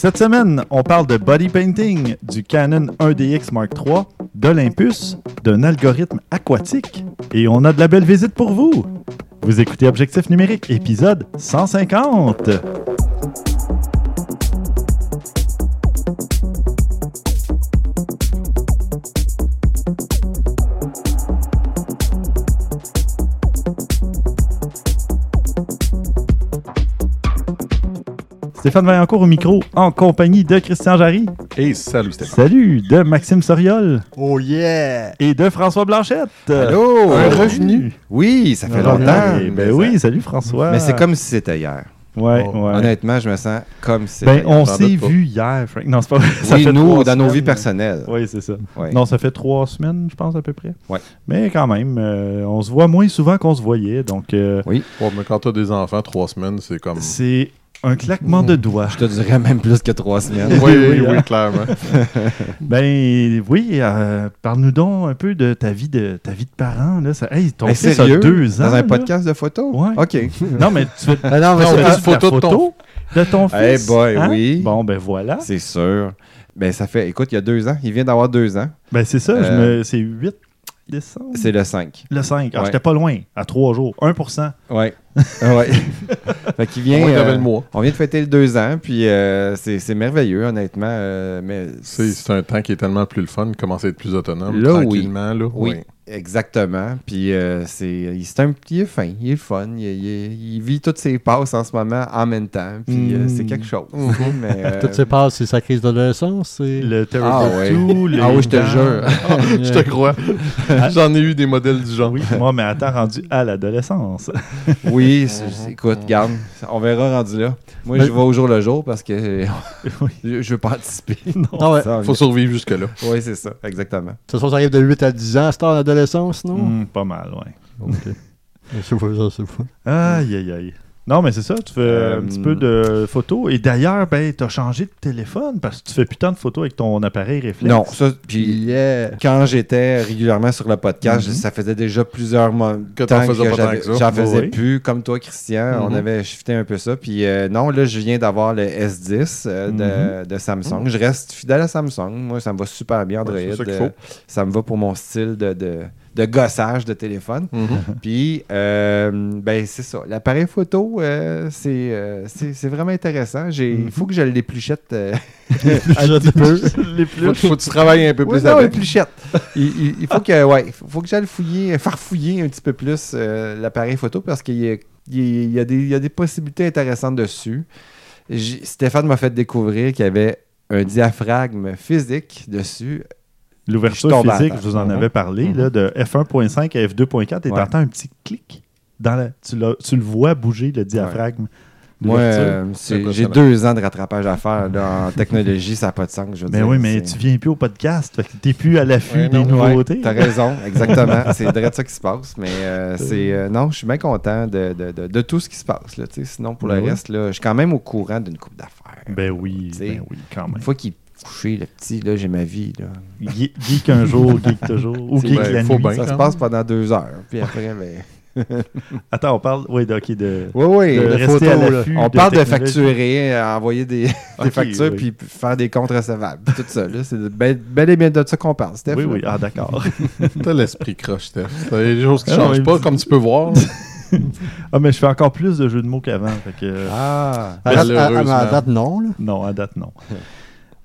Cette semaine, on parle de body painting, du Canon 1DX Mark III, d'Olympus, d'un algorithme aquatique, et on a de la belle visite pour vous. Vous écoutez Objectif numérique, épisode 150. Stéphane Vaillancourt au micro, en compagnie de Christian Jarry. Hey, salut Stéphane. Salut, de Maxime Soriol Oh yeah! et de François Blanchette. Allô? Un revenu? Oui, ça fait longtemps. revenu. Ben oui, salut François. Mais c'est comme si c'était hier. Ouais, Oh, ouais. Honnêtement, je me sens comme si Ben, c'était on j'en s'est vu hier, Frank. Non, c'est pas vrai. Ça oui, fait nous, dans nos vies personnelles. Oui, c'est ça. Ouais. Non, ça fait trois semaines, je pense, à peu près. Ouais. Mais quand même, euh, on se voit moins souvent qu'on se voyait. Donc, euh, Oui, mais quand t'as des enfants, trois semaines, c'est comme. c'est un claquement de doigts. je te dirais même plus que trois semaines. Oui, oui, Oui, oui, hein. clairement. Ben oui, euh, parle-nous donc un peu de ta vie de ta vie de parent. Là. Ça, hey, ton Ben, fils sérieux? a deux ans. Dans un là. podcast de photos? Ouais. OK. Non, mais tu fais, Ah non, mais tu Non, mais photo de ton- de ton fils. Eh boy, hein? oui. Bon, ben voilà. C'est sûr. Ben, ça fait, écoute, il y a deux ans. Il vient d'avoir deux ans. Ben c'est ça, je Euh, me... c'est 8 décembre. C'est le 5. Le 5. Alors, Ouais. j'étais pas loin, à 3 jours. 1%. Ouais. Ouais. fait qu'il vient. Moins, euh, le mois. on vient de fêter le deux ans, puis euh, c'est merveilleux, honnêtement. euh, mais C'est un temps qui est tellement plus le fun, commencer à être plus autonome, Là, oui. tranquillement. Là, Oui, exactement. Puis euh, c'est il- c'est un petit fin, il est fun, il, il- il vit toutes ses passes en ce moment en même temps. Puis euh, Mm. c'est quelque chose. Mhm. Mais, euh, Toutes ces passes, c'est sa crise d'adolescence. C'est... Le Terrible Ah ouais. 2, le Ah oui, je te jure. Je te crois. J'en ai eu des modèles du genre. Oui, moi, mais attends, rendu à l'adolescence. oui, c'est- c'est- écoute, garde, on verra rendu là. Moi, Mais- je vais au jour le jour parce que Oui. je, je veux pas anticiper. Ah ouais. Ça, Faut survivre jusque-là. Oui, c'est ça, exactement. Ça, ça arrive de 8 à 10 ans, c'est en adolescence, non? Hmm, pas mal, ouais. Ok. C'est fou, ça, c'est fou. Aïe, aïe, aïe. Non, mais c'est ça, tu fais Euh, un petit peu de photos. Et d'ailleurs, ben, t'as changé de téléphone parce que tu fais plus tant de photos avec ton appareil réflexe. Non, ça, puis Yeah! quand j'étais régulièrement sur le podcast, Mhm. ça faisait déjà plusieurs mois Que t'en temps faisais que. J'en faisais Oui. plus, comme toi, Christian. On Mhm. avait shifté un peu ça. Puis euh, non, là, je viens d'avoir le S10 euh, Mhm. de, de Samsung. Je reste fidèle à Samsung. Moi, ça me va super bien, Android. Ouais, ça qu'il Euh, faut. ça me va pour mon style de, de, de gossage de téléphone. Mhm. Puis, euh, ben, c'est ça. L'appareil photo, euh, c'est euh, c'est vraiment intéressant. J'ai- Il Mhm. faut que je l'épluchette. un petit peu. Les Faut, que tu travailles un peu plus non, avec. épluchette. il, il- il faut que, ouais, faut- que j'aille fouiller, farfouiller un petit peu plus l'appareil photo parce qu'il y a, il y a- il des, il y a des possibilités intéressantes dessus. Stéphane m'a fait découvrir qu'il y avait un diaphragme physique dessus. L'ouverture physique, je vous en Mhm. avais parlé, Mhm. là, de F1.5 à F2.4, et Ouais. t'entends un petit clic. Dans la, tu, tu le vois bouger, le diaphragme. Moi, euh, c'est- j'ai deux ans de rattrapage à faire là, en technologie, ça n'a pas de sens. Je veux mais dire, oui, mais c'est- tu viens plus au podcast, que t'es plus à l'affût Ouais, des non, Ouais, nouveautés. T'as raison, exactement. c'est direct ça qui se passe. Mais euh, c'est euh, non, je suis bien content de, de- de- de tout ce qui se passe. Là, tu. Sinon, pour Ben le oui. reste, je suis quand même au courant d'une coupe d'affaires. Ben oui, Tu ben oui, quand même. Une fois qu'il couché, le petit, là, j'ai ma vie. Là. Ge- Geek un jour, geek toujours. Ou geek ben, la faut nuit. bien. Ça se passe pendant deux heures. Puis après, ben... Attends, on parle oui, de, Oui, oui. de de rester photos, à. On parle de facturer, euh, envoyer des, des factures, oui. puis faire des comptes recevables. Tout ça. là. C'est bel, bel et bien de ça qu'on parle, Steph. Oui, là. oui, ah d'accord. T'as l'esprit croche, Steph. T'as des choses qui Ah, changent pas, comme tu peux voir. ah, mais je fais encore plus de jeux de mots qu'avant. Fait que, Ah! À date, à- à date, non. Là. Non, à date, non.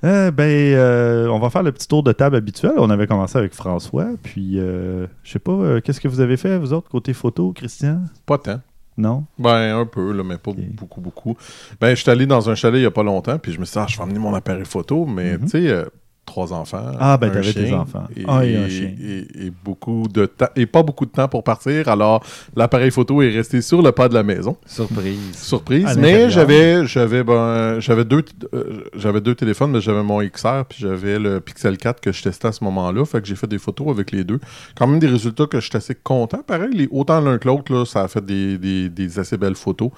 Euh, ben, euh, on va faire le petit tour de table habituel. On avait commencé avec François. Puis, euh, je sais pas, euh, qu'est-ce que vous avez fait, vous autres, côté photo, Christian? Pas tant. Non? Ben, un peu, là, mais pas beaucoup, beaucoup. Ben, je suis allé dans un chalet il n'y a pas longtemps, puis je me suis dit, ah, je vais amener mon appareil photo, mais Mhm. tu sais, euh, trois enfants. Ah, ben, t'avais chien, enfants. Et, Ah, et un chien. et- et beaucoup de temps, et pas beaucoup de temps pour partir, alors l'appareil photo est resté sur le pas de la maison. Surprise. Surprise. À Mais j'avais, j'avais, ben, j'avais deux, euh, j'avais deux téléphones, mais j'avais mon XR puis j'avais le Pixel 4 que je testais à ce moment-là. Fait que j'ai fait des photos avec les deux. Quand même des résultats que je suis assez content. Pareil, les- autant l'un que l'autre, là, ça a fait des, des- des assez belles photos.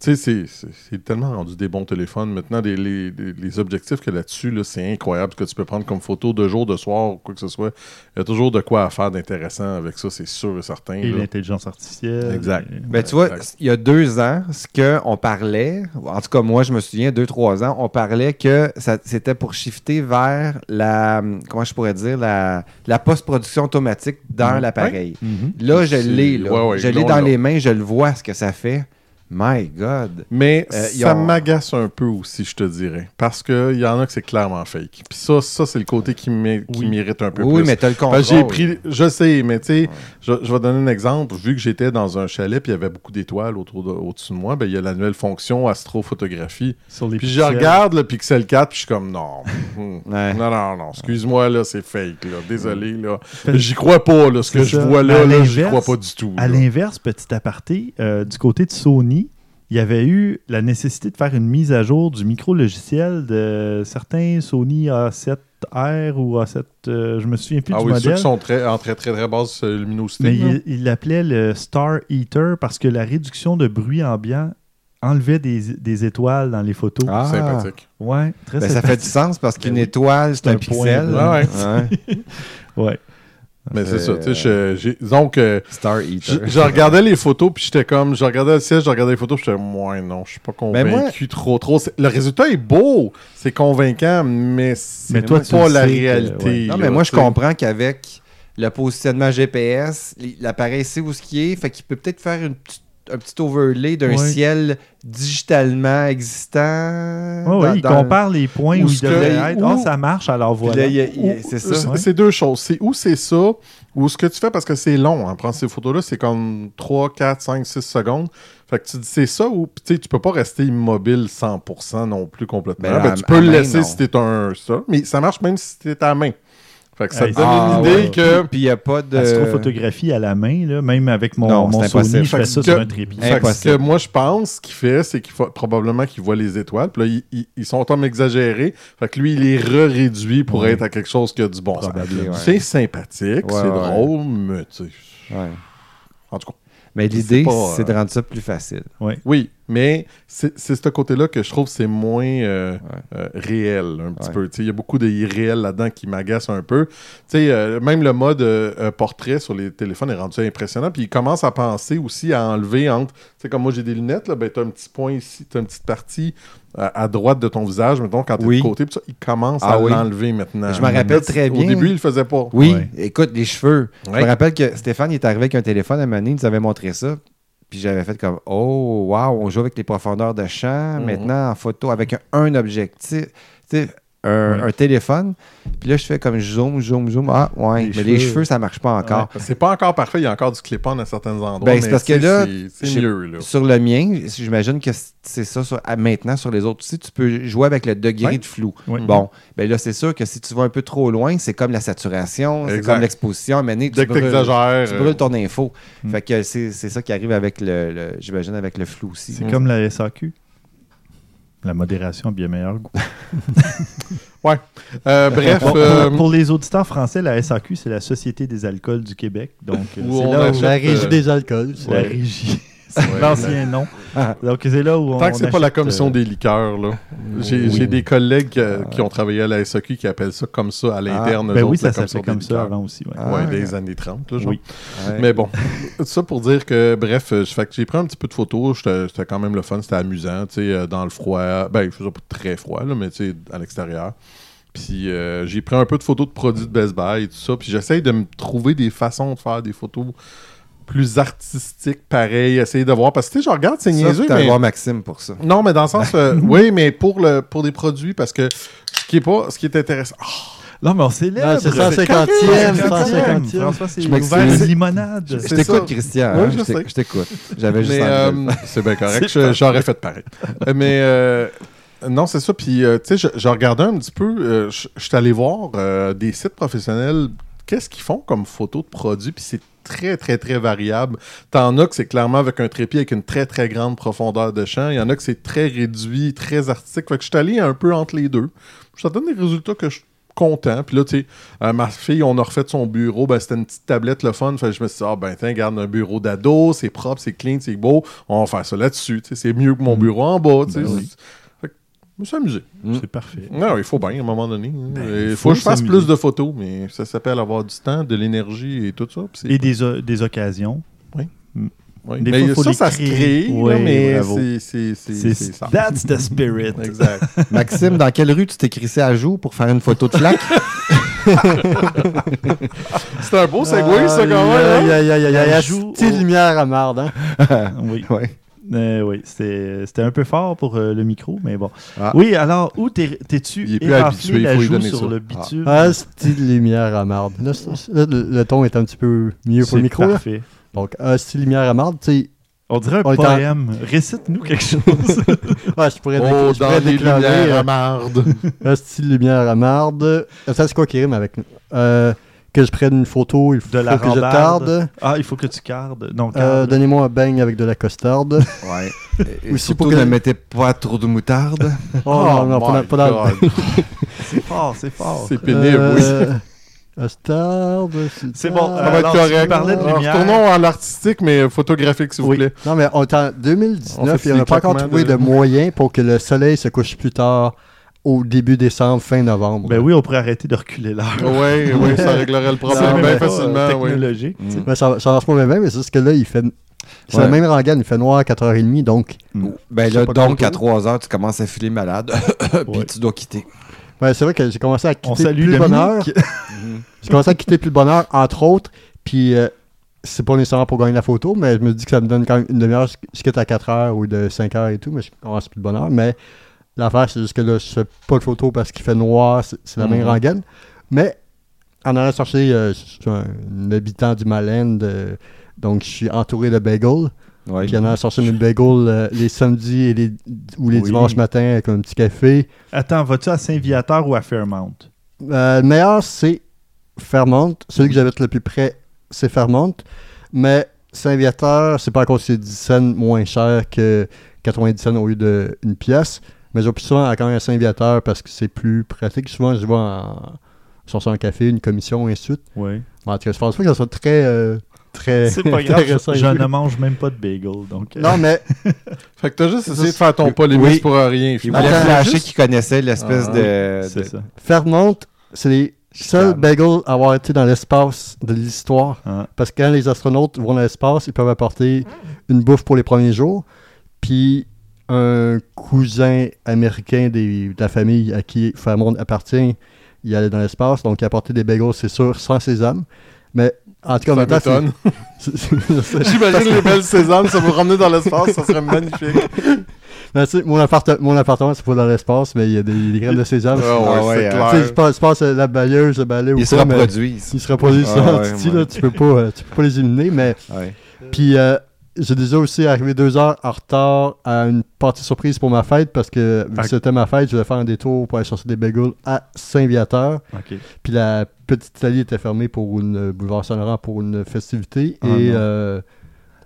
Tu sais, c'est- tellement rendu des bons téléphones. Maintenant, les, les- les objectifs a là-dessus, là, c'est incroyable ce que tu peux prendre comme photo de jour, de soir, ou quoi que ce soit. Il y a toujours de quoi à faire d'intéressant avec ça, c'est sûr et certain. Et l'intelligence artificielle. Exact. Et- Ben, tu vois, Exact. il y a deux ans, ce qu'on parlait, en tout cas, moi, je me souviens, deux, trois ans, on parlait que c'était pour shifter vers la, comment je pourrais dire, la, la post-production automatique dans Ouais. l'appareil. Mhm. Là, je l'ai, là. ouais, ouais, je l'ai dans les mains, je le vois, ce que ça fait. My God. Mais Euh, ça ont- m'agace un peu aussi, je te dirais. Parce qu'il y en a que c'est clairement fake. Puis ça, ça c'est le côté qui Oui. m'irrite un peu Oui, plus. mais t'as le contrôle. J'ai pris, je sais, mais tu sais, je, je vais donner un exemple. Vu que j'étais dans un chalet puis il y avait beaucoup d'étoiles autour de- au-dessus de moi, ben, il y a la nouvelle fonction astrophotographie. Sur les Puis je regarde le Pixel 4 puis je suis comme non. Hmm. Ouais. Non, non, non. Excuse-moi, là, c'est fake. Là. Désolé, là. J'y crois pas, là. Ce que je vois là, là j'y crois pas du tout. À l'inverse, petit aparté, euh, du côté de Sony, il y avait eu la nécessité de faire une mise à jour du micro-logiciel de certains Sony A7R ou A7, euh, je me souviens plus Ah du oui, ceux modèle. qui sont très, en très, très, très basse euh, luminosité. Mais il l'appelait le Star Eater parce que la réduction de bruit ambiant enlevait des, des étoiles dans les photos. Ah. Sympathique. Ouais, très Ben, ça fait du sens parce qu'une Ben oui. étoile, c'est un, un point pixel. Ouais, Ouais. Ouais. Mais c'est ça. tu sais, je- Donc, euh, Star je, Eater. je regardais les photos, puis j'étais comme, je regardais le ciel, je regardais les photos, puis j'étais, moi, non, je suis pas Ben, convaincu trop, trop. C'est- Le résultat est beau, c'est convaincant, mais c'est Mais toi, tu pas le la sais que- réalité. ouais. Non, là, mais moi, je tu comprends qu'avec le positionnement GPS, l'appareil sait où ce qui est, fait qu'il peut peut-être faire une petite- un petit overlay d'un Ouais. ciel digitalement existant. Dans- ouais, il dans- compare les points Où il devrait être. Ah, ça marche, alors voilà. c'est ça. C'est deux choses. C'est où c'est ça, ou ce que tu fais parce que c'est long. Hein, prendre ces photos-là, c'est comme 3, 4, 5, 6 secondes. Fait que tu dis c'est ça ou tu sais, tu peux pas rester immobile 100% non plus complètement. Ben, Ben, à- tu peux le laisser non. si t'es un ça, mais ça marche même si t'es à main. Fait que ça te donne Ah, une idée ouais. que. Puis il n'y a pas de. Astrophotographie à la main, là, même avec mon, Non, mon Sony, je fais Fait ça que- sur un trépied. Fait que ce que moi je pense qu'il fait, c'est qu'il faut probablement qu'il voit les étoiles. Puis là, ils, sont comme exagérés. Fait que lui, il les re-réduit pour Ouais. être à quelque chose qui a du bon sens. Ouais. C'est sympathique, Ouais, c'est ouais. drôle, mais tu sais. Ouais. En tout cas. Mais l'idée, C'est de euh, rendre ça plus facile. Oui, mais c'est c'est ce côté-là que je trouve c'est moins euh, Ouais. euh, réel un petit Ouais. peu. Tu sais, Il y a beaucoup de irréel là-dedans qui m'agacent un peu. Tu sais, euh, même le mode portrait sur les téléphones est rendu impressionnant. Puis il commence à penser aussi à enlever entre... Tu sais, comme moi j'ai des lunettes, là, ben, tu as un petit point ici, tu as une petite partie euh, à droite de ton visage, mettons, quand tu es Oui. de côté. Ça, il commence Ah à oui. l'enlever maintenant. Je me rappelle très bien. Au début, il le faisait pas. Oui, Ouais. écoute, les cheveux. Je me rappelle que Stéphane il est arrivé avec un téléphone à donné, il nous avait montré ça. Puis j'avais fait comme Oh, wow, on joue avec les profondeurs de champ. Mhm. Maintenant, en photo, avec un, un objectif. Tu sais, un, Ouais. un téléphone. Puis là, je fais comme je zoom, zoom, zoom. Ah, ouais. Les mais les cheveux. cheveux, ça marche pas encore. C'est pas encore parfait, il y a encore du clip-on à certains endroits. Ben, c'est mais parce que là, c'est- mieux. Là. Sur le mien, j'imagine que c'est ça sur- maintenant sur les autres aussi. Tu peux jouer avec le degré Ouais. de flou. Oui. Bon, ben là, c'est sûr que si tu vas un peu trop loin, c'est comme la saturation, c'est comme l'exposition. Donné, tu Dès que brûles- tu euh, brûles ton info. Mm. Fait que c'est c'est ça qui arrive avec le, le- j'imagine avec le flou aussi. C'est Mm. comme la SAQ. La modération a bien meilleur goût. euh, bref, Pour, euh, pour les auditeurs français, la SAQ, c'est la Société des alcools du Québec. Donc, c'est La régie des alcools. c'est- la régie. L'ancien nom. Ah. Donc, c'est là où on. Tant que c'est pas la commission euh, des liqueurs, là. J'ai oui. des collègues euh, qui ont travaillé à la SAQ qui appellent ça comme ça à l'interne. eux Ben oui, ça la s'appelait comme ça avant aussi. ouais. Ah, Ouais, ok. des années 30, là, genre. Oui. Ouais. Mais bon, tout ça pour dire que, bref, j'ai pris un petit peu de photos. C'était quand même le fun, c'était amusant, tu sais, euh, dans le froid. Ben, il faisait pas très froid, là, mais tu sais, à l'extérieur. Puis euh, j'ai pris un peu de photos de produits de Best Buy et tout ça. Puis j'essaye de me trouver des façons de faire des photos plus artistiques, pareil, essayer de voir. Parce que, tu sais, je regarde, c'est niaiseux, mais... voir Maxime pour ça. Non, mais dans le sens, euh, oui, mais pour, le, pour des produits, parce que ce qui est pas, ce qui est intéressant. Ah, Non, mais on célèbre. C'est C'est 150e, 150e. 150e. François, c'est une limonade. Je t'écoute. Christian. Oui, hein, je t'écoute. J'avais juste euh, c'est bien correct, j'aurais fait pareil. Euh, mais euh, non, c'est ça. Puis, euh, tu sais, je, je regardais un petit peu, euh, je je suis allé voir euh, des sites professionnels, qu'est-ce qu'ils font comme photos de produits, puis c'est très, très, très variable. T'en as que c'est clairement avec un trépied avec une très, très grande profondeur de champ. Il y en a que c'est très réduit, très artistique. Fait que je suis allé un peu entre les deux. Ça donne des résultats que je content. Puis là, tu sais, euh, ma fille, on a refait son bureau. Ben, c'était une petite tablette, le fun. Fait que je me suis dit, ah, ben, tiens, regarde un bureau d'ado. C'est propre, c'est clean, c'est beau. On va faire ça là-dessus. Tu sais, c'est mieux que mon bureau en bas. Tu sais. Ben oui. Amusé. C'est parfait. Non, il faut bien, à un moment donné. Ben, il il faut, faut que je fasse s'amuser. plus de photos, mais ça s'appelle avoir du temps, de l'énergie et tout ça. Et des, o- des occasions. oui. des Mais fois, faut ça, les ça se créer. crée, Oui, là, mais c'est- c'est c'est- C'est c'est ça. That's the spirit. Exact. Maxime, dans quelle rue tu t'es crissé à jour pour faire une photo de flaque? C'est un beau segway, ça, quand même. Aïe, hein? aïe, aïe, aïe, aïe, Elle aïe, joue petite au- lumière à marde, hein? oui. ouais. Euh, oui, c'était un peu fort pour euh, le micro, mais bon. Ah. Oui, alors, où t'es- t'es-tu Il est plus éraflé la joue sur ça. le bitume? Ah, style lumière à marde. Là, c'est- là, le, le ton est un petit peu mieux pour C'est le micro, là. parfait. Donc, ah, style lumière à marde, tu sais. On dirait un On est en- poème. Récite-nous quelque chose. Ah, je pourrais, Oh, déclarer- je dans pourrais les déclarer lumières euh, à marde. un style lumière à marde. Ça, c'est quoi qui rime avec nous? Euh, que je prenne une photo, il faut De la que je tarde. ah, il faut que tu cardes. Non, Euh. Donnez-moi un beigne avec de la costarde. Ouais. Et Aussi surtout, pour que- ne mettez pas trop de moutarde. Oh, non, non, pas pas c'est fort, c'est fort. C'est pénible, oui. Euh, Costarde. C'est bon. Ça va être correct. de Alors. Retournons à l'artistique, mais photographique, s'il vous Oui. plaît. Non, mais on est en On 2019 fait et on n'a pas encore trouvé de- de moyen pour que le soleil se couche plus tard au début décembre, fin novembre. Ben oui, on pourrait arrêter de reculer l'heure. Oui, oui, ça réglerait le problème bien facilement. technologique. Mais ça, ça marche pas bien, mais c'est juste que là, il fait. C'est Ouais. la même rengaine, il fait noir à 4h30, donc. Ben Je là, donc, à 3 heures, tu commences à filer malade. Puis Ouais. tu dois quitter. Ouais, c'est vrai que j'ai commencé à On quitter salue plus bonne heure. Dominique. J'ai commencé à quitter plus de bonne heure, entre autres. Puis euh, c'est pas nécessairement pour gagner la photo, mais je me dis que ça me donne quand même une demi-heure. Je quitte à 4 heures ou de 5 heures et tout, mais je commence plus de bonne heure. Mais l'affaire, c'est juste que là, je fais pas de photo parce qu'il fait noir, c'est la même Mhm. rengaine. Mais en allant chercher, euh, je suis un, habitant du Malend, euh, donc je suis entouré de bagels. Ouais. Puis en allant chercher mes bagels euh, les samedis et les, ou les Oui. dimanches matins avec un petit café. Attends, vas-tu à Saint-Viateur ou à Fairmount? Euh, le meilleur, c'est Fairmont. Celui que j'avais le plus près, c'est Fairmont. Mais Saint-Viateur, c'est pas à cause que c'est 10 cents moins cher que 90 cents au lieu d'une pièce. Mais je vais plus souvent à- quand même à Saint-Viateur parce que c'est plus pratique. Souvent, je vais en chercher un café, une commission, et ainsi de suite. Oui. En tout cas, je pense pas que ça soit très, euh, très C'est pas grave, intéressant. je, je ne mange même pas de bagel. Donc, euh, Non, mais Fait que t'as juste essayé de faire ton polémique Oui. pour rien. Il voulait Attends, flasher juste- qu'il connaissait l'espèce Ah, de. c'est de- ça. Fairmont, c'est les seuls bagels à avoir été dans l'espace de l'histoire. Ah. Parce que quand les astronautes vont dans l'espace, ils peuvent apporter une bouffe pour les premiers jours. Puis un cousin américain des- de la famille à qui Fairmont appartient, il allait dans l'espace. Donc il a apporté des bagels, c'est sûr, sans sésame. Mais en tout cas, en temps, J'imagine les belles sésames, ça vous ramener dans l'espace, ça serait magnifique. Sais, mon, apparte- mon appartement, c'est pas dans l'espace, mais il y a des, des graines de sésame. Ah ouais, Ah c'est ouais, je clair. pense, je pense la balayeuse, le balai ou Ils se reproduisent. Ils se reproduisent Ah sans ouais, tu peux pas, euh, tu peux pas les éliminer, mais. Puis euh, j'ai déjà aussi arrivé deux heures en retard à une partie surprise pour ma fête parce que vu que c'était ma fête, je devais faire un détour pour aller chercher des bagels à Saint-Viateur. OK. Puis la petite Italie était fermée pour une euh, boulevard Saint-Laurent pour une festivité Ah et euh,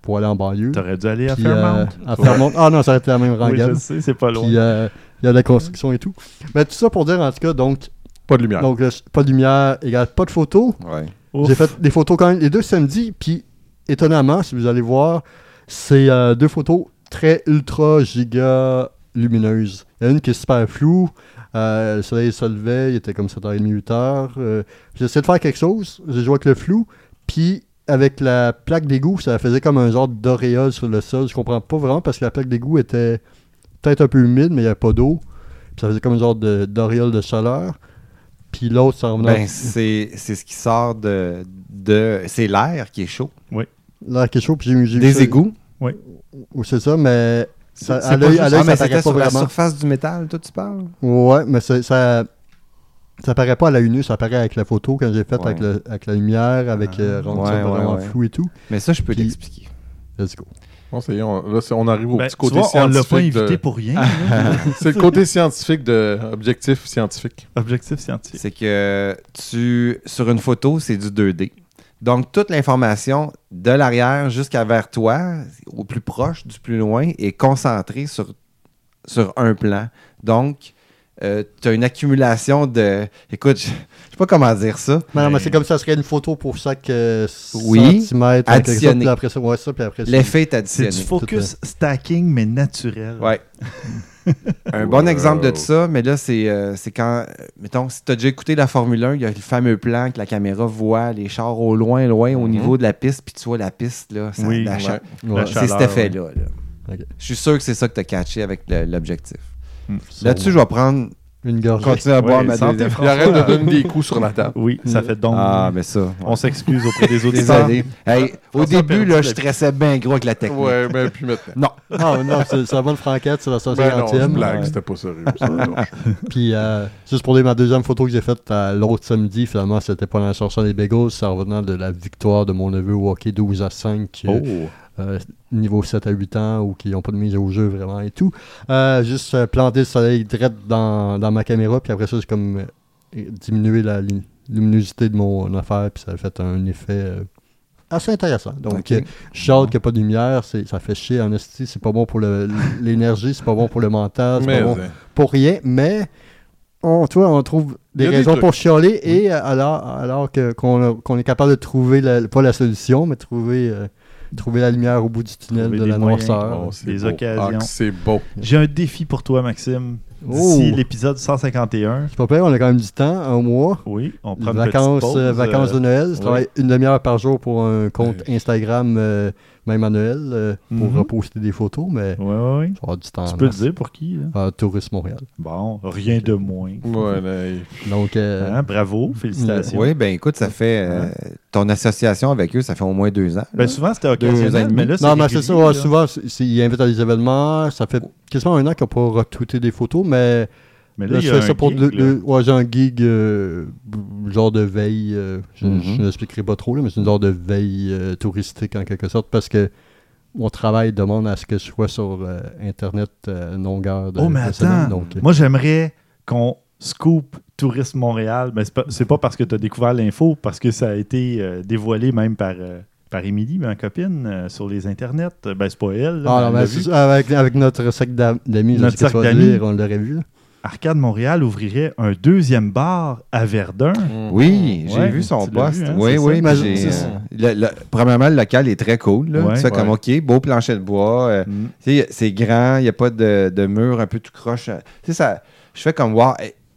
pour aller en banlieue. T'aurais dû aller à Puis, Fairmount? euh, à Fairmont. Ah non, ça aurait été la même oui, rengaine. je sais, c'est pas loin. Puis euh, il y a de la construction et tout. Mais tout ça pour dire en tout cas, donc, Pas de lumière. donc pas de lumière égale pas de photos. Ouais. J'ai fait des photos quand même les deux samedis, puis étonnamment, si vous allez voir, c'est euh, deux photos très ultra giga lumineuses. Il y en a une qui est super floue, euh, le soleil se levait, il était comme 7h30, 8h. Euh, j'ai essayé de faire quelque chose, j'ai joué avec le flou, puis avec la plaque d'égout, ça faisait comme un genre d'auréole sur le sol. Je comprends pas vraiment parce que la plaque d'égout était peut-être un peu humide, mais il n'y avait pas d'eau. Puis ça faisait comme un genre d'auréole de chaleur. Puis l'autre, ça revenait Ben, c'est c'est ce qui sort de. de c'est l'air qui est chaud. L'air qui est chaud, puis j'ai Des égouts. Ou c'est ça, mais ça, à pas l'œil, Ah, ça paraît sur la surface du métal, toi, tu parles? Ouais, mais ça, ça, paraît pas à la une, ça paraît avec la photo quand j'ai fait Ouais. avec, le- avec la lumière, avec Ah. euh, Ouais, ça vraiment ouais. flou et tout. Mais ça, je peux l'expliquer. Let's go. Bon, ça y est, on, là, on arrive au Ben, petit tu côté vois, on l'a scientifique. pas invité de- pour rien. C'est le côté scientifique de objectif scientifique. Objectif scientifique. C'est que tu sur une photo, c'est du 2D. Donc, toute l'information de l'arrière jusqu'à vers toi, au plus proche, du plus loin, est concentrée sur, sur un plan. Donc, euh, t'as une accumulation de. Écoute, je je sais pas comment dire ça. Mais non, mais Mais- c'est comme ça serait une photo pour chaque euh, Oui, centimètre. additionné. après ça, ouais, ça, puis après ça. L'effet est C'est du focus stacking, mais naturel. Ouais. Un bon Wow. exemple de ça, mais là, c'est euh, c'est quand, euh, mettons, si tu as déjà écouté la Formule 1, il y a le fameux plan que la caméra voit les chars au loin, loin, au Mhm. niveau de la piste, puis tu vois la piste, là, ça, Oui, la Ouais. cha- Ouais. La C'est cet effet-là. là. Je suis sûr que c'est ça que tu as catché avec l'objectif. Là-dessus, je vais prendre, Une gorgée. continuer à boire Ouais, ma santé, deuxième. Puis arrête de donner des coups sur la table. Oui, ça fait donc. Ah, mais ça. On s'excuse auprès des auditeurs. Désolé. Hey, au début, là, je la- stressais bien gros avec la technique. Ouais, ben puis maintenant. Non. Non, non, c'est c'est la bonne franquette, c'est la Ben non, 150e. blague, Ouais. c'était pas sérieux. ça. Puis, euh, juste pour dire, ma deuxième photo que j'ai faite euh, l'autre samedi, finalement, c'était pas en cherchant des bagels, c'est en revenant de la victoire de mon neveu au hockey 12 à 5, euh, Oh. Euh, niveau 7 à 8 ans, ou qui n'ont pas de mise au jeu vraiment et tout. Euh, juste euh, planter le soleil direct dans, dans ma caméra, puis après ça, j'ai comme diminué la lumi- luminosité de mon affaire, puis ça a fait un effet assez intéressant. Donc, Ok. je hâte qu'il n'y ait pas de lumière, ça fait chier en esti, c'est pas bon pour l'énergie, c'est pas bon pour le mental, c'est pas bon pour rien, mais on, tu vois, on trouve des a raisons pour chialer et alors, alors que, qu'on, a- est capable de trouver, la- pas la solution, mais trouver, euh, trouver la lumière au bout du tunnel Trouver de la moyens. noirceur. Oh, c'est Des beau. occasions. Ah, c'est beau. J'ai un défi pour toi, Maxime. Oh. D'ici l'épisode 151. C'est pas pire, on a quand même du temps, un mois. Oui, on prend petite vacances, pause, euh, vacances euh, de Noël. Je oui. travaille une demi-heure par jour pour un compte Ouais. Instagram, euh, même à Noël, euh, pour Mhm. reposter des photos, mais Ouais, ouais, ouais. ça va du temps. Tu peux le masse. dire pour qui? là? Tourisme Montréal. Bon, rien de moins. Ouais, là, Donc, euh, Hein, bravo, félicitations. Oui, ben écoute, ça fait. euh, ton association avec eux, ça fait au moins deux ans. Ben, là. souvent, c'était occasionnel, mais là, c'est non, mais c'est ça, là. souvent, ils invitent à des événements. Ça fait quasiment un an qu'ils n'ont pas retweeté des photos, mais Mais là, là, il y je fais ça pour gig, le, là. le- ouais, j'ai un gig euh, genre de veille. euh, je Mhm. je n'expliquerai pas trop, là, mais c'est une genre de veille euh, touristique en quelque sorte parce que mon travail demande à ce que je sois sur Internet une longueur de, Oh, mais de semaine, attends. donc, Moi, j'aimerais qu'on scoop Tourisme Montréal. Mais c'est pas, c'est pas parce que tu as découvert l'info, parce que ça a été dévoilé même par, par Émilie, ma copine, euh, sur les internets. Ben, c'est pas elle. là, ah, non, c'est avec, avec notre d'am- d'amis, je Notre vas d'amis. dire, on l'aurait vu. Arcade Montréal ouvrirait un deuxième bar à Verdun. Oui, j'ai Ouais, vu son poste. vu, hein, oui, oui. ça. euh, le- le- premièrement, le local est très cool. Là. Ouais. tu fais comme, OK, beau plancher de bois. euh, Mm. c'est grand, il n'y a pas de, de mur un peu tout croche. euh, Tu ça, je fais comme, wow.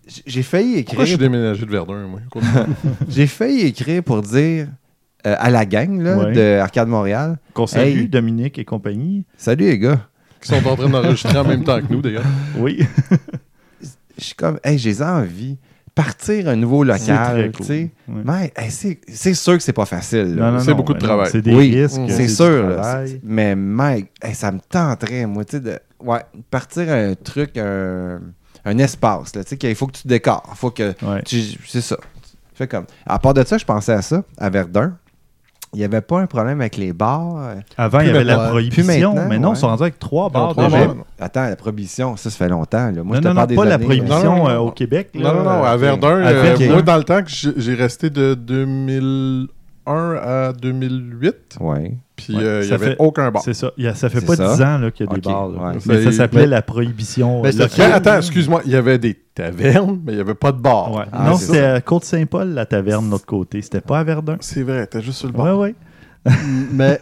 j- J'ai failli Pourquoi je suis écrire. déménagé de Verdun, moi? J'ai failli écrire pour dire euh, à la gang là, Ouais. de Arcade Montréal Qu'on salue, Hey. Dominique et compagnie. Salut les gars. Qui sont en train d'enregistrer en même temps que nous, d'ailleurs. Oui. Je suis comme, hey, j'ai envie. Partir un nouveau local, tu sais. Ouais. Mais hey, c'est c'est sûr que c'est pas facile. C'est beaucoup de travail. C'est des Oui, risques. C'est sûr. là. Mais Mike, hey, ça me tenterait, moi, tu sais, de ouais, partir un truc, un, un espace, là, tu sais, qu'il faut que tu décores. Faut que Ouais. tu- C'est ça. Fais comme. À part de ça, je pensais à ça, à Verdun. Il n'y avait pas un problème avec les bars. euh, Avant, il y avait la prohibition, maintenant, mais non, ouais. ils sont rendus avec trois bars. trois déjà. bars. Attends, la prohibition, ça, ça fait longtemps. Là. Moi, je non, te non, parle non, des pas la années, prohibition Non, non, non. euh, au Québec. là. Non, non, non, à Euh, Verdun, à euh, Verdun. moi, dans le temps que j'ai resté de 2001 à 2008, Ouais. puis Ouais, euh, il n'y ça avait fait- aucun bar. C'est ça. Il y a- ça fait pas ça. 10 ans là, qu'il y a des bars. ouais. Mais ça s'appelait mais- la prohibition. Mais euh, attends, excuse-moi, il y avait des tavernes, mais il n'y avait pas de bar. Ouais. Ah, non, c'est c'était à Côte-Saint-Paul, la taverne, de l'autre côté. C'était pas à Verdun. C'est vrai, t'es juste sur le bar. ouais. mais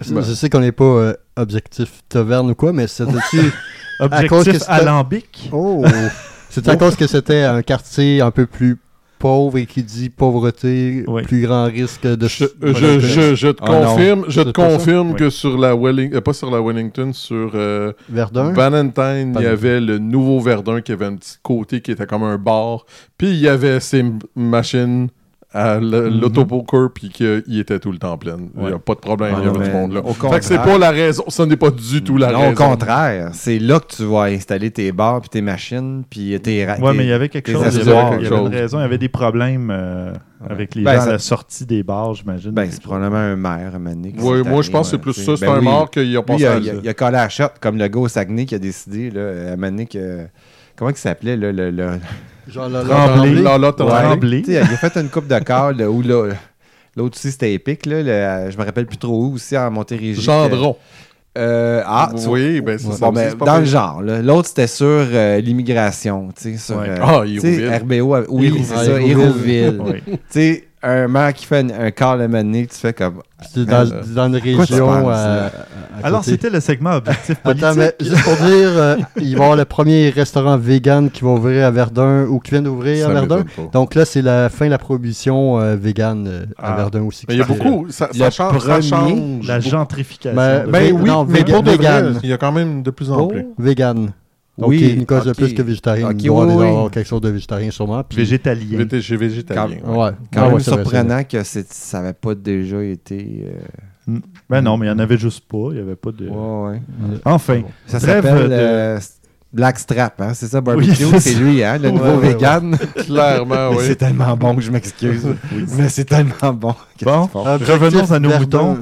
je, Ben. je sais qu'on n'est pas euh, objectif taverne ou quoi, mais c'était dessus. cause que Objectif c'était- alambic. Oh! C'est à cause que c'était un quartier un peu plus pauvre et qui dit pauvreté, Oui. plus grand risque de... Je, je, je, je te Ah non, confirme, je te confirme Oui. que sur la Wellington, pas sur la Wellington, sur euh, Verdun? Valentine, il y avait le nouveau Verdun qui avait un petit côté qui était comme un bar. Puis il y avait ces machines à Mhm. l'autopoker, puis qu'il était tout le temps plein. Il n'y a pas de problème, Ah il y avait du mais monde là. au Fait que c'est pas la raison, ce n'est pas du tout la non, raison. au contraire. C'est là que tu vas installer tes bars, puis tes machines, puis tes Ouais, mais il y avait quelque chose. Il y avait, accessoires. il y avait une raison. Il y avait des problèmes euh, Ouais. avec les Ben, gens à la sortie des bars, j'imagine. Ben, c'est probablement un maire, un Oui, moi je pense que c'est plus ça, c'est Ben un oui. mort qu'il a a, à il a- il a collé à shot, comme le gars au Saguenay qui a décidé, là, à donné, que... Comment il s'appelait, là, le... Genre là, Tremblay. Raison. Tremblay. Il a fait une coupe de là, où là, l'autre aussi, c'était épique, là, le- je me rappelle plus trop où, aussi, en Montérégie. Gendron. Euh, ah, oui, ben c'est Ouais. ça. Bon, ben, dans le genre. là. L'autre, c'était sur euh, l'immigration. tu sais, sur, Ouais. euh, Ah. RBO. Oui, c'est ça, Ah. Hérouville. Oui. Un maire qui fait un, un quart mané, tu fais comme. C'est dans, Euh, dans une région. penses, euh, à Alors, c'était le segment objectif politique. Attends, mais juste pour dire, euh, il va y avoir le premier restaurant vegan qui va ouvrir à Verdun ou qui vient d'ouvrir à Verdun. Donc là, c'est la fin de la prohibition euh, vegan euh, à Ah. Verdun aussi. Mais il y a beaucoup. Ça, change. ça premier, change La gentrification. Ben, Ben oui, non, mais véga- pour vrai, vegan. il y a quand même de plus en Oh. plus. Vegan. Donc, Oui, une cause de plus que végétarien. Ok, il doit oui, avoir quelque chose de végétarien sûrement. Puis, Végétalien. Vété- J'ai végétalien. ouais. ouais. Ouais, Quand ouais, même surprenant que ça n'avait pas déjà été. euh, Ben non, mais il n'y en avait juste pas. Il n'y avait pas de. ouais, ouais. Enfin. Ça s'appelle de- euh, Blackstrap, hein? c'est ça, barbecue, Oui, c'est lui, hein, le nouveau Ouais, ouais, vegan. Clairement, Mais oui. C'est tellement bon que je m'excuse. Mais c'est tellement bon. Bon. Objectif Revenons à nos moutons.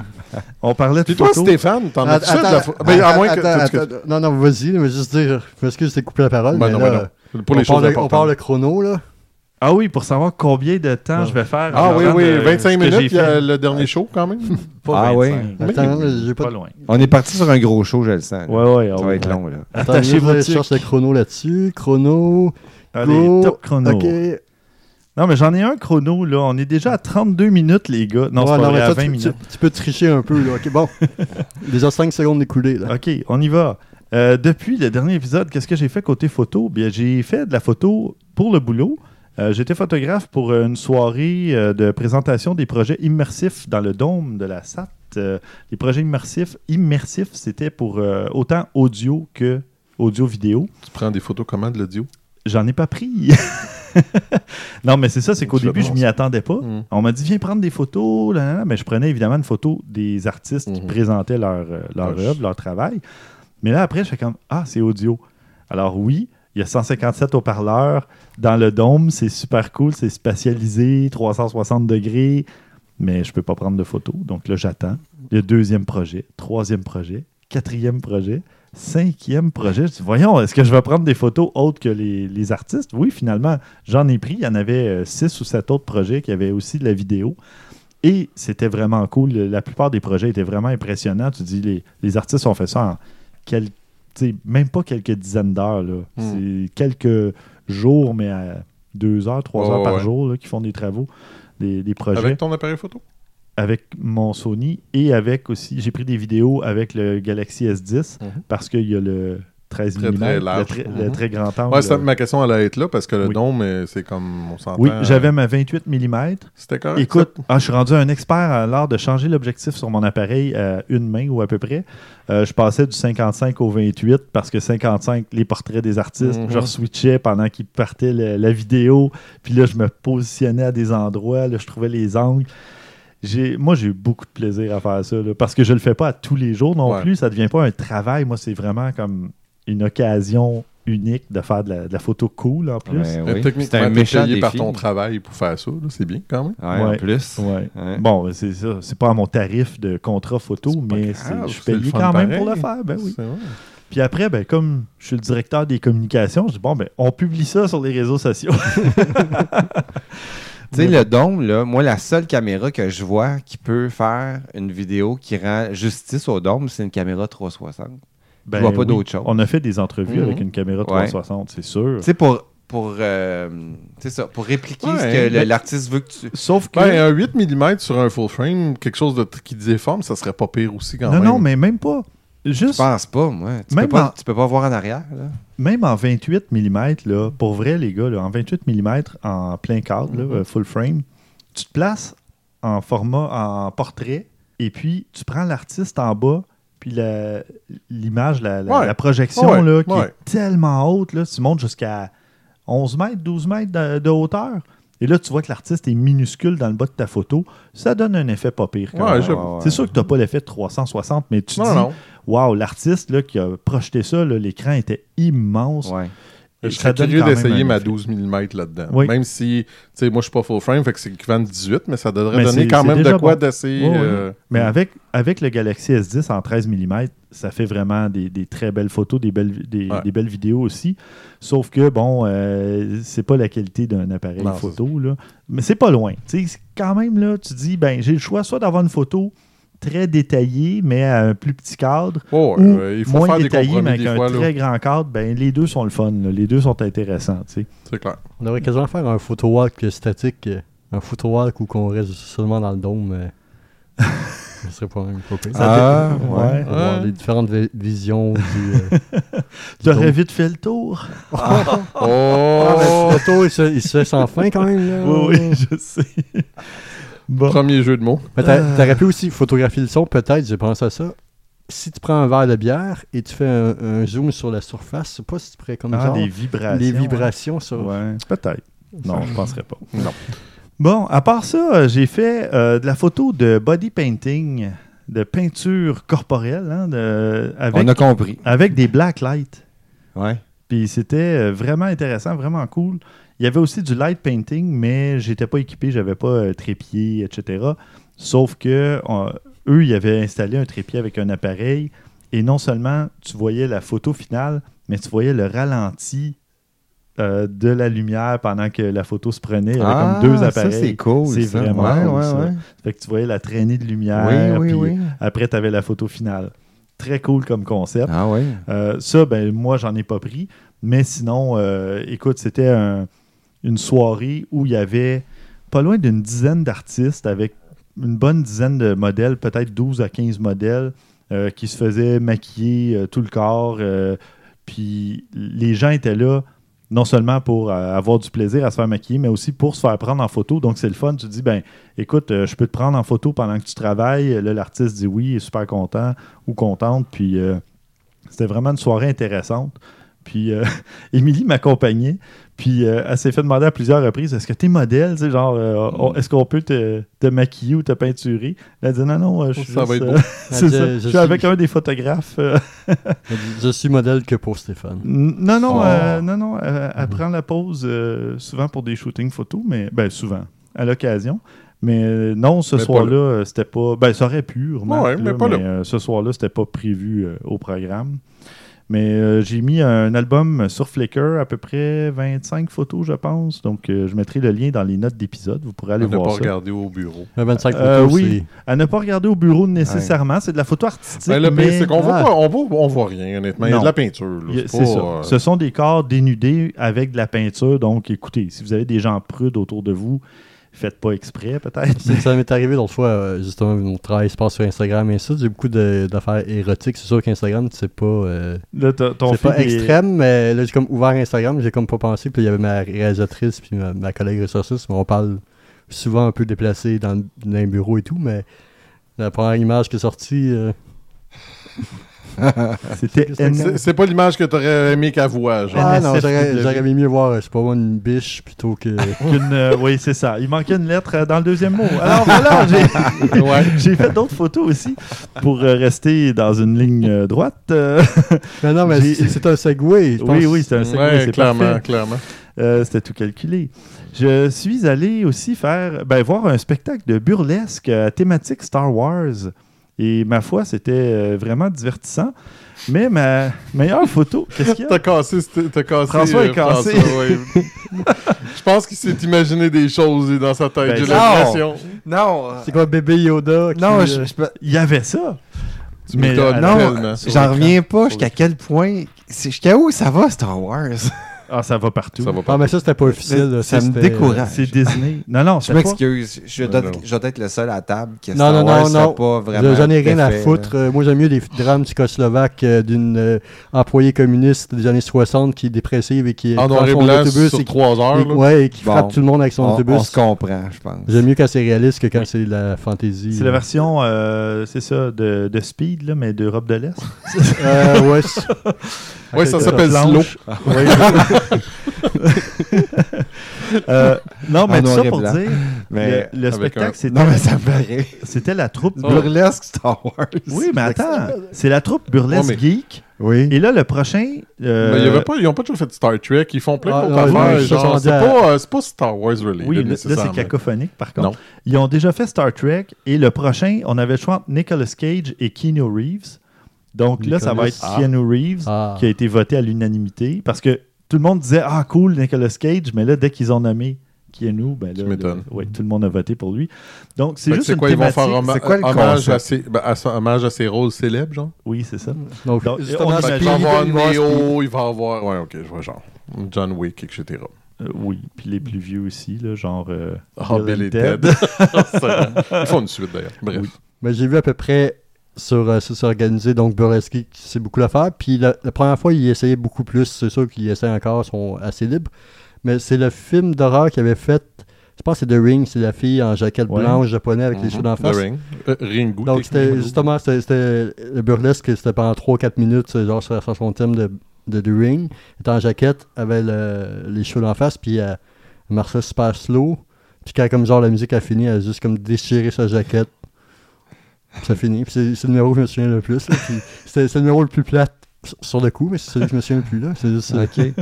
On parlait de Puis toi, photos. Stéphane, t'en as Attends, ça de la pho- attends, Ben, à attends, moins que. attends, que- attends, Non, non, vas-y, je vais juste dire. Je m'excuse, je t'ai coupé la parole. Ben mais non, là, ben non. Pour on, les choses parle, on parle le chrono, là. Ah oui, pour savoir combien de temps Ouais. je vais faire. Ah oui, oui, de- 25 ce que minutes, j'ai il y a le dernier show quand même? Pas Ah 25. oui. Attends, j'ai Pas pas. loin. On est parti sur un gros show, je le sens. là. Ouais, ouais. ah Ça va oui. être long, là. Attends, Attachez je vos cherche le chrono là-dessus. Chrono. Allez, go. top chrono. Ok. Non, mais j'en ai un chrono, là. On est déjà à 32 minutes, les gars. Non, Ouais, c'est pas vrai, à toi, 20 tu, minutes. tu- tu peux tricher un peu, là. Ok, bon. Déjà 5 secondes écoulées, là. OK, on y va. Euh, depuis le dernier épisode, qu'est-ce que j'ai fait côté photo? Bien, j'ai fait de la photo pour le boulot. Euh, J'étais photographe pour une soirée euh, de présentation des projets immersifs dans le dôme de la SAT. Euh, les projets immersifs, immersifs c'était pour euh, autant audio que audio-vidéo. Tu prends des photos comment de l'audio? J'en ai pas pris. non, mais c'est ça, c'est qu'au début, je m'y attendais pas. Mm. On m'a dit, viens prendre des photos. là, là, là. Mais je prenais évidemment une photo des artistes qui Mhm. présentaient leur, euh, leur œuvre, leur travail. Mais là, après, je fais comme, ah, c'est audio. Alors oui, il y a 157 haut-parleurs dans le dôme. C'est super cool, c'est spatialisé, 360 degrés. Mais je peux pas prendre de photos. Donc là, j'attends. Le deuxième projet, troisième projet, quatrième projet, cinquième projet. Je dis, voyons, est-ce que je vais prendre des photos autres que les, les artistes? Oui, finalement, j'en ai pris. Il y en avait euh, six ou sept autres projets qui avaient aussi de la vidéo. Et c'était vraiment cool. La plupart des projets étaient vraiment impressionnants. Tu dis, les, les artistes ont fait ça en quel- tu sais, même pas quelques dizaines d'heures. là. Mm. C'est quelques jours, mais à deux heures, trois heures par ouais. jour qui font des travaux, des, des projets Avec ton appareil photo? Avec mon Sony et avec aussi, j'ai pris des vidéos avec le Galaxy S10 Mhm. parce qu'il y a le 13 Très, mm, très le, large. très, le Mhm. très grand angle. Ouais, ça, ma question allait être là parce que le Oui. dôme, euh, c'est comme on s'entend. oui, euh, j'avais ma 28 mm. C'était correct. Écoute, ah, je suis rendu un expert à l'art de changer l'objectif sur mon appareil à une main ou à peu près. Euh, je passais du 55 au 28 parce que 55, les portraits des artistes, Mhm. je switchais pendant qu'ils partaient la vidéo. Puis là, je me positionnais à des endroits, là, je trouvais les angles. J'ai- Moi, j'ai eu beaucoup de plaisir à faire ça là, parce que je le fais pas à tous les jours non Ouais. plus. Ça devient pas un travail. Moi, c'est vraiment comme une occasion unique de faire de la, de la photo cool en plus. Ouais, Euh, oui. C'est un méchant payé par défi. ton travail pour faire ça. C'est bien quand même. Ouais, en Ouais. plus. Ouais. Ouais. Bon, c'est ça. C'est pas à mon tarif de contrat photo, mais grave, je suis payé quand même pareil. pour le faire. Ben oui. Puis après, ben, comme je suis le directeur des communications, je dis bon, ben, on publie ça sur les réseaux sociaux. Tu sais, le dôme, là, moi, la seule caméra que je vois qui peut faire une vidéo qui rend justice au dôme, c'est une caméra 360. Ben vois pas oui. d'autre chose. On a fait des entrevues Mhm. avec une caméra 360, c'est sûr. Tu sais, pour, pour, euh, ça, pour répliquer Ouais, ce que l'artiste veut que tu... Sauf que. Ben, un 8 mm sur un full frame, quelque chose de, qui déforme, ça serait pas pire aussi quand non, même. non, mais même pas. Je Juste, pense pas, moi. Tu, Même peux pas, en- tu peux pas voir en arrière, là. même en 28 mm, là, pour vrai, les gars, là, en 28 mm en plein cadre, là, euh, full frame, tu te places en format, en portrait, et puis tu prends l'artiste en bas, puis l'image, la, la- Ouais. la projection, Ouais, là, qui ouais. est tellement haute, là, tu montes jusqu'à 11 mètres, 12 mètres de, de hauteur. Et là, tu vois que l'artiste est minuscule dans le bas de ta photo. Ça donne un effet pas pire. Ouais. C'est sûr que tu n'as pas l'effet de 360, mais tu Non, dis, waouh, l'artiste là, qui a projeté ça, l'écran était immense. Ouais. Et Je serais curieux d'essayer ma effet. 12 mm là-dedans. Oui. Même si, tu sais, moi, je suis pas full frame, fait que c'est équivalent de 18, mais ça devrait Mais donner quand même de quoi bon. d'assez... Euh, Mais avec, avec le Galaxy S10 en 13 mm, ça fait vraiment des, des très belles photos, des belles, des, Ouais. des belles vidéos aussi. Sauf que, bon, euh, c'est pas la qualité d'un appareil Non, photo. Là. Mais c'est pas loin. Tu sais, quand même, là, tu dis, ben, j'ai le choix soit d'avoir une photo très détaillé, mais à un plus petit cadre, Oh, ou euh, il faut moins faire des détaillé, mais avec des un fois. là. très grand cadre, ben, les deux sont le fun. là. Les deux sont intéressants. tu sais. C'est clair. On devrait quasiment faire un photo walk statique, euh, un photo walk où qu'on reste seulement dans le dôme. euh. Ce serait pas même pas. Ah, ouais. Ouais. les différentes vi- visions du. euh, Tu aurais dôme. vite fait le tour. Oh! Ah, mais le photo, il se, il se fait sans fin quand même. Là. Oui, oui, je sais. Bon. Premier jeu de mots. Mais t'a- Ah. t'aurais pu aussi photographier le son, peut-être, j'ai pensé à ça. Si tu prends un verre de bière et tu fais un, un zoom sur la surface, je sais pas si tu pourrais comme Ah, genre, les vibrations. les vibrations sur. Ouais, peut-être. Non, je penserais pas. Non. Bon, à part ça, euh, j'ai fait euh, de la photo de body painting, de peinture corporelle, hein, de- avec, On a compris. avec des black lights. Ouais. Puis c'était euh, vraiment intéressant, vraiment cool. Il y avait aussi du light painting, mais j'étais pas équipé, j'avais pas euh, trépied, etc. Sauf que euh, eux, ils avaient installé un trépied avec un appareil, et non seulement tu voyais la photo finale, mais tu voyais le ralenti euh, de la lumière pendant que la photo se prenait. Il y avait comme deux Ah, appareils. Ça, c'est cool. C'est vraiment ouais, cool, ouais, ça. ouais. Fait que tu voyais la traînée de lumière. Oui, oui, puis oui. Après, tu avais la photo finale. Très cool comme concept. Ah oui. Euh, ça, ben, moi, j'en ai pas pris. Mais sinon, euh, écoute, c'était un- une soirée où il y avait pas loin d'une dizaine d'artistes avec une bonne dizaine de modèles, peut-être 12 à 15 modèles, euh, qui se faisaient maquiller euh, tout le corps. euh, puis les gens étaient là non seulement pour avoir du plaisir à se faire maquiller, mais aussi pour se faire prendre en photo. Donc, c'est le fun. Tu dis, ben, écoute, je peux te prendre en photo pendant que tu travailles. Là, l'artiste dit oui, il est super content ou contente. Puis, c'était vraiment une soirée intéressante. Puis, Émilie m'accompagnait. Puis, euh, elle s'est fait demander à plusieurs reprises est-ce que t'es modèle? Tu sais, genre, euh, on- est-ce qu'on peut te, te maquiller ou te peinturer? Elle a dit non, non, euh, je suis Ça va juste, être euh, beau. c'est Je- ça. je Je suis avec un des photographes. euh, Je suis modèle que pour Stéphane. N- Non, non, Oh. euh, non, non. euh, elle prend la pause euh, souvent pour des shootings photos, mais ben souvent, à l'occasion. Mais non, ce soir-là, c'était pas. Ben, ça aurait pu, remarque, Ouais, mais là, pas là. euh, ce soir-là, c'était pas prévu euh, au programme. Mais euh, j'ai mis un album sur Flickr, à peu près 25 photos, je pense. Donc, euh, je mettrai le lien dans les notes d'épisode. Vous pourrez aller On n'a voir pas ça. regardé au bureau. Un 25 Euh, photos, oui. À ne pas regarder au bureau nécessairement. C'est de la photo artistique. Ben, le pire, mais- c'est qu'on voit Ah. pas, on voit, on voit rien, honnêtement. Il y a Non. de la peinture. C'est C'est pas, ça. euh, Ce sont des corps dénudés avec de la peinture. Donc, écoutez, si vous avez des gens prudes autour de vous, faites pas exprès, peut-être. Ça m'est arrivé l'autre fois, euh, justement, mon travail se passe sur Instagram et ça, j'ai beaucoup d'affaires érotiques. C'est sûr qu'Instagram, c'est pas, euh, c'est pas est- extrême, mais là, j'ai comme ouvert Instagram, j'ai comme pas pensé. Puis il y avait ma réalisatrice, puis ma, ma collègue ressourceuse, mais on parle souvent un peu déplacé dans, dans un bureau et tout, mais la première image qui est sortie, euh, C'était C'est- C'est c'est pas l'image que t'aurais aimé qu'elle voit. genre. ah non, j'aurais aimé mieux voir, euh, je sais pas moi, une biche plutôt que. qu'une, euh, oui, c'est ça. Il manquait une lettre euh, dans le deuxième mot. Alors voilà, j'ai Ouais. fait d'autres photos aussi pour euh, rester dans une ligne euh, droite. Mais non, mais c'est c'est un segway. oui, oui, c'était un segway, Ouais, c'est clairement, parfait. clairement. Euh, C'était tout calculé. Je suis allé aussi faire, ben, voir un spectacle de burlesque à thématique Star Wars. Et ma foi, c'était euh, vraiment divertissant. Mais ma meilleure photo, qu'est-ce qu'il y a? T'as cassé, t'as cassé. François est cassé. François, ouais. Je pense qu'il s'est imaginé des choses dans sa tête. Ben, J'ai l'impression. Non. C'est quoi, bébé Yoda qui, Non, euh, je, je peux- Il y avait ça. Tu Mais, m'étonnes euh, non, j'en reviens pas jusqu'à quel point. Jusqu'à où ça va, Star Wars? Ah, ça va partout. Ça va pas. Ah, mais ça, c'était pas officiel. là, Ça me c'était, décourage. C'est Disney. Non, non, Je m'excuse. Je, dois- non. je dois être le seul à la table qui a Non, non, non, non. pas vraiment. J'en ai rien à foutre. là. Euh, moi, j'aime mieux les drames tchécoslovaques euh, d'une euh, employée communiste des années 60 qui est dépressive et qui En prend noir et son blanc autobus sur et, trois heures. et- ouais, et qui Bon. frappe tout le monde avec son On, on autobus. se comprend, je pense. J'aime mieux quand c'est réaliste que quand c'est la fantaisie. C'est la version, euh, c'est ça, de, de Speed, là, mais d'Europe de l'Est. Ouais, Ouais, ça s'appelle Slow. Euh, non, mais tout ça pour blanc. dire, Mais. le, spectacle, un- c'était, Non, mais ça me paraît. c'était la troupe. Oh. Burlesque Star Wars. Oui, mais attends, c'est la troupe Burlesque mais- Geek. Oui. Et là, le prochain. euh, Mais il y avait pas, ils n'ont pas toujours fait Star Trek. Ils font plein Ah, d'autres non, affaires. C'est pas, euh, c'est pas Star Wars related. Oui, là, c'est cacophonique, par contre. Non. Ils ont déjà fait Star Trek et le prochain, on avait le choix entre Nicolas Cage et Keanu Reeves. Donc là, ça va être Nicolas- Keanu Reeves Ah. qui a été voté à l'unanimité parce que tout le monde disait Ah, cool, Nicolas Cage, mais là, dès qu'ils ont nommé Keanu, ben là, ouais, tout le monde a voté pour lui. Donc, c'est que juste c'est une quoi, ils vont faire thématique. c'est quoi le hommage, à ses, ben, à son- hommage à ses rôles célèbres, genre? Oui, c'est ça. Donc, Donc, Speed, avoir il va avoir. Neo, il va avoir... Ouais, ok, je vois genre. John Wick, etc. Euh, oui, puis les plus vieux aussi, là, genre euh, Ah, Bill and et Ted. Ils font une suite, d'ailleurs. Bref. Oui. Mais j'ai vu à peu près sur euh, sur s'organiser, donc Burlesque, c'est beaucoup l'affaire. Puis la, la première fois, il essayait beaucoup plus. C'est sûr qu'il essaie encore, ils sont assez libres. Mais c'est le film d'horreur qu'il avait fait. Je pense que c'est The Ring, c'est la fille en jaquette Ouais. blanche japonaise avec les Mhm. cheveux d'en The face. Ring. Euh, Ringu. Donc c'était justement, c'était- le burlesque, c'était pendant 3-4 minutes, c'est genre sur, sur son thème de, de The Ring. Elle était en jaquette, avait le- les cheveux d'en face, puis elle, elle marchait super slow. Puis quand comme genre la musique a fini, elle a juste comme déchiré sa jaquette. Ça finit. C'est c'est le numéro que je me souviens le plus. là. Puis C'est c'est le numéro le plus plat sur- le coup, mais c'est celui que je me souviens le plus là. C'est juste ça. OK.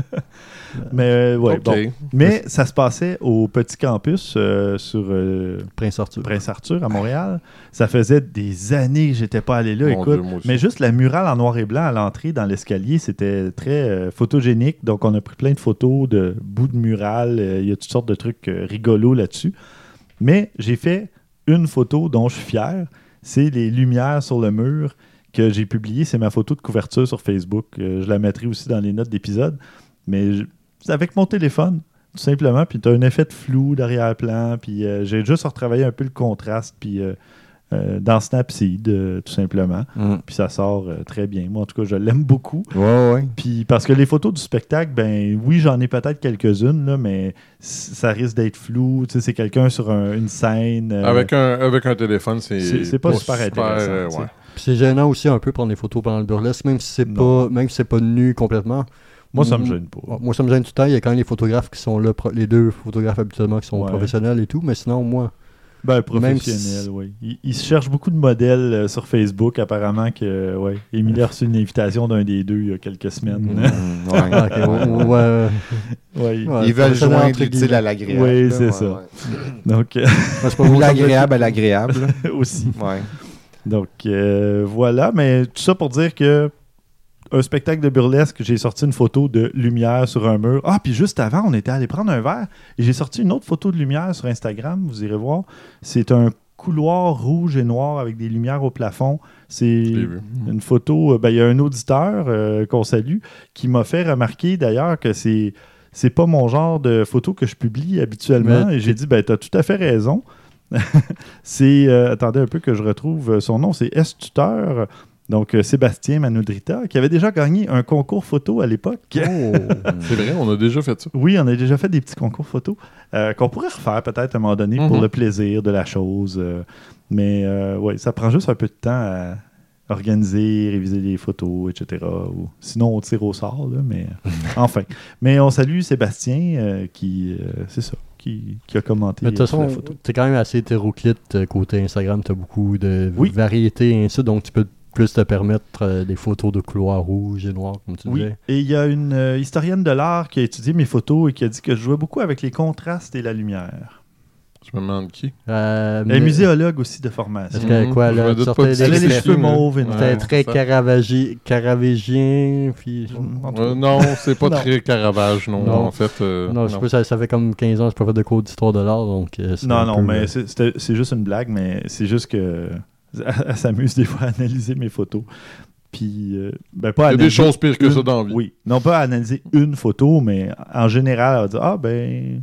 Mais euh, ouais, Ok. bon. Mais ça se passait au petit campus euh, sur euh, Prince Arthur. Prince Arthur à Montréal. Ça faisait des années que j'étais pas allé là. Mon Écoute, Dieu, mais juste la murale en noir et blanc à l'entrée dans l'escalier, c'était très euh, photogénique. Donc on a pris plein de photos de bouts de murale. Euh, Il y a toutes sortes de trucs euh, rigolos là-dessus. Mais j'ai fait une photo dont je suis fier. C'est les lumières sur le mur que j'ai publié. C'est ma photo de couverture sur Facebook. Euh, je la mettrai aussi dans les notes d'épisode. Mais avec mon téléphone, tout simplement. Puis tu as un effet de flou d'arrière-plan. Puis euh, j'ai juste retravaillé un peu le contraste. Puis euh, dans Snapseed, euh, tout simplement. Mm. Puis ça sort euh, très bien. Moi, en tout cas, je l'aime beaucoup. Ouais, ouais. Puis parce que les photos du spectacle, ben oui, j'en ai peut-être quelques-unes, là, mais ça risque d'être flou. Tu sais, c'est quelqu'un sur un- une scène. euh, Avec un, avec un téléphone, c'est C'est- c'est pas super intéressant, euh, ouais. Puis c'est gênant aussi un peu prendre des photos pendant le burlesque, même si c'est pas, même si c'est pas nu complètement. Moi, ça me Mm. gêne pas. Ouais, Moi, ça me gêne tout le temps. Il y a quand même les photographes qui sont là, les deux photographes habituellement qui sont Ouais. professionnels et tout. Mais sinon, moi, Ben, professionnel, si- oui. Il, il se cherche beaucoup de modèles euh, sur Facebook, apparemment, que, ouais. Émilie a reçu une invitation d'un des deux il y a quelques semaines. Mm, ouais. ok, ouais, ouais, Ouais. Ouais, Ils veulent joindre entre l'utile à l'agréable. Oui, c'est ouais, ça. ouais. Donc, euh, c'est pas l'agréable à l'agréable. aussi. Ouais. Donc, euh, voilà. Mais tout ça pour dire que un spectacle de burlesque, j'ai sorti une photo de lumière sur un mur. Ah, puis juste avant, on était allé prendre un verre et j'ai sorti une autre photo de lumière sur Instagram. Vous irez voir. C'est un couloir rouge et noir avec des lumières au plafond. C'est une photo. euh, ben, Il y a un auditeur euh, qu'on salue qui m'a fait remarquer d'ailleurs que c'est c'est pas mon genre de photo que je publie habituellement. Mais et j'ai dit, ben, t'as tout à fait raison. c'est, euh, attendez un peu que je retrouve son nom, c'est S Tuteur, donc euh, Sébastien Manoudrita, qui avait déjà gagné un concours photo à l'époque. Oh. C'est vrai, on a déjà fait ça. Oui, on a déjà fait des petits concours photo euh, qu'on pourrait refaire peut-être à un moment donné pour Mhm. le plaisir de la chose. euh, mais euh, ouais, ça prend juste un peu de temps à organiser, réviser les photos, etc. Ou- sinon, on tire au sort, là, mais enfin. Mais on salue Sébastien euh, qui, euh, c'est ça, qui, qui a commenté Mais de toute façon, photo. t'es quand même assez hétéroclite côté Instagram. T'as beaucoup de Oui. variétés et ainsi, donc tu peux plus te permettre euh, des photos de couloirs rouges et noirs, comme tu Oui, disais. et il y a une euh, historienne de l'art qui a étudié mes photos et qui a dit que je jouais beaucoup avec les contrastes et la lumière. Je me demande qui. Euh, Elle est muséologue aussi de formation. Est-ce que quoi, là, pas des- a les cheveux mauves Ouais. C'était très ça. caravagi- caravagien. Puis... Euh, non, c'est pas Non. très Caravage, non, Non. en fait. euh, non, je sais pas, ça, ça fait comme 15 ans que je peux faire de cours d'histoire de l'art, donc... euh, Non, non, peu, mais c'est juste une blague, mais c'est juste que elle, s'amuse des fois à analyser mes photos. Puis, euh, ben pas Il y a des choses pires que ça dans la vie. Oui, non pas analyser une photo, mais en général, elle va dire Ah, ben,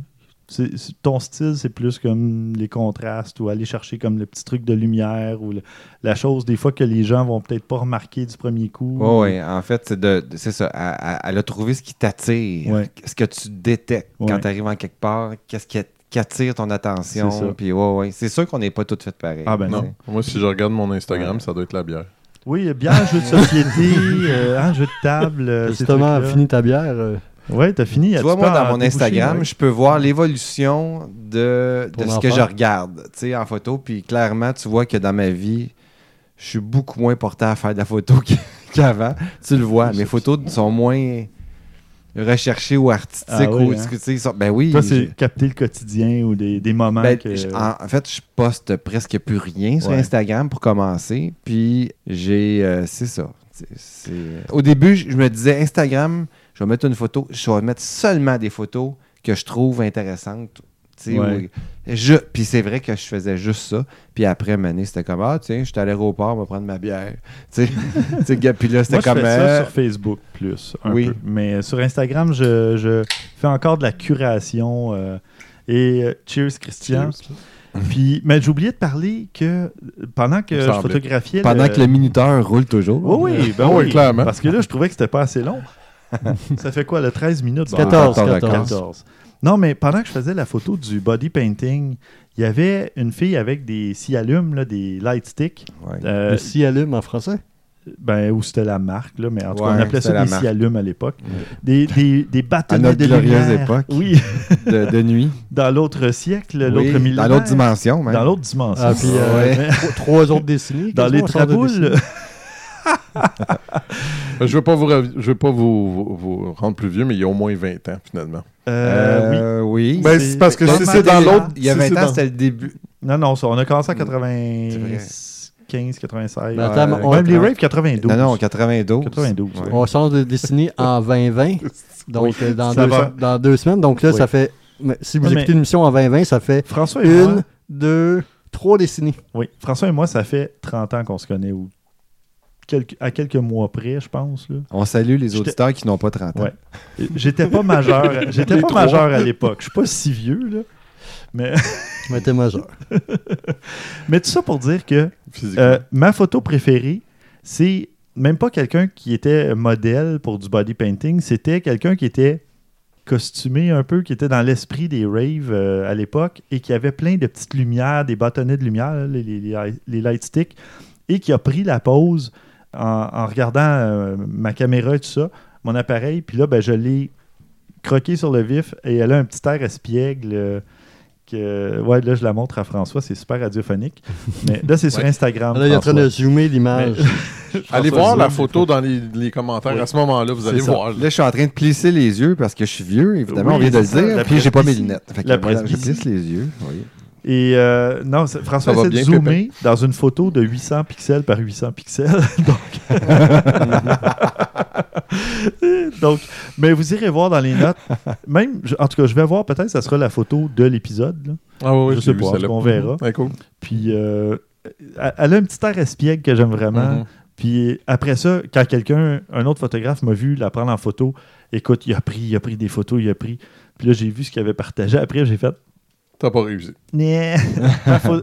ton style, c'est plus comme les contrastes ou aller chercher comme le petit truc de lumière ou le- la chose, des fois, que les gens vont peut-être pas remarquer du premier coup. Ouais, ouais. En fait, c'est de, de- c'est ça. Elle, elle- a trouvé ce qui t'attire, Ouais. ce que tu détectes Ouais. quand tu arrives en quelque part, qu'est-ce qui, qui attire ton attention. C'est. Puis ouais, ouais. C'est sûr qu'on n'est pas toutes faites pareil. Ah, ben non. Moi, si je regarde mon Instagram, Ouais. ça doit être la bière. Oui, bien, jeu de société, euh, hein, jeu de table. euh, Justement, fini ta bière. euh, Ouais, t'as fini. Tu vois, moi, dans mon Instagram, ouais. je peux voir l'évolution de, de ce que je regarde tu sais, en photo. Puis clairement, tu vois que dans ma vie, je suis beaucoup moins porté à faire de la photo qu'- qu'avant. tu le vois. Mes photos sont moins recherchées ou artistiques. Ah oui, ou, hein? tu sais, ben oui. Toi, c'est capter le quotidien ou des, des moments Ben, que... en, en fait, je poste presque plus rien sur. Instagram pour commencer. Puis j'ai. euh, c'est ça. C'est- Au début, je me disais Instagram, je vais mettre une photo, je vais mettre seulement des photos que je trouve intéressantes. Ouais. je- Puis c'est vrai que je faisais juste ça. Puis après, Mané, c'était comme, ah, tiens, je suis à l'aéroport, on va prendre ma bière. Tu sais, tu sais, gars, puis là, c'était Moi, je comme. fais ça euh, sur Facebook plus, un oui. peu. Mais sur Instagram, je, je fais encore de la curation. euh, et euh, cheers, Christian. Puis, mais j'ai oublié de parler que euh, pendant que me je photographiais. pendant le- que le minuteur roule toujours. Oui, oui, ben Ah oui, oui, clairement. Parce que là, je trouvais que c'était pas assez long. Ça fait quoi, le 13 minutes? Bon, 14, 14, 14. 14. Non, mais pendant que je faisais la photo du body painting, il y avait une fille avec des sciallumes, là, des light sticks. Ouais. Euh, Le si allume en français? ben, ou c'était la marque, là, mais en tout cas, on appelait ça des marque. sciallumes à l'époque. Des, des, des bâtonnets notre de glorieuse lumière. époque. Oui, De, de nuit. dans l'autre siècle, Oui, l'autre millénaire. Dans l'autre dimension, même. Dans l'autre dimension. Ah, puis euh, Ouais. trois- trois autres décennies. dans les de traboules. décennies. Je veux pas vous, rav- je veux pas vous, vous- vous rendre plus vieux, mais il y a au moins 20 ans, finalement. Euh, oui. Euh, oui. Ben, c'est- parce que c'est si c'est dans l'autre. Il y a si 20 c'est ans, dans- c'était le début. Non, non, ça, on a commencé en C'est 95, 96. Mais attends, Ouais. on, Même les raves 92. Non, non, 92. 92. Ouais. on sort de décennie en 2020. Donc, euh, dans, deux, va. dans deux semaines. Donc là, Oui. ça fait. Si vous écoutez l'émission en 2020, ça fait François et moi, une, deux, trois décennies. oui, François et moi, ça fait 30 ans qu'on se connaît, ou quelques- à quelques mois près, je pense. Là. On salue les J'étais- auditeurs qui n'ont pas 30 ans. Ouais. J'étais pas majeur. J'étais pas trois. majeur à l'époque. Je suis pas si vieux, là. Mais, Mais t'es majeur. mais tout ça pour dire que euh, ma photo préférée, c'est même pas quelqu'un qui était modèle pour du body painting, c'était quelqu'un qui était costumé un peu, qui était dans l'esprit des raves euh, à l'époque et qui avait plein de petites lumières, des bâtonnets de lumière, là, les, les- les light sticks, et qui a pris la pause en, en regardant euh, ma caméra et tout ça, mon appareil, puis là, ben, je l'ai croqué sur le vif et elle a un petit air espiègle. euh, que, ouais, là, je la montre à François, c'est super radiophonique. Mais là, c'est sur Ouais. Instagram. Là, il est en train de zoomer l'image. Allez voir la photo dans les, les commentaires à ce moment-là, vous allez ça. voir. Là, je suis en train de plisser les yeux parce que je suis vieux, évidemment, Oui, on vient de le dire. Puis j'ai pas mes lunettes. Fait que La voilà, je plisse les yeux. Oui. Et euh, non, François essaie de zoomer dans une photo de 800 pixels par 800 pixels. Donc, donc, mais vous irez voir dans les notes. Même, je- en tout cas, je vais voir, peut-être ça sera la photo de l'épisode. là. Ah oui, Je sais pas, on verra. Ouais, cool. Puis, euh, elle a un petit air espiègle que j'aime vraiment. Mhm. Puis après ça, quand quelqu'un, un autre photographe m'a vu la prendre en photo, écoute, il a pris, il a pris des photos, il a pris. Puis là, j'ai vu ce qu'il avait partagé. Après, j'ai fait, T'as pas réussi.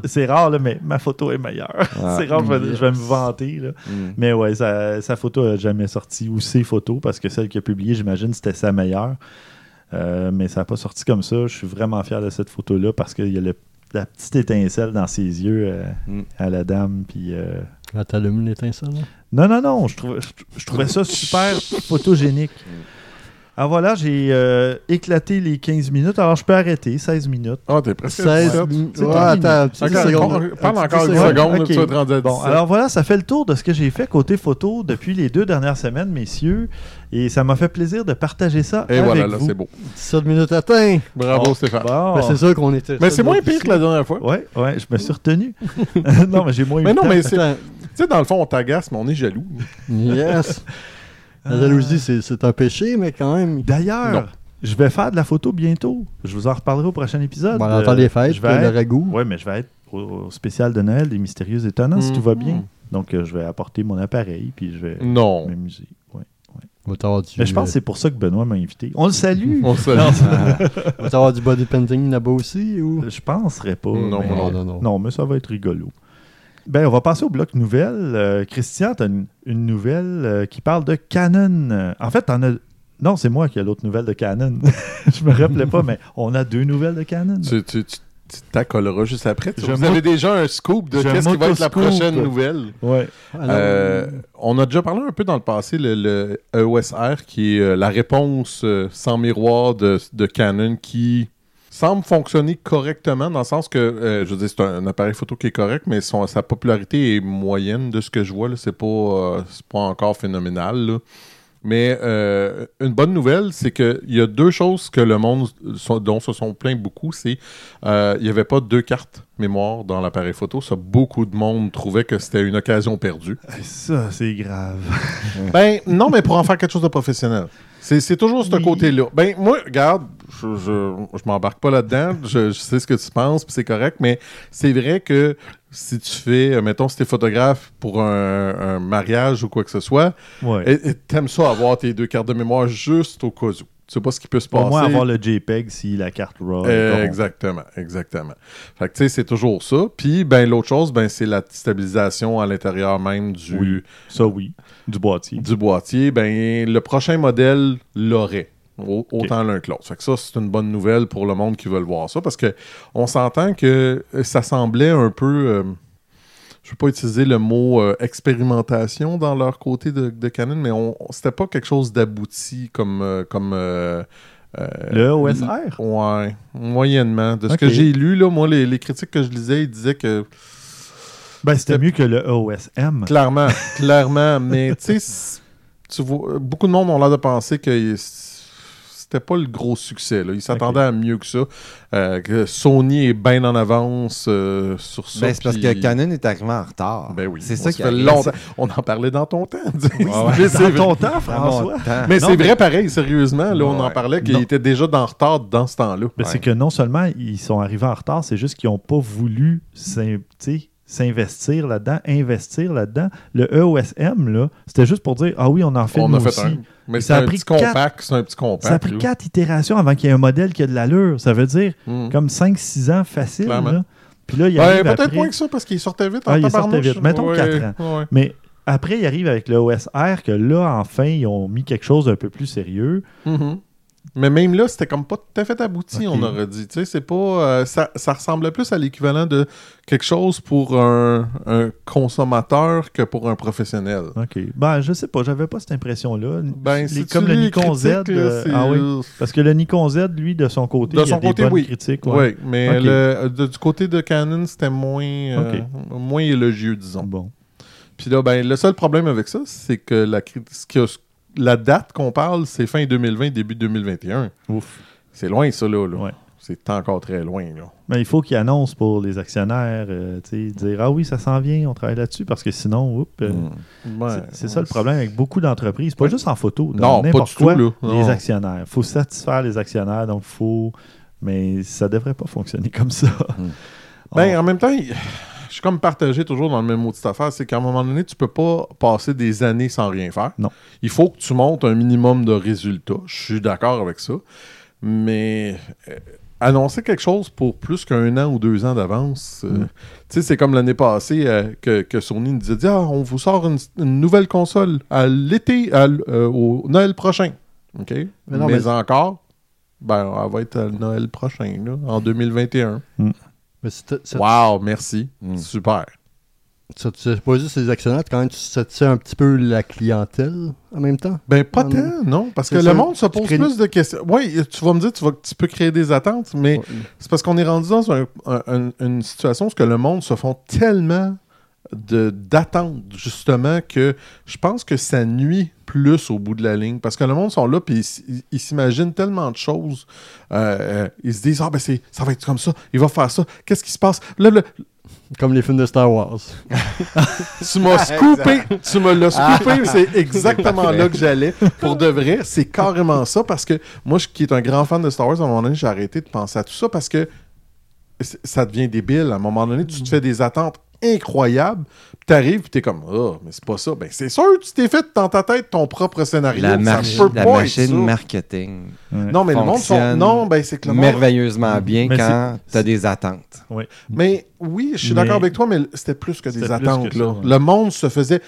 C'est rare, là, mais ma photo est meilleure. Ah. c'est rare, je vais, je vais me vanter. là. Mm. Mais ouais, sa, sa photo n'a jamais sorti, ou ses photos, parce que celle qu'il a publiée, j'imagine, c'était sa meilleure. Euh, mais ça n'a pas sorti comme ça. Je suis vraiment fier de cette photo-là parce qu'il y a le- la petite étincelle dans ses yeux euh, Mm. à la dame. Puis, euh, Là, t'allumes l'étincelle. là? Non, non, non, je trouvais, je, je trouvais ça super photogénique. Alors voilà, j'ai euh, éclaté les 15 minutes. Alors je peux arrêter, 16 minutes. Ah, t'es presque 16 17. minutes. C'est Ouais, attends, Parle encore une seconde. tu vas te rendre à Bon, 17. alors voilà, ça fait le tour de ce que j'ai fait côté photo depuis les deux dernières semaines, messieurs. Et ça m'a fait plaisir de partager ça Et avec voilà, là, vous. c'est beau. 17 minutes atteint. Bravo, Bon. Stéphane. Bon. Ben, c'est sûr qu'on était. Mais c'est moins pire que la dernière fois. Ouais, ouais, je me suis retenu. non, mais j'ai moins eu Mais non, mais c'est. Tu sais, dans le fond, on t'agace, mais on est jaloux. Yes. La jalousie, c'est- c'est un péché, mais quand même. D'ailleurs, je vais faire de la photo bientôt. Je vous en reparlerai au prochain épisode. Bon, on entend Euh, les fêtes, je vais le être- ragoût. Ouais, mais je vais être au, au spécial de Noël des Mystérieux Étonnants, si tout va bien. Donc, euh, je vais apporter mon appareil, puis je vais Non. m'amuser. Ouais. On va t'avoir du, Mais je pense que c'est pour ça que Benoît m'a invité. On le salue. On se Non, on va t'avoir du body painting là-bas aussi ou? Je penserais pas. Non, mais- non, non, non. Non, mais ça va être rigolo. Ben, on va passer au bloc nouvelles. Euh, Christian, tu as une, une nouvelle euh, qui parle de Canon. En fait, t'en as. Non, c'est moi qui ai l'autre nouvelle de Canon. je me rappelais pas, mais on a deux nouvelles de Canon. Tu, tu, tu, tu t'accoleras juste après. tu- Je Vous avez déjà un scoop de qu'est-ce qui va être la prochaine nouvelle. Ouais. Alors, Euh, on a déjà parlé un peu dans le passé, le, le EOS-R, qui est euh, la réponse euh, sans miroir de, de Canon qui semble fonctionner correctement, dans le sens que, euh, je veux dire, c'est un, appareil photo qui est correct, mais son- sa popularité est moyenne de ce que je vois. là. C'est pas, euh, pas encore phénoménal. Mais euh, une bonne nouvelle, c'est qu'il y a deux choses que le monde so- dont se sont plaints beaucoup. C'est euh, il n'y avait pas deux cartes mémoire dans l'appareil photo. Ça, beaucoup de monde trouvait que c'était une occasion perdue. Ça, c'est grave. Ben non, mais pour en faire quelque chose de professionnel. C'est c'est toujours ce Oui. côté-là. Ben moi, regarde, je, je, je m'embarque pas là-dedans. Je, je sais ce que tu penses, puis c'est correct, mais c'est vrai que si tu fais, euh, mettons, si t'es photographe pour un, un mariage ou quoi que ce soit, Ouais. et- et t'aimes ça avoir tes deux cartes de mémoire juste au cas où. Tu sais pas ce qui peut se passer. Au moins avoir le JPEG si la carte RAW. Euh, exactement, exactement. Fait que tu sais, c'est toujours ça. Puis, ben, l'autre chose, ben, c'est la stabilisation à l'intérieur même du, Oui. Ça, oui. Du boîtier. du boîtier. Ben, le prochain modèle l'aurait. Au- Autant l'un que l'autre. Fait que ça, c'est une bonne nouvelle pour le monde qui veut voir ça. Parce que on s'entend que euh, ça semblait un peu. euh, je ne veux pas utiliser le mot euh, expérimentation dans leur côté de, de Canon, mais on, c'était pas quelque chose d'abouti comme. euh, comme Le OSR? Ouais, moyennement. De ce que j'ai lu, là, moi, les, les critiques que je lisais, ils disaient que Ben, c'était mieux que le OSM. clairement, clairement, mais tu sais, beaucoup de monde ont l'air de penser que c'était pas le gros succès. Là. Ils s'attendaient à mieux que ça. Euh, que Sony est bien en avance euh, sur ça. Ben, c'est parce que Canon est arrivé en retard. Ben oui. C'est ça qui fait longtemps. On en parlait dans ton temps. Dans ton temps, François. Mais c'est mais- vrai pareil, sérieusement. Là, on en parlait qu'il Non. était déjà dans le retard dans ce temps-là. Ben, Ouais. C'est que non seulement ils sont arrivés en retard, c'est juste qu'ils n'ont pas voulu s'investir là-dedans, investir là-dedans. Le E EOSM, là, c'était juste pour dire Ah oui, on en fait On nous a fait aussi. un. Mais Ça c'est a un pris petit compact. C'est un petit compact. Ça a pris là. quatre itérations avant qu'il y ait un modèle qui a de l'allure. Ça veut dire Hmm. comme 5-6 ans facile. Là. Puis là, il Ouais, arrive peut-être après- moins que ça parce qu'il sortait vite. en Ah, il sortait vite. Mettons Ouais, quatre ans. ouais. Mais après, il arrive avec le OSR que là, enfin, ils ont mis quelque chose d'un peu plus sérieux. Mhm. Mais même là, c'était comme pas tout à fait abouti, on aurait dit. Tu sais, c'est pas. euh, ça, ça ressemblait plus à l'équivalent de quelque chose pour un, un consommateur que pour un professionnel. OK. Ben, je sais pas, j'avais pas cette impression-là. Ben, Les- si comme le Nikon Z. euh, c'est- ah oui. Parce que le Nikon Z, lui, de son côté, De il a son des côté, bonnes oui. critiques. Oui, mais le- de- du côté de Canon, c'était moins, euh, moins élogieux, disons. Bon. Puis là, ben, le seul problème avec ça, c'est que la, ce y a- la date qu'on parle, c'est fin 2020, début 2021. Ouf. C'est loin, ça, là. là. Ouais. C'est encore très loin, là. Mais il faut qu'il annonce pour les actionnaires, euh, dire Ah oui, ça s'en vient, on travaille là-dessus, parce que sinon, oups, euh, Mm. Ouais. c'est- ça le problème avec beaucoup d'entreprises. Pas juste en photo, dans n'importe tout, quoi, là. les actionnaires. Il faut satisfaire les actionnaires, donc faut. Mais ça devrait pas fonctionner comme ça. Ben, Oh. en même temps, il- suis comme partagé toujours dans le même mot de cette affaire, c'est qu'à un moment donné, tu peux pas passer des années sans rien faire. Non. Il faut que tu montes un minimum de résultats. Je suis d'accord avec ça. Mais euh, annoncer quelque chose pour plus qu'un an ou deux ans d'avance, euh, Mm. tu sais, c'est comme l'année passée euh, que, que Sony nous disait Ah, on vous sort une, une nouvelle console à l'été, au Noël prochain. OK? Mais, Mais non, mais- encore, ben, elle va être à Noël prochain, là, en 2021. Mais Wow, merci. Mm. Super. ça- c'est pas juste les actionnaires, quand même, tu satisfais un petit peu la clientèle en même temps? Ben, pas Mm. tant, non. Parce que le monde se Tu pose crées- plus de questions. Oui, tu vas me dire, tu, vas, tu peux créer des attentes, mais c'est parce qu'on est rendu dans un- un- un- une situation où ce que le monde se font tellement de- d'attentes, justement, que je pense que ça nuit plus au bout de la ligne. Parce que le monde sont là, puis ils s'imaginent tellement de choses. Euh, euh, ils se disent, ah, ben, c'est, ça va être comme ça, il va faire ça, qu'est-ce qui se passe? Là, là, Comme les films de Star Wars. Tu m'as scoopé. Tu me l'as scoopé. C'est exactement là que j'allais. Pour de vrai, c'est carrément ça. Parce que moi, je, qui est un grand fan de Star Wars, à un moment donné, j'ai arrêté de penser à tout ça parce que ça devient débile. À un moment donné, tu te fais des attentes incroyables. Puis t'arrives, puis t'es comme, oh, mais c'est pas ça. Ben, c'est sûr, tu t'es fait dans ta tête ton propre scénario. La, Ça marche- peut la pas être machine ça. marketing Ouais. Non, mais le monde sont... Non, ben, c'est que le monde... merveilleusement bien Mais quand tu as des attentes. Mais oui, je suis Mais- d'accord avec toi, mais c'était plus que des attentes. que ça, là. ouais. Le monde se faisait.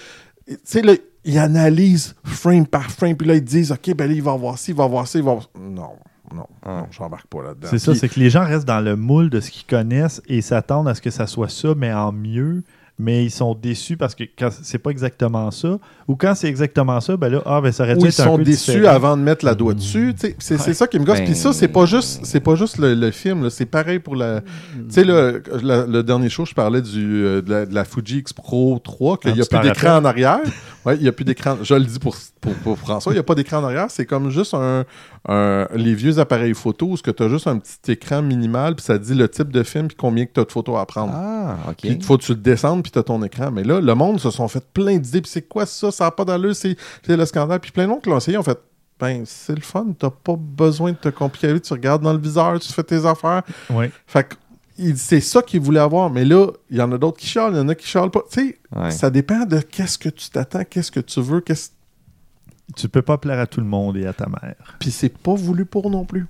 Tu sais, là, ils analysent frame par frame, puis là, ils disent OK, ben là, il va avoir ci, il va avoir ça, il va avoir. Non, non, Ah. non, j'embarque pas là-dedans. C'est ça, c'est que les gens restent dans le moule de ce qu'ils connaissent et s'attendent à ce que ça soit ça, mais en mieux. Mais ils sont déçus parce que quand c'est pas exactement ça, ou quand c'est exactement ça, ben là, ah, ben ça aurait dû ils être un sont peu déçus différent. avant de mettre la doigt dessus. C'est Ouais. ça qui me gosse. Ben- Puis ça, c'est pas juste, c'est pas juste le, le film. C'est pareil pour la. Tu sais, le, le, le dernier show, je parlais du, euh, de, la, de la Fuji X Pro 3, qu'il n'y a plus d'écran en arrière. Ouais, il n'y a plus d'écran. Je le dis pour, pour, pour François, il n'y a pas d'écran en arrière. C'est comme juste un, un- les vieux appareils photo où tu as juste un petit écran minimal, puis ça dit le type de film, puis combien que tu as de photos à prendre. Ah, OK. Puis il faut que tu le descendes, puis tu as ton écran. Mais là, le monde se sont fait plein d'idées. Puis c'est quoi ça? Ça n'a pas d'allure. C'est c'est le scandale. Puis plein de monde qui l'ont essayé. En fait, ben c'est le fun. T'as pas besoin de te compliquer la vie. Tu regardes dans le viseur, tu fais tes affaires. Ouais. Fait que il- c'est ça qu'il voulait avoir. Mais là, il y en a d'autres qui chialent, il y en a qui chialent pas. Tu sais, Ouais. ça dépend de qu'est-ce que tu t'attends, qu'est-ce que tu veux, qu'est-ce Tu peux pas plaire à tout le monde et à ta mère. Puis c'est pas voulu pour non plus.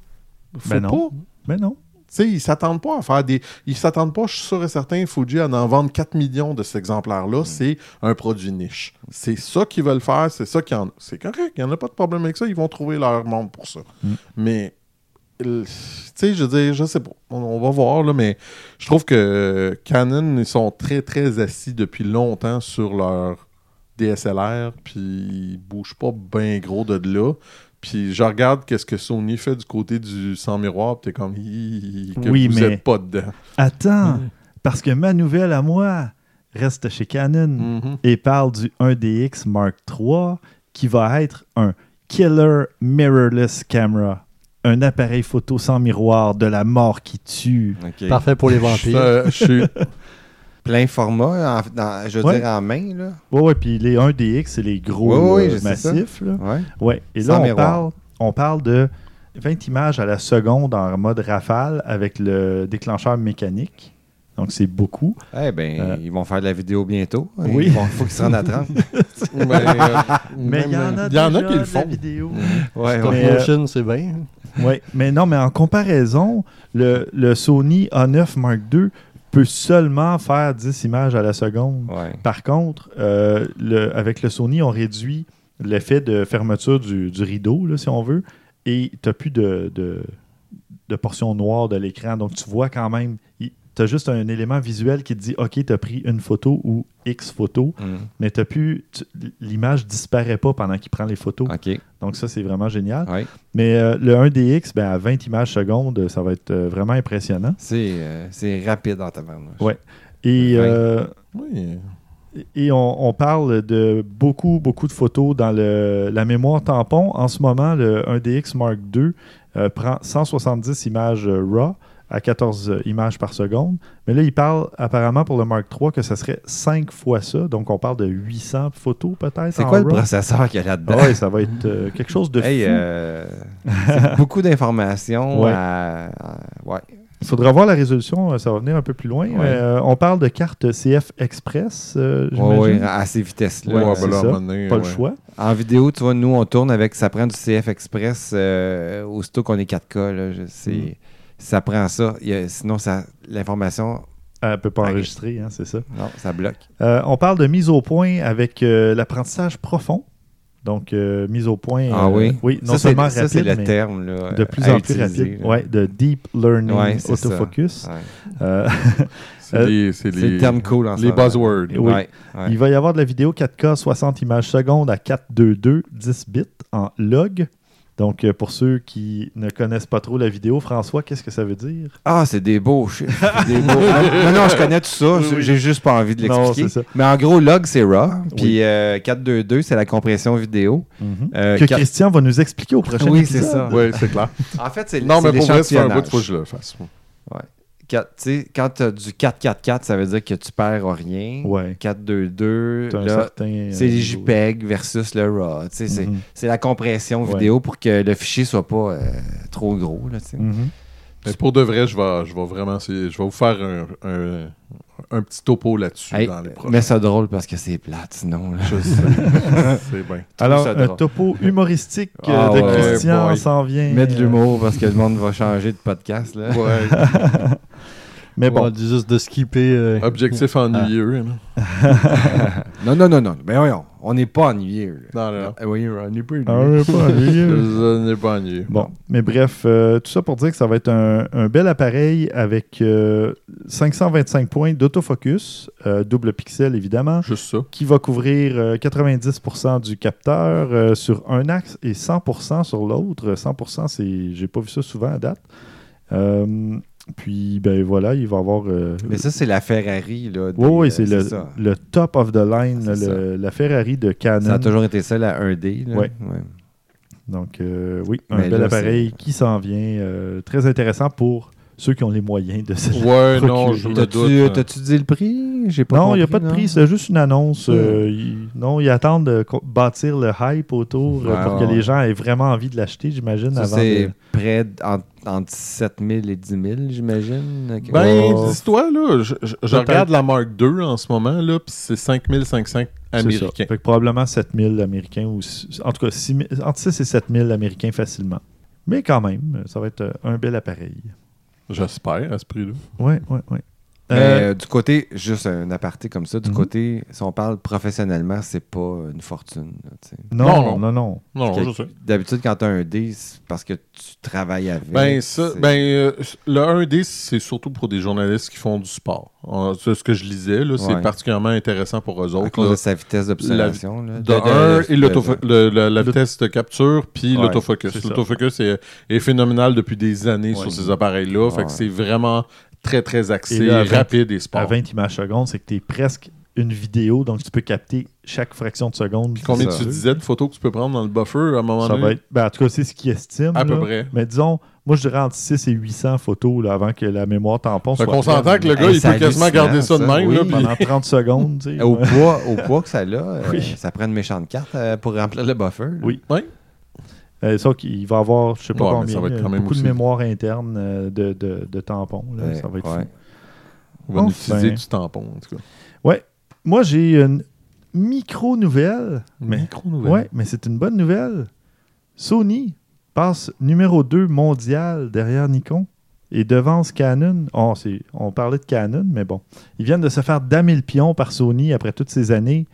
Faut Ben non. pas. Mais non. Tu sais, ils s'attendent pas à faire des. Ils s'attendent pas, je suis sûr et certain, Fuji à en vendre 4 millions de cet exemplaire-là. C'est un produit niche. C'est ça qu'ils veulent faire, c'est ça qu'ils en. C'est correct, il n'y en a pas de problème avec ça. Ils vont trouver leur monde pour ça. Mm. Mais. Tu sais, je veux dire, je sais pas. On, on va voir, là, mais je trouve que Canon, ils sont très, très assis depuis longtemps sur leur DSLR, puis ils bougent pas bien gros de là. Puis je regarde qu'est-ce que Sony fait du côté du sans miroir, puis t'es comme, Hi, que Oui, vous mais- êtes pas dedans. Attends, Mhm. parce que ma nouvelle à moi reste chez Canon Mhm. et parle du 1DX Mark III qui va être un killer mirrorless camera. Un appareil photo sans miroir de la mort qui tue. Parfait pour les vampires. Euh, je suis- Plein format, en- dans- je veux Ouais. dire en main, là. Ouais, ouais, puis les 1DX, c'est les gros Ouais, ouais, là, massifs. Là. Ouais. Ouais. Et Sans là, on miroir. parle, on parle de 20 images à la seconde en mode rafale avec le déclencheur mécanique. Donc, c'est beaucoup. Eh ben, Euh. ils vont faire de la vidéo bientôt. Oui. Il faut qu'ils se rendent à 30. mais, euh, Mais il y en a, il y en a déjà qui le de la font. vidéo. ouais, Stop ouais. Mais, euh, motion, c'est bien. Oui, mais non, mais en comparaison, le, le Sony A9 Mark II peut seulement faire 10 images à la seconde. Ouais. Par contre, euh, le- avec le Sony, on réduit l'effet de fermeture du, du rideau, là, si on veut, et tu n'as plus de, de, de portion noire de l'écran. Donc, tu vois quand même, tu as juste un élément visuel qui te dit, OK, tu as pris une photo ou X photos, Mm. mais t'as plus, l'image disparaît pas pendant qu'il prend les photos. Donc, ça, c'est vraiment génial. Mais euh, le 1DX, ben, à 20 images secondes, ça va être euh, vraiment impressionnant. C'est euh, c'est rapide en tabarnouche. Ouais. Et, euh, Oui. et on, on parle de beaucoup, beaucoup de photos dans le- la mémoire tampon. En ce moment, le 1DX Mark II euh, prend 170 images euh, RAW à 14 images par seconde. Mais là, il parle apparemment pour le Mark III que ça serait 5 fois ça. Donc, on parle de 800 photos peut-être. C'est quoi le processeur qu'il y a là-dedans? Ah ouais, ça va être euh, quelque chose de Hey, fou. euh, beaucoup d'informations. Ouais. à- à- ouais. Il faudra voir la résolution, euh, ça va venir un peu plus loin. Ouais. Euh, on parle de carte CF Express, euh, j'imagine. ouais, à ces vitesses-là. Ouais, Ouais, c'est ben ça. donné, Pas le choix. En vidéo, tu vois, nous, on tourne avec, ça prend du CF Express euh, aussitôt qu'on est 4K. Là, je- c'est- Mm. Ça prend ça. A- sinon, ça, l'information, Elle ne peut pas Ok. enregistrer, hein, c'est ça. non, ça bloque. Euh, on parle de mise au point avec euh, l'apprentissage profond. Donc, euh, mise au point. Ah euh, oui? Oui, non ça, c'est- seulement ça, rapide, c'est le mais terme. Là, de plus à en plus rapide. Ouais, de deep learning Ouais, c'est ça. autofocus. Ouais. Euh, C'est les, c'est C'est le les, terme cool en ce les buzzwords. Oui. Ouais, ouais. Il va y avoir de la vidéo 4K 60 images secondes à 422 10 bits en log. Donc, euh, pour ceux qui ne connaissent pas trop la vidéo, François, qu'est-ce que ça veut dire? Ah, c'est des beaux ah, non, non, je connais tout ça. J'ai juste pas envie de l'expliquer. Mais en gros, log, c'est raw. Puis euh, 422, c'est la compression vidéo. Mhm. Euh, que Christian va nous expliquer au prochain oui. Oui, c'est ça. Oui, c'est clair. en fait, c'est Non, mais pour vrai, c'est un bout, il faut que je le fasse. Ouais quand tu as du 4-4-4, ça veut dire que tu perds rien. Ouais. 4-2-2, euh, c'est les JPEG versus le RAW. Mhm. C'est la compression vidéo pour que le fichier soit pas euh, trop gros. Là. Mhm. Mais pour de vrai, je vais, je vais vraiment je vais vous faire un, un, petit topo là-dessus dans les prochains. Mais c'est drôle parce que c'est plate, sinon. C'est bien. Alors, un topo humoristique ah euh, de Christian s'en vient. Mets de l'humour parce que le monde va changer de podcast. Là. Mais bon, On dit juste de skipper. euh, Objectif ennuyeux. hein. non, non, non, non. Ben voyons, on n'est pas ennuyé. là. Non, non, non. Ah oui, on n'est pas Ah, ennuyé. ouais, pas ennuyeux. Pas. Bon, mais bref, euh, tout ça pour dire que ça va être un, un bel appareil avec euh, 525 points d'autofocus, euh, double pixel évidemment, Juste ça. qui va couvrir euh, 90% du capteur euh, sur un axe et 100% sur l'autre. 100%, c'est, j'ai pas vu ça souvent à date. Euh, puis ben voilà, il va avoir. euh, Mais ça, c'est la Ferrari. Là, des- oui, oui, euh, c'est le, ça. le top of the line, le- la Ferrari de Canon. Ça a toujours été ça, la 1D. Là. Ouais. Donc, euh, oui, un Mais bel là, appareil qui s'en vient. euh, très intéressant pour ceux qui ont les moyens de se Ouais, non, je me T'as-tu euh, t'as-tu dit le prix? J'ai pas Non, il n'y a pas de non? prix, c'est juste une annonce. Euh, ils- non, ils attendent de bâtir le hype autour euh, pour ouais, que les gens aient vraiment envie de l'acheter, j'imagine, Ça, avant c'est de... près entre, entre 7 000 et 10 000, j'imagine. Ben, Oh. dis-toi, là, je, je- je regarde la Mark II en ce moment, là, puis c'est 5500 C'est ça. américains. Fait que probablement 7000 américains, ou en tout cas 6 000 entre 6 et 7000 américains facilement. Mais quand même, ça va être un bel appareil. J'espère, à ce prix-là. Ouais, ouais, ouais. Mais Euh, euh, du côté, juste un aparté comme ça, du Mhm. côté, si on parle professionnellement, c'est pas une fortune. là, non, non, non, non. non, Non, Que- je sais. D'habitude, quand tu as un D, c'est parce que tu travailles avec. Ben, ça, ben, euh, le 1D, c'est surtout pour des journalistes qui font du sport. C'est ce que je lisais, là, c'est Ouais. particulièrement intéressant pour eux à autres. cause là. de sa vitesse d'observation. là. De De- de- un, et de- l'autofo- le- le- la vitesse de capture, puis Ouais, l'autofocus. L'autofocus est, est phénoménal depuis des années Ouais. sur ces appareils-là. Fait que c'est vraiment très, très axé, Et là, à vingt- rapide et À sport. 20 images secondes, c'est que tu es presque une vidéo, donc tu peux capter chaque fraction de seconde. Puis combien ça. tu disais de photos que tu peux prendre dans le buffer à un moment Ça donné? va être, ben, en tout cas, c'est ce qu'ils estiment. À peu près. Mais disons, moi, je dirais entre 6 et 800 photos là, avant que la mémoire tampon Fait soit qu'on s'entend que le gars, Hey, il peut quasiment garder ça de même. Oui. là, puis- pendant 30 secondes. tu sais. Au poids, au poids que ça a, euh, Oui. ça prend une méchante carte euh, pour remplir le buffer. là. Oui. Ouais. Euh, ça qu'il va avoir, je sais pas Ouais, combien, ça va être euh, quand même beaucoup de aussi. mémoire interne euh, de, de, de tampons. là. Ouais, ça va être ouais. On va Enfin. utiliser du tampon, en tout cas. Moi, j'ai une micro-nouvelle. Micro-nouvelle. ouais, mais c'est une bonne nouvelle. Sony passe numéro 2 mondial derrière Nikon et devance Canon. Oh, c'est- on parlait de Canon, mais bon. Ils viennent de se faire damer le pion par Sony après toutes ces années.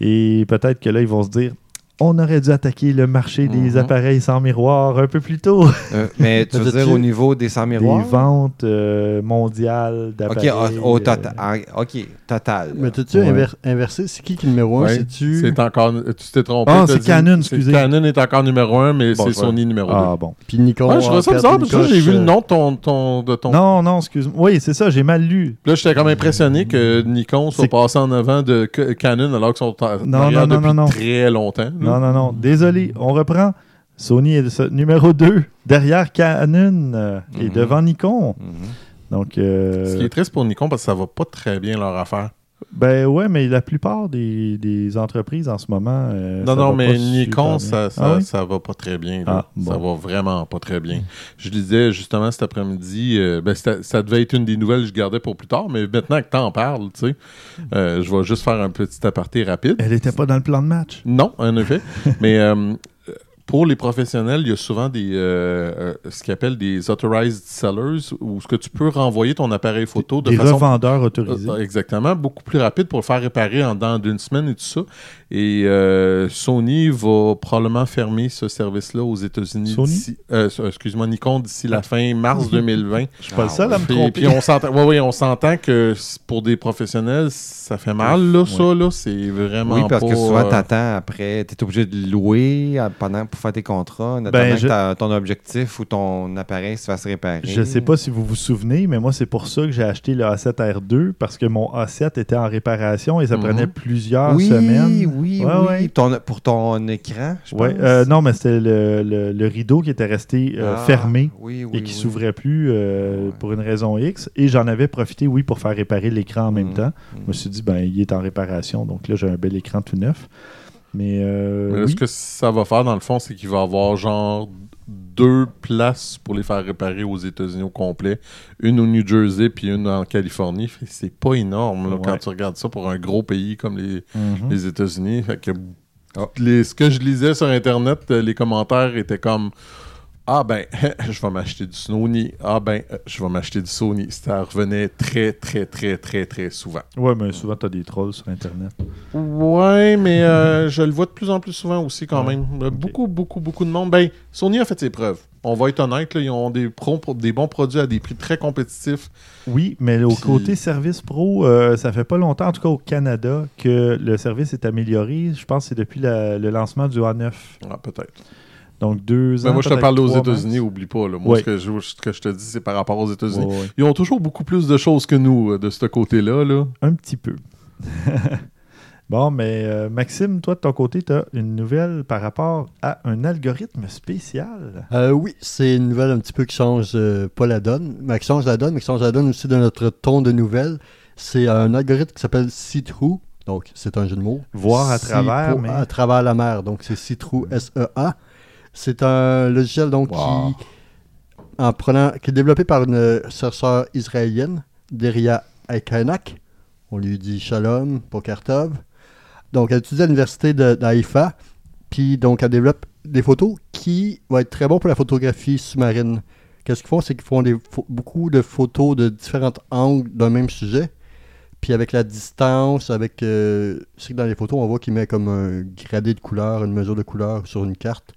Et peut-être que là, ils vont se dire on aurait dû attaquer le marché des Mhm. appareils sans miroir un peu plus tôt. Euh, mais tu veux dire tu- au niveau des 100 miroirs? Des ventes euh, mondiales Ok, d'appareils. au, au euh, total. ok, total. Mais t'as-tu Ouais. inver- inversé? C'est qui qui est numéro 1 Ouais, C'est-tu. C'est encore. Tu t'es trompé. Ah, c'est dit- Canon, c'est- excusez. Canon est encore numéro 1, mais Bon, c'est vois. Sony numéro 2. Ah bon. Puis Nikon. Ouais, je trouvais ça bizarre parce que j'ai vu le nom de ton, ton- de ton. Non, non, excuse-moi. Oui, c'est ça, j'ai mal lu. Là, j'étais comme impressionné que Nikon soit passé en avant de Ca- Canon alors qu'ils sont en Non, arrière non, non, depuis non, non. très longtemps. Là. Non, non, non. Désolé, on reprend. Sony est numéro 2 derrière Canon euh, et Mhm. devant Nikon. Mhm. Donc, euh, Ce qui est triste pour Nikon parce que ça va pas très bien leur affaire. Ben ouais, mais la plupart des, des entreprises en ce moment. euh, non, non, mais Nikon, ça, ça, Ah oui? ça va pas très bien. Ah, bon. Ça va vraiment pas très bien. Je lisais justement cet après-midi, euh, ben, ça devait être une des nouvelles que je gardais pour plus tard, mais maintenant que tu en parles, tu sais, euh, je vais juste faire un petit aparté rapide. Elle n'était pas dans le plan de match. Non, en effet. mais pour les professionnels, il y a souvent des euh, euh, ce qu'ils appellent des authorized sellers, où ce que tu peux renvoyer ton appareil photo de des façon revendeurs autorisés. euh, Exactement, beaucoup plus rapide pour le faire réparer en dans d'une semaine et tout ça. Et euh, Sony va probablement fermer ce service-là aux États-Unis. Sony? d'ici- euh, Excuse-moi, Nikon d'ici la fin mars 2020. Je suis pas le Ah, seul à me Puis, tromper. puis on s'entend, ouais, ouais, on s'entend que pour des professionnels, ça fait mal là, ça là, c'est vraiment Oui, parce pas, que souvent, euh, t'attends après, t'es obligé de louer pendant, pour faire tes contrats, en attendant Ben, je- que ton objectif ou ton appareil se fasse réparer. Je sais pas si vous vous souvenez, mais moi, c'est pour ça que j'ai acheté le A7R2 parce que mon A7 était en réparation et ça Mhm. prenait plusieurs oui, semaines. Oui, Ouais, oui, ouais. Ton- pour ton écran, je Ouais, pense. euh, non, mais c'était le, le- le rideau qui était resté euh, Ah, fermé oui, oui, et qui s'ouvrait plus euh, Ouais. pour une raison X. Et j'en avais profité, oui, pour faire réparer l'écran en même Mhm. temps. Je me suis dit, ben, il est en réparation, donc là, j'ai un bel écran tout neuf. Mais, euh, oui. ce que ça va faire, dans le fond, c'est qu'il va avoir genre deux places pour les faire réparer aux États-Unis au complet. Une au New Jersey puis une en Californie. C'est pas énorme là, Ouais. quand tu regardes ça pour un gros pays comme les, Mhm. les États-Unis. Fait que Ah. les- ce que je lisais sur Internet, euh, les commentaires étaient comme Ah ben, je vais m'acheter du Sony. Ah ben, je vais m'acheter du Sony. Ça revenait très, très, très, très, très souvent. Ouais, mais souvent, tu as des trolls sur Internet. Ouais, mais euh, je le vois de plus en plus souvent aussi quand Ouais. même. Euh, Beaucoup, beaucoup, beaucoup de monde. Ben, Sony a fait ses preuves. On va être honnête, là, ils ont des, pro- des bons produits à des prix très compétitifs. Oui, mais au Puis- côté service pro, euh, ça fait pas longtemps, en tout cas au Canada, que le service est amélioré. Je pense que c'est depuis la- le lancement du A9. Ah, peut-être. Donc deux ans. Mais moi, je te parle aux États-Unis, oublie pas. Là. Moi, ce, que je, ce que je te dis, c'est par rapport aux États-Unis. Ils ont toujours beaucoup plus de choses que nous euh, de ce côté-là. Là. Un petit peu. Bon, mais euh, Maxime, toi, de ton côté, tu as une nouvelle par rapport à un algorithme spécial? Euh, oui, c'est une nouvelle un petit peu qui change euh, pas la donne, mais qui change la donne, mais qui change la donne aussi de notre ton de nouvelle. C'est un algorithme qui s'appelle See-Through. Donc, c'est un jeu de mots. Voir à See travers, mais- À travers la mer. Donc, c'est See-Through, S-E-A. C'est un logiciel donc Wow. qui, en prenant, qui est développé par une chercheure israélienne, Deria Aikanak. On lui dit Shalom pour Kartov. Donc, elle étudie à l'université d'Haïfa. Puis, donc, elle développe des photos qui vont être très bons pour la photographie sous-marine. Qu'est-ce qu'ils font? C'est qu'ils font des beaucoup de photos de différents angles d'un même sujet. Puis avec la distance, avec... Euh, c'est que dans les photos, on voit qu'il met comme un gradé de couleur, une mesure de couleur sur une carte.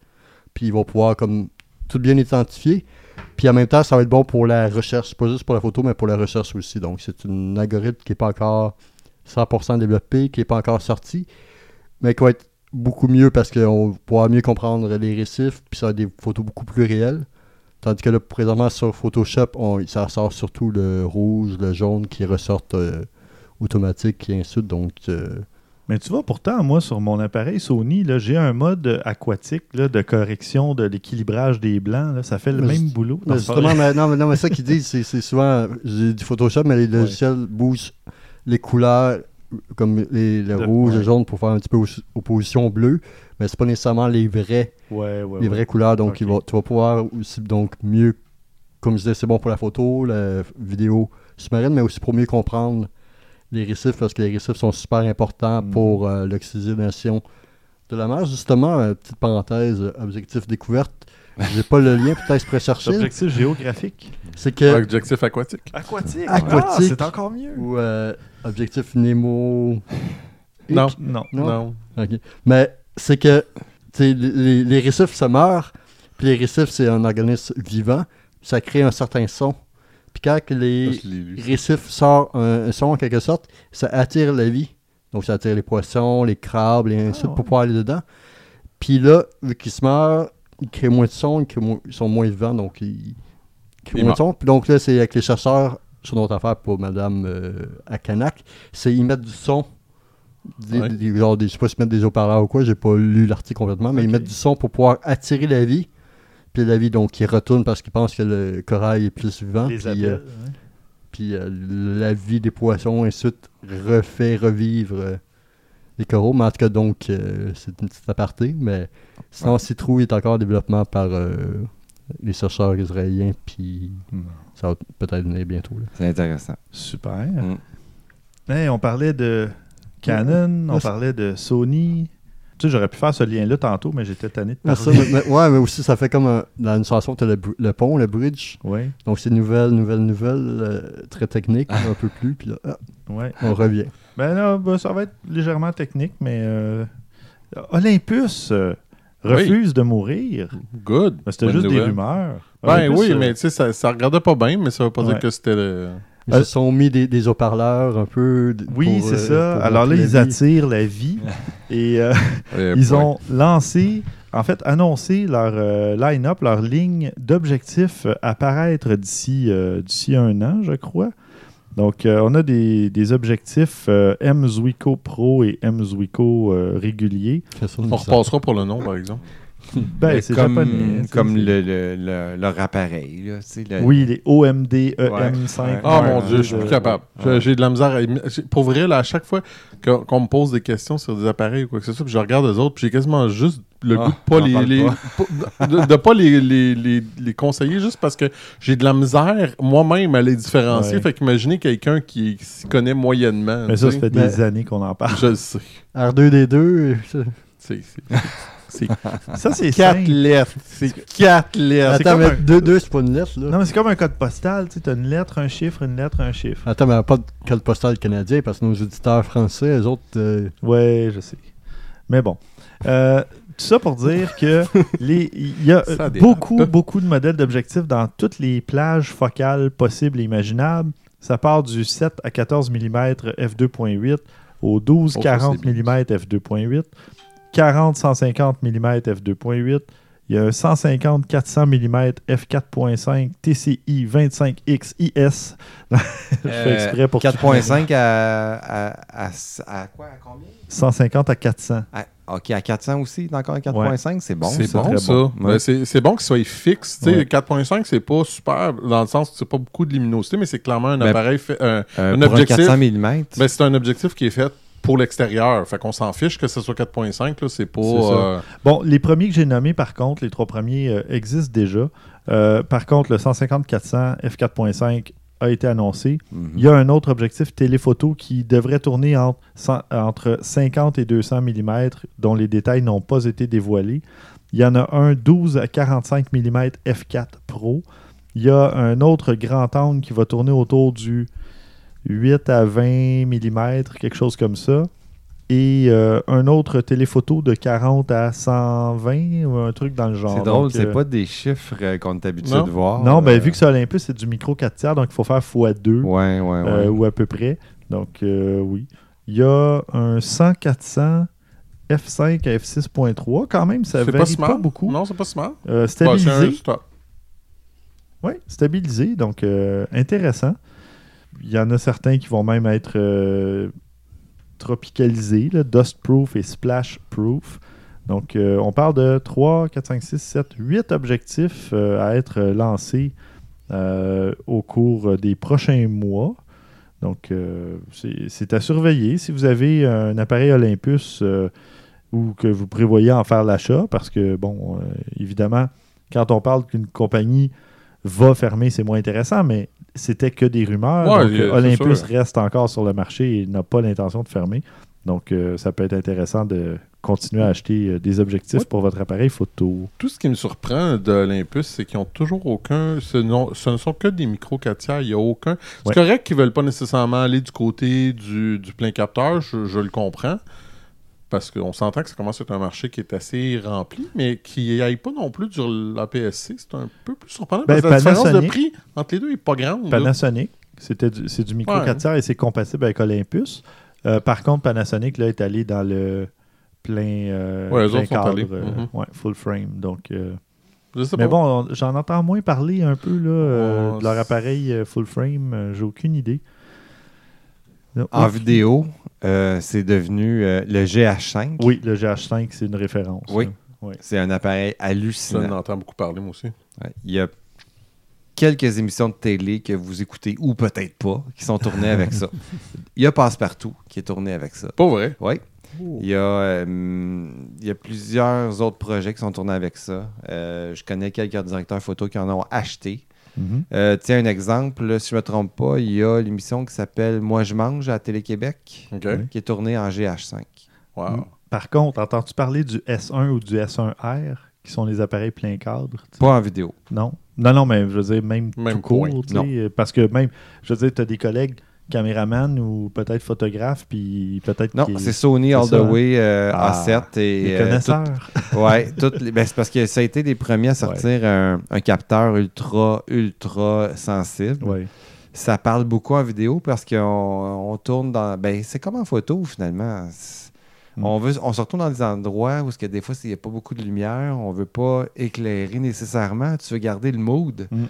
Puis ils vont pouvoir comme tout bien identifier. Puis en même temps, ça va être bon pour la recherche, pas juste pour la photo, mais pour la recherche aussi. Donc c'est un algorithme qui n'est pas encore 100% développé, qui n'est pas encore sorti, mais qui va être beaucoup mieux parce qu'on pouvoir mieux comprendre les récifs, puis ça être des photos beaucoup plus réelles. Tandis que là, présentement, sur Photoshop, ça ressort surtout le rouge, le jaune qui ressortent euh, automatique et ainsi de suite. Donc, euh, Mais tu vois, pourtant, moi, sur mon appareil Sony, j'ai un mode aquatique là, de correction de l'équilibrage des blancs. là. ça fait le Mais même boulot. mais justement, mais, non, mais, non, mais ça qu'ils disent, c'est, souvent, j'ai du Photoshop, mais les logiciels bougent les couleurs, comme les, le De- rouge, ouais. le jaune, pour faire un petit peu os- opposition bleue, mais c'est pas nécessairement les vrais, Ouais, les vraies couleurs. Donc, Ok. il va- tu vas pouvoir aussi, donc, mieux, comme je disais, c'est bon pour la photo, la vidéo sous-marine, mais aussi pour mieux comprendre les récifs, parce que les récifs sont super importants Mhm. pour euh, l'oxygénation de la mer. Justement, euh, petite parenthèse, euh, objectif découverte. J'ai pas le lien, peut-être je pourrais chercher. Objectif géographique. C'est que. Objectif aquatique. Aquatique. Aquatique. Ah, c'est encore mieux. Ou euh, objectif Nemo. Non. Non. Non? Non. Ok. Mais c'est que les récifs se meurent, puis les récifs, c'est un organisme vivant, ça crée un certain son. Puis quand que les lu. récifs sortent un, son en quelque sorte, ça attire la vie. Donc ça attire les poissons, les crabes, et ainsi de suite, Ah, pour pouvoir aller dedans. Puis là, vu qu'ils se meurent, ils créent moins de son, ils, créent moins- ils sont moins vivants, donc ils créent moins de son. Puis donc là, c'est avec les chercheurs, sur notre affaire pour Madame euh, Akanak, c'est ils mettent du son. Des, Ouais. des- genre des- je sais pas s'ils mettent des haut-parleurs ou quoi, j'ai pas lu l'article complètement, mais ils mettent du son pour pouvoir attirer la vie. Puis la vie, donc, qui retourne parce qu'ils pensent que le corail est plus vivant. Les puis, appels. euh, ouais. puis euh, la vie des poissons, et ainsi de suite, refait revivre euh, les coraux. Mais en tout cas, donc, euh, c'est une petite aparté. Mais sinon, Citrou est encore en développement par euh, les chercheurs israéliens. Puis Hmm. ça va peut-être venir bientôt. là. C'est intéressant. Super. Mm. Hey, on parlait de Canon, on Ouais, parlait de Sony. Tu sais, j'aurais pu faire ce lien-là tantôt, mais j'étais tanné de Ah, ça, parler. mais- mais- ouais, mais aussi, ça fait comme un- dans une chanson, tu as le, pont, le bridge. Ouais, Donc, c'est nouvelle, nouvelle, nouvelle, euh, très technique, un peu plus. Puis là, ah, ouais. on revient. Ben là, ben, ça va être légèrement technique, mais euh, Olympus euh, refuse de mourir. Good. Ben, C'était juste des rumeurs. Ben Olympus, oui, euh, mais tu sais, ça, ça regardait pas bien, mais ça veut pas Ouais. dire que c'était le. Ils Euh, se sont mis des, des haut-parleurs un peu. Oui, c'est euh, ça. pour Alors là, ils vie. attirent la vie. et euh, ils ont lancé, en fait, annoncé leur euh, line-up, leur ligne d'objectifs euh, à paraître d'ici euh, d'ici un an, je crois. Donc, euh, on a des, des objectifs euh, M Pro et M euh, réguliers. On repassera pour le nom, par exemple. Ben, Mais c'est comme, japonais. le, le- le- leur appareil. Là, le- Oui, les OMD EM5. Ouais. Ah Mark mon dieu, je suis plus capable. J'ai- Ouais. J'ai de la misère à. Pour vrai, là, à chaque fois qu'on me pose des questions sur des appareils ou quoi que ce soit, puis je regarde les autres, puis j'ai quasiment juste le Ah, goût de pas j'en les, les- pas- de, de pas les, les, les, les conseiller juste parce que j'ai de la misère moi-même à les différencier. Ouais. Fait qu'imaginez quelqu'un qui, qui s'y connaît moyennement. Mais ça, ça fait des années qu'on en parle. Je le sais. R2D2. ça- C'est- c'est- C'est Ça, c'est quatre simple. lettres. C'est quatre lettres. Attends, comme mais un- 2-2, c'est pas une lettre, là. Non, mais c'est comme un code postal. Tu as une lettre, un chiffre, une lettre, un chiffre. Attends, mais pas de code postal canadien parce que nos auditeurs français, les autres. euh, Ouais, je sais. Mais bon. Euh, tout ça pour dire que les il y a Ça euh, dérape. beaucoup, beaucoup de modèles d'objectifs dans toutes les plages focales possibles et imaginables. Ça part du 7 à 14 mm f2.8 au 12 Oh, ça, 40 c'est bien. mm f2.8, 40 150 mm f2.8, Il y a un 150 400 mm f4.5 TCI 25X IS. Je fais exprès pour 4.5 à, à, à, à quoi À combien? 150 à 400. À- Ok, à 400 aussi, encore à 4.5, c'est bon. c'est bon, ça. bon. Ben, Ouais. c'est c'est bon qu'il soit fixe. Tu sais, Ouais. 4.5, c'est pas super, dans le sens que c'est pas beaucoup de luminosité, mais c'est clairement un Ben, appareil. fait- un- Euh, Un pour objectif. un 400 mm. ben, c'est un objectif qui est fait pour l'extérieur. Fait qu'on s'en fiche que ce soit 4.5. là, C'est ça. euh, Bon, les premiers que j'ai nommés, par contre, les trois premiers euh, existent déjà. Euh, par contre, le 150-400 f4.5 a été annoncé. Mhm. Il y a un autre objectif téléphoto qui devrait tourner entre, entre 50 et 200 mm, dont les détails n'ont pas été dévoilés. Il y en a un 12 à 45 mm f4 Pro. Il y a un autre grand angle qui va tourner autour du 8 à 20 mm, quelque chose comme ça. Et euh, un autre téléphoto de 40 à 120 ou un truc dans le genre. C'est drôle, c'est euh, pas des chiffres euh, qu'on est habitué Non. de voir. Non, ben, euh, vu que c'est Olympus, c'est du micro 4 tiers, donc il faut faire x2 Ouais, ouais, ouais. euh, ou à peu près. Donc, euh, oui. Il y a un 100-400 F5 à F6.3. Quand même, ça c'est varie pas pas, smart. beaucoup. Non, c'est pas smart. Stabilisé. Oui, stabilisé. Donc, euh, intéressant. Il y en a certains qui vont même être euh, tropicalisés, là, dust-proof et splash-proof. Donc, euh, on parle de 3, 4, 5, 6, 7, 8 objectifs euh, à être lancés au cours des prochains mois. Donc, c'est à surveiller. Si vous avez un appareil Olympus ou que vous prévoyez en faire l'achat, parce que, bon, évidemment, quand on parle qu'une compagnie va fermer, c'est moins intéressant, mais c'était que des rumeurs. Ouais, donc, c'est Olympus sûr. reste encore sur le marché et n'a pas l'intention de fermer. Donc, euh, ça peut être intéressant de continuer à acheter euh, des objectifs pour votre appareil photo. Tout ce qui me surprend de l'Olympus, c'est qu'ils ont toujours aucun. Ce, non- ce ne sont que des micro 4 tiers. Il y a aucun. C'est correct qu'ils veulent pas nécessairement aller du côté du, du plein capteur. Je, je le comprends. Parce qu'on s'entend que ça commence à être un marché qui est assez rempli, mais qui n'y aille pas non plus sur l'APS-C. C'est un peu plus surprenant. Ben, parce que la différence de prix entre les deux n'est pas grande. Panasonic, c'était du- c'est du micro Ouais. 4 tiers et c'est compatible avec Olympus. Euh, par contre, Panasonic là, est allé dans le plein, euh, Ouais, plein cadre, allés. euh, ouais, full frame. Donc, mais pas. bon, on- j'en entends moins parler un peu là, de leur appareil full frame. J'ai aucune idée. En oui. vidéo, euh, c'est devenu euh, le GH5. Oui, le GH5, c'est une référence. Oui. là. C'est un appareil Ça, hallucinant. on entend beaucoup parler, moi aussi. Ouais. Il y a quelques émissions de télé que vous écoutez ou peut-être pas qui sont tournées avec ça. Il y a Passepartout qui est tourné avec ça. Pas vrai? Oui. Il y, a, euh, il y a plusieurs autres projets qui sont tournés avec ça. Euh, je connais quelques directeurs photo qui en ont acheté. Mhm. Euh, tiens, un exemple, là, si je ne me trompe pas, il y a l'émission qui s'appelle Moi je mange à Télé-Québec qui est tournée en GH5. Wow. Mm. Par contre, entends-tu parler du S1 ou du S1R, qui sont les appareils plein cadre? Pas en vidéo. Non. Non, non, mais je veux dire, même, Même tout court, Non. parce que même, je veux dire, tu as des collègues caméramans ou peut-être photographes, puis peut-être Non, c'est Sony All the hein? Way euh, Ah, A7 et les euh, connaisseurs. tout- ouais, ben, c'est parce que ça a été les premiers à sortir un, un capteur ultra ultra sensible. Ouais. Ça parle beaucoup en vidéo parce qu'on on tourne dans ben c'est comme en photo finalement. C'est- Mm. On veut on se retrouve dans des endroits où que des fois il n'y a pas beaucoup de lumière, on veut pas éclairer nécessairement, tu veux garder le mood. Mm.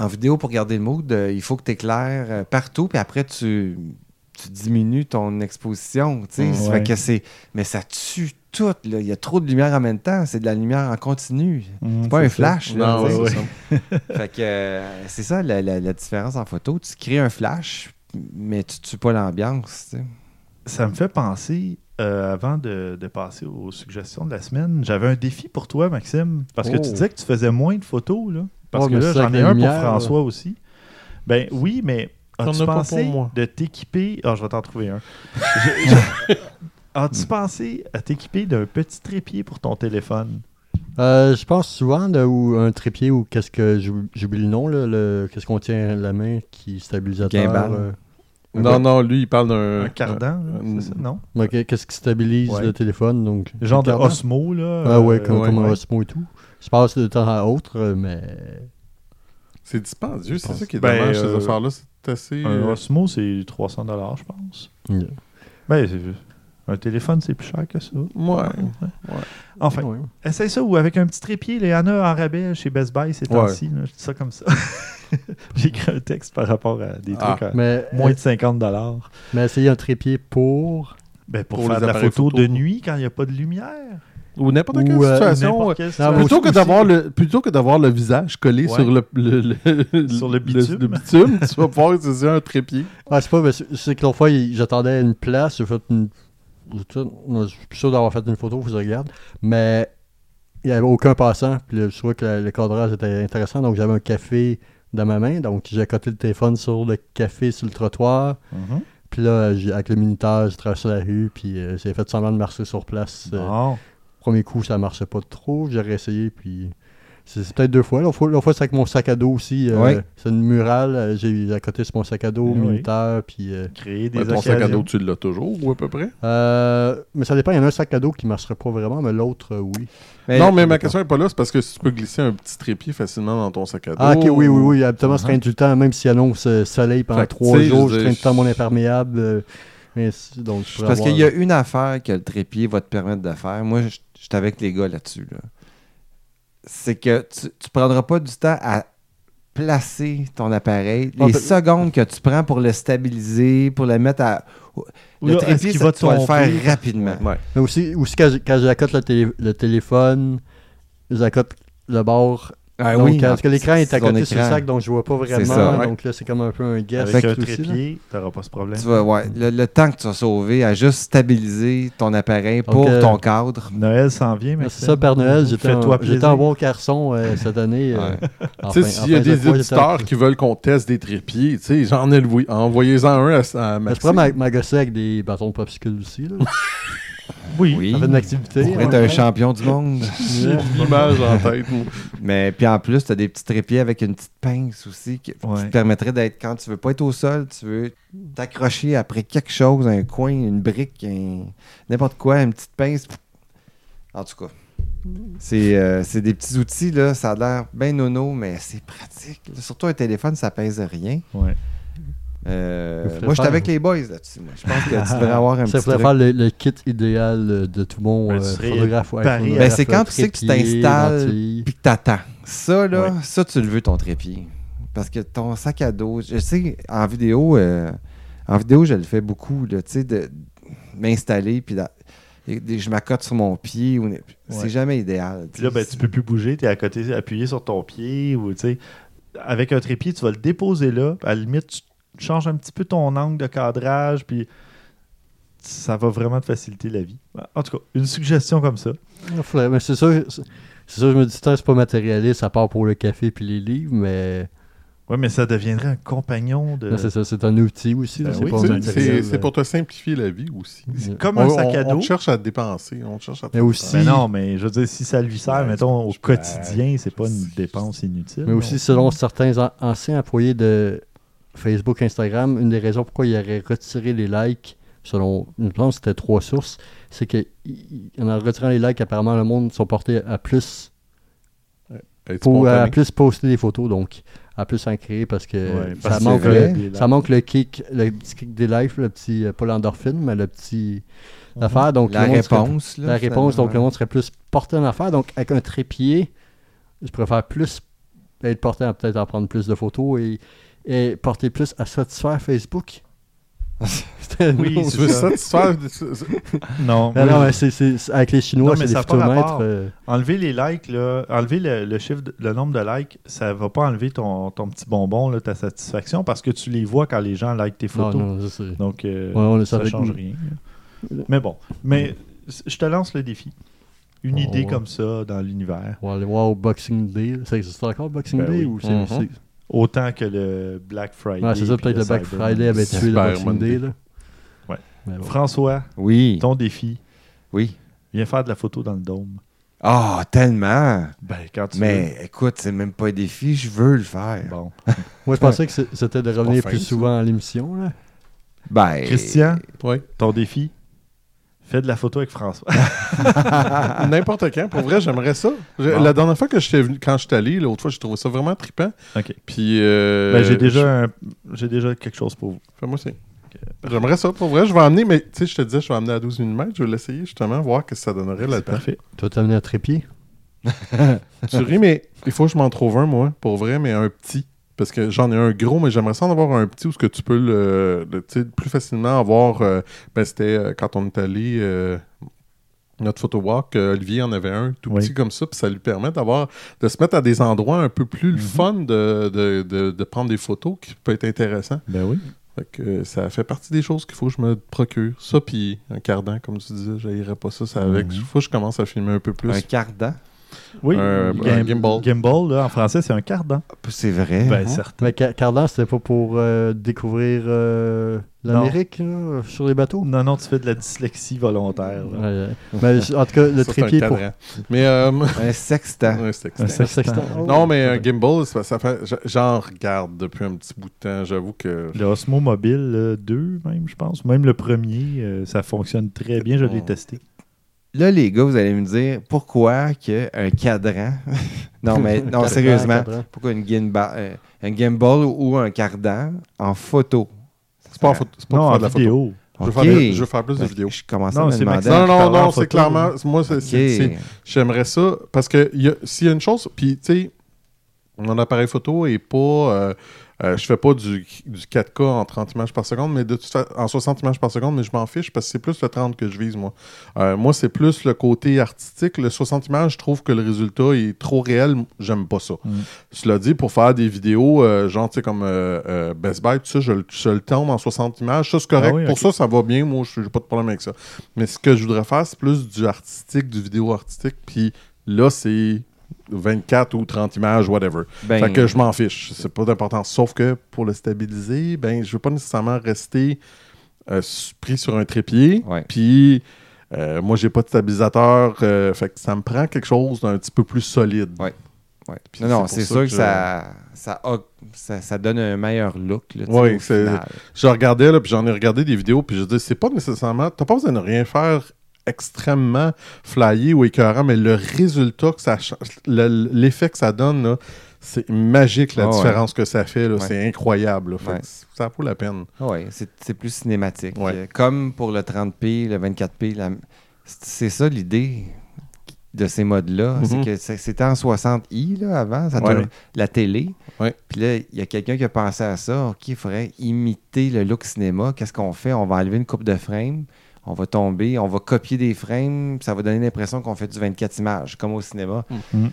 En vidéo pour garder le mood, euh, il faut que tu éclaires partout puis après tu tu diminues ton exposition, tu sais, Ça ouais. fait que c'est mais ça tue tout là, il y a trop de lumière en même temps, c'est de la lumière en continu. Mhm, C'est pas un ça. flash là, Non, ouais, ouais. Fait que euh, c'est ça la, la- la différence en photo. Tu crées un flash, mais tu tues pas l'ambiance. Ça me fait penser, euh, avant de, de passer aux suggestions de la semaine, j'avais un défi pour toi, Maxime, parce que Oh. tu disais que tu faisais moins de photos, là. Parce Ouais, que là, j'en ai un lumière, pour François aussi. Ben oui, mais as-tu as pas pour pensé moi. de t'équiper... Ah, je vais t'en trouver un. As-tu pensé à t'équiper d'un petit trépied pour ton téléphone? Euh, je pense souvent de, ou un trépied ou qu'est-ce que j'oub- j'oublie le nom là, le qu'est-ce qu'on tient à la main qui est stabilisateur. Euh, Non, non, lui, il parle d'un. Un cardan, euh, ça? Non? ouais, qu'est-ce qui stabilise Ouais. le téléphone donc Genre de. Osmo, là. Ah ouais, euh, comme, comme un ouais. Osmo et tout. Je passe de temps à autre, euh, mais C'est dispendieux, c'est ça qui est Ben, dommage, ces euh, affaires-là. C'est assez. Un euh, Osmo, c'est 300 je pense. Yeah. Ben, c'est- Un téléphone, c'est plus cher que ça. Ouais. Enfin, Ouais. essaye ça ou avec un petit trépied. Il y en a en rabais chez Best Buy ces temps-ci. là. Je dis ça comme ça. J'ai écrit un texte par rapport à des Ah. trucs à Mais, moins de 50 dollars. mais essayer un trépied pour. Ben, pour, Pour faire de la photo, photo. de nuit quand il n'y a pas de lumière. Ou n'importe quelle euh, situation. Euh, quelle situation. Plutôt aussi- que, d'avoir le, plutôt que d'avoir le visage collé Ouais. sur le, le, le- Sur le bitume. le bitume, tu vas pouvoir utiliser un trépied. Ah, c'est pas, mais c'est c'est que l'autre fois, j'attendais à une place, j'ai fait une. Je suis plus sûr d'avoir fait une photo, vous regarde. Mais il n'y avait aucun passant. Puis je trouvais que le, le cadrage était intéressant. Donc j'avais un café dans ma main. Donc j'ai accoté le téléphone sur le café sur le trottoir. Mhm. Puis là, j'ai- avec le minutage, j'ai traversé la rue. Puis euh, j'ai fait semblant de marcher sur place. Euh. Premier coup, ça marchait pas trop. J'ai réessayé. Puis c'est c'est peut-être deux fois. L'autre fois, c'est avec mon sac à dos aussi. euh, Ouais. C'est une murale. J'ai accoté sur mon sac à dos, Eh oui. minuteur. Puis. euh, Créer des Ouais, ton sac à dos, tu l'as toujours, ou à peu près? Euh, mais ça dépend, il y en a un sac à dos qui ne marcherait pas vraiment, mais l'autre, euh, oui. non, mais ma question n'est pas là, c'est parce que si tu peux glisser un petit trépied facilement dans ton sac à dos. Ah, ok, oui, oui, oui. Habituellement, je traîne du temps, même s'il annonce soleil pendant trois jours, je traîne le temps mon imperméable. Mais c'est- donc, je pourrais Parce avoir- qu'il y a une affaire que le trépied va te permettre de faire. Moi, je- j'étais avec les gars là-dessus. Là. C'est que tu ne prendras pas du temps à placer ton appareil. Ah, Les ben- secondes que tu prends pour le stabiliser, pour le mettre à. Le Là, trépied, ça, va tu vas le faire rapidement. Ouais. Mais aussi, aussi quand, j'accote le, télé- le téléphone, j'accote le bord. Ah donc, oui, parce que l'écran est à côté sur le sac, donc je vois pas vraiment. ça, ouais. Donc là, c'est comme un peu un guess. Avec un trépied, tu n'auras pas ce problème. Tu vas, ouais, le, le temps que tu vas sauver à juste stabiliser ton appareil pour Donc, euh, ton cadre. Noël s'en vient, mais C'est ça, Père Noël. J'étais un, bon garçon euh, cette année. euh, Tu sais, s'il y a des éditeurs qui veulent qu'on teste des trépieds, tu sais, j'en ai loué. Envoyez-en un à, à Mais je Maxime. pourrais m'a- m'agosser avec des bâtons de popsicle aussi. Là. Oui. Oui. Fait une activité. Pour être un champion du monde. J'ai l'image en tête. Mais puis en plus, tu as des petits trépieds avec une petite pince aussi qui, te permettrait d'être quand tu veux pas être au sol, tu veux t'accrocher après quelque chose, un coin, une brique, un- n'importe quoi, une petite pince. En tout cas, c'est euh, c'est des petits outils, là, ça a l'air bien nono, mais c'est pratique. Surtout un téléphone, ça pèse rien. Ouais. Euh, moi, j'étais avec les boys là-dessus. moi. Je pense que tu devrais avoir un Ça petit pourrait truc. faire le, le kit idéal euh, de tout Ben, euh, photographe. ouais, photographe, Ben, c'est quand tu sais que tu t'installes, puis que t'attends. Ça, là, Ouais. ça, tu le veux, ton trépied. Parce que ton sac à dos, je sais, en vidéo, euh, en vidéo, je le fais beaucoup, là, tu sais, de m'installer, puis je m'accote sur mon pied. ou- C'est Ouais. jamais idéal. Puis là, ben, tu peux plus bouger, tu es à côté, appuyé sur ton pied. ou tu sais, Avec un trépied, tu vas le déposer là. À la limite, tu changes un petit peu ton angle de cadrage, puis ça va vraiment te faciliter la vie. En tout cas, une suggestion comme ça. C'est ça, c'est ça, je me dis, c'est pas matérialiste à part pour le café puis les livres, mais Oui, mais ça deviendrait un compagnon de. c'est ça, c'est un outil aussi. Ben c'est oui, c'est pour te simplifier la vie aussi. C'est comme On, un sac à on- on dos. te cherche à te dépenser. On cherche à te Mais aussi- Mais non, mais je veux dire, si ça lui sert, Ouais, mettons, au quotidien, c'est pas une dépense inutile. Mais aussi, selon certains an- anciens employés de Facebook, Instagram, une des raisons pourquoi ils auraient retiré les likes, selon, je pense c'était trois sources, c'est qu'en retirant les likes, apparemment, le monde sont portés à plus, être pour, à plus poster des photos, donc à plus en créer parce que Ouais, ça, parce manque le, ça manque le kick, le petit kick des likes, le petit, euh, pas l'endorphine, mais le petit Mhm. affaire. Donc, La le monde serait- réponse. là, la réponse, donc le monde serait plus porté en affaire. Donc, avec un trépied, je préfère plus être porté à peut-être en prendre plus de photos et, et porter plus à satisfaire Facebook. Oui, non, Tu c'est veux ça. satisfaire. Non, Non, non, mais c'est, c'est- c'est- avec les Chinois, c'est des photomètres. euh, Enlever les likes, là, enlever le, le chiffre, de- le nombre de likes, ça va pas enlever ton, ton petit bonbon, là, ta satisfaction, parce que tu les vois quand les gens likent tes photos. non, Donc, euh, Ouais, on le ça savait change rien. Mais bon, mais je te lance le défi. Une On idée va- comme ça dans l'univers, On va aller voir au Boxing Day. Ça existe encore, Boxing Ben Day oui. ou c'est, c'est- autant que le Black Friday. Ouais, c'est ça, peut-être le Black Cyber Friday avait tué le Boxing Monday. Day. Là. Ouais. Mais bon. François, Oui. ton défi, Oui. viens faire de la photo dans le dôme. Ah, tellement. Ben, quand tu Mais écoute, c'est même pas un défi, je veux le faire. Bon. Moi, je pensais que c'était de revenir fin, plus ça. souvent à l'émission. Là. Ben. Christian, Ouais. ton défi, fais de la photo avec François. N'importe quand. Pour vrai, j'aimerais ça. Bon. La dernière fois que j'étais venu, quand je suis allé, l'autre fois, j'ai trouvé ça vraiment trippant. OK. Puis. euh, Ben, j'ai déjà, j'ai déjà quelque chose pour vous. Fais-moi signe. J'aimerais ça, pour vrai. Je vais amener, mais tu sais, je te disais, je vais amener à 12 mm. Je vais l'essayer justement, voir ce que ça donnerait là-dedans. parfait. Toi, t'as amené un trépied? Tu ris, mais il faut que je m'en trouve un, moi, pour vrai, mais un petit. Parce que j'en ai un gros, mais j'aimerais ça en avoir un petit où ce que tu peux le, plus facilement avoir. euh, ben, c'était euh, quand on est allé. euh, notre photo walk, euh, Olivier en avait un tout Oui. petit comme ça, puis ça lui permet d'avoir de se mettre à des endroits un peu plus le Mhm. fun de, de, de- de prendre des photos qui peut être intéressant. Ben oui. Fait que ça fait partie des choses qu'il faut que je me procure. Ça, puis un cardan, comme tu disais, j'aillerais pas ça, ça avec. Mhm. Il faut que je commence à filmer un peu plus. Un cardan? Oui, Un- gimbal. Gimbal, là, en français, c'est un cardan. C'est vrai. Ben, hein? certain. Mais Car- Cardan, c'était pas pour euh, découvrir euh, l'Amérique sur les bateaux? Non, non, tu fais de la dyslexie volontaire. là. Ouais, ouais. Mais en tout cas, le Ça, c'est un trépied pour. cadran. Mais euh, Un sextant. Un sextant. Oh. Non, mais un gimbal, ça, ça fait. J'en regarde depuis un petit bout de temps. J'avoue que. Le Osmo Mobile euh, 2, même, je pense. Même le premier, ça fonctionne très bien. Je l'ai Oh. testé. Là, les gars, vous allez me dire pourquoi que un cadran. non, mais non, Cadran, sérieusement. cadran. Pourquoi une gimbal, euh, un gimbal ou un cardan en photo? C'est pas, en photo- c'est pas Non, pour en faire de la photo. vidéo. Je veux, faire, des- je veux faire plus de vidéos. Je Non, à me demander. Non, non, en non, c'est clairement. Moi, c'est- Ok. c'est- c'est- j'aimerais ça. Parce que s'il y a une chose. Puis, tu sais, mon appareil photo est pas. euh, euh, je fais pas du, du 4K en 30 images par seconde, mais de toute fa- en 60 images par seconde, mais je m'en fiche parce que c'est plus le 30 que je vise, moi. Euh, moi, c'est plus le côté artistique. Le 60 images, je trouve que le résultat est trop réel. J'aime pas ça. Mm. Cela dit, pour faire des vidéos, euh, genre, tu sais, comme euh, Best Buy, tout ça, je, le- je le tourne en 60 images. Ça, c'est correct. Ah oui, pour ça, ça va bien. Moi, je n'ai pas de problème avec ça. Mais ce que je voudrais faire, c'est plus du artistique, du vidéo artistique. Puis là, c'est 24 ou 30 images, whatever. Ben, Fait que je m'en fiche. C'est pas d'importance. Sauf que pour le stabiliser, ben, je veux pas nécessairement rester euh, pris sur un trépied. Puis euh, moi, j'ai pas de stabilisateur. euh, fait que ça me prend quelque chose d'un petit peu plus solide. Ouais. Non, non, c'est sûr que, ça, ça, a- ça, ça donne un meilleur look. Là, final. Je regardais, là, puis j'en ai regardé des vidéos, puis je dis, c'est pas nécessairement. T'as pas besoin de rien faire extrêmement flyé ou écœurant, mais le résultat que ça le- l'effet que ça donne, c'est magique la Ah ouais. différence que ça fait. Ouais. C'est incroyable. Fait Ouais. ça vaut la peine. Oui, c'est plus cinématique. Euh, Comme pour le 30p, le 24p, la- c'est ça l'idée de ces modes-là. Mhm. C'est que c'était en 60i là, avant, ça tourne- la télé. Puis là, il y a quelqu'un qui a pensé à ça. OK, il faudrait imiter le look cinéma. Qu'est-ce qu'on fait? On va enlever une coupe de frames. On va tomber, on va copier des frames, ça va donner l'impression qu'on fait du 24 images, comme au cinéma. Mhm.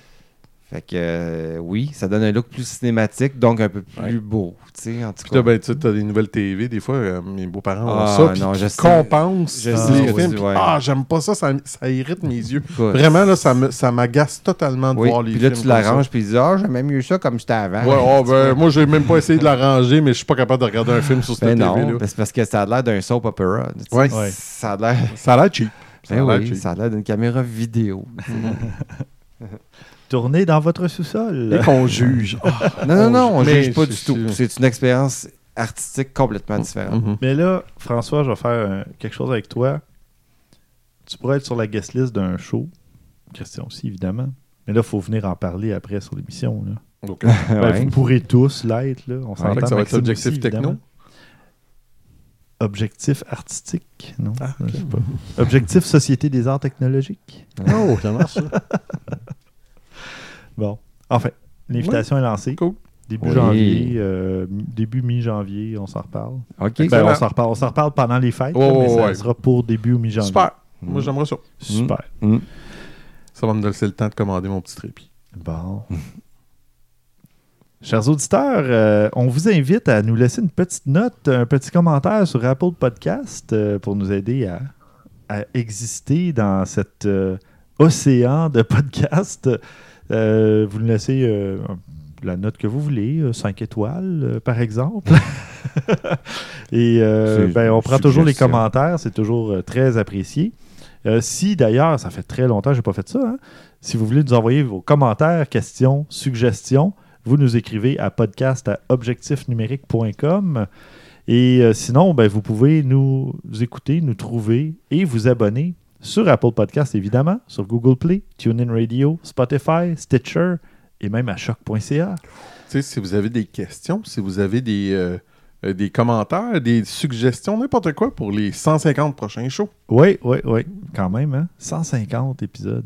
Fait que euh, oui, ça donne un look plus cinématique, donc un peu plus Ouais. beau, tu sais, en tout Puis cas. ben, tu as des nouvelles TV, des fois, euh, mes beaux-parents ont Ah, ça, puis non, je compensent Je les sais films, aussi, puis, ouais. Ah, j'aime pas ça, ça, ça irrite mes yeux. Écoute, Vraiment, là, ça ça m'agace totalement de Oui, voir les puis là, films tu ça. l'arranges, puis tu dis, ah, j'aimais mieux ça comme c'était avant. Ouais, oh, ben, moi, j'ai même pas essayé de l'arranger, mais je suis pas capable de regarder un film sur cette Ben TV. non, là. ben c'est parce que ça a l'air d'un soap opera. Ouais. Ouais. Ça a l'air. Ça a l'air cheap. Ça Ben a l'air oui, cheap. ça a l'air d'une caméra vidéo. Tournez dans votre sous-sol. Et qu'on juge. non, non, non, on juge pas du tout. C'est une expérience artistique complètement différente. Mhm. Mais là, François, je vais faire euh, quelque chose avec toi. Tu pourrais être sur la guest list d'un show. Christian aussi, évidemment. Mais là, il faut venir en parler après sur l'émission. Ben, Ouais. Vous pourrez tous l'être. là. On s'entend. Ça va être objectif aussi, techno. évidemment. Objectif artistique, non? Ah, Je sais pas. Objectif Société des arts technologiques. Oh, ça marche, ça. Bon. Enfin, l'invitation est lancée. Cool. Début Oui. janvier, euh, mi- début mi-janvier, on s'en reparle. OK. Ben, on s'en reparle. On s'en reparle pendant les fêtes, là, mais ça ouais. sera pour début ou mi-janvier. Super. Moi, j'aimerais ça. Super. Mm. Ça va me laisser le temps de commander mon petit trépied. Bon. Chers auditeurs, euh, on vous invite à nous laisser une petite note, un petit commentaire sur Apple Podcast euh, pour nous aider à, à exister dans cet euh, océan de podcasts. Euh, vous nous laissez euh, la note que vous voulez, 5 étoiles euh, par exemple. Et ben, on prend toujours les commentaires, c'est toujours très apprécié. Si d'ailleurs, ça fait très longtemps que je n'ai pas fait ça, hein, si vous voulez nous envoyer vos commentaires, questions, suggestions, vous nous écrivez à podcast à objectifnumérique.com. Et euh, sinon, ben, vous pouvez nous écouter, nous trouver et vous abonner sur Apple Podcast, évidemment, sur Google Play, TuneIn Radio, Spotify, Stitcher et même à choc.ca. Si vous avez des questions, si vous avez des, euh, euh, des commentaires, des suggestions, n'importe quoi pour les 150 prochains shows. Oui, oui, oui. Quand même, hein? 150 épisodes.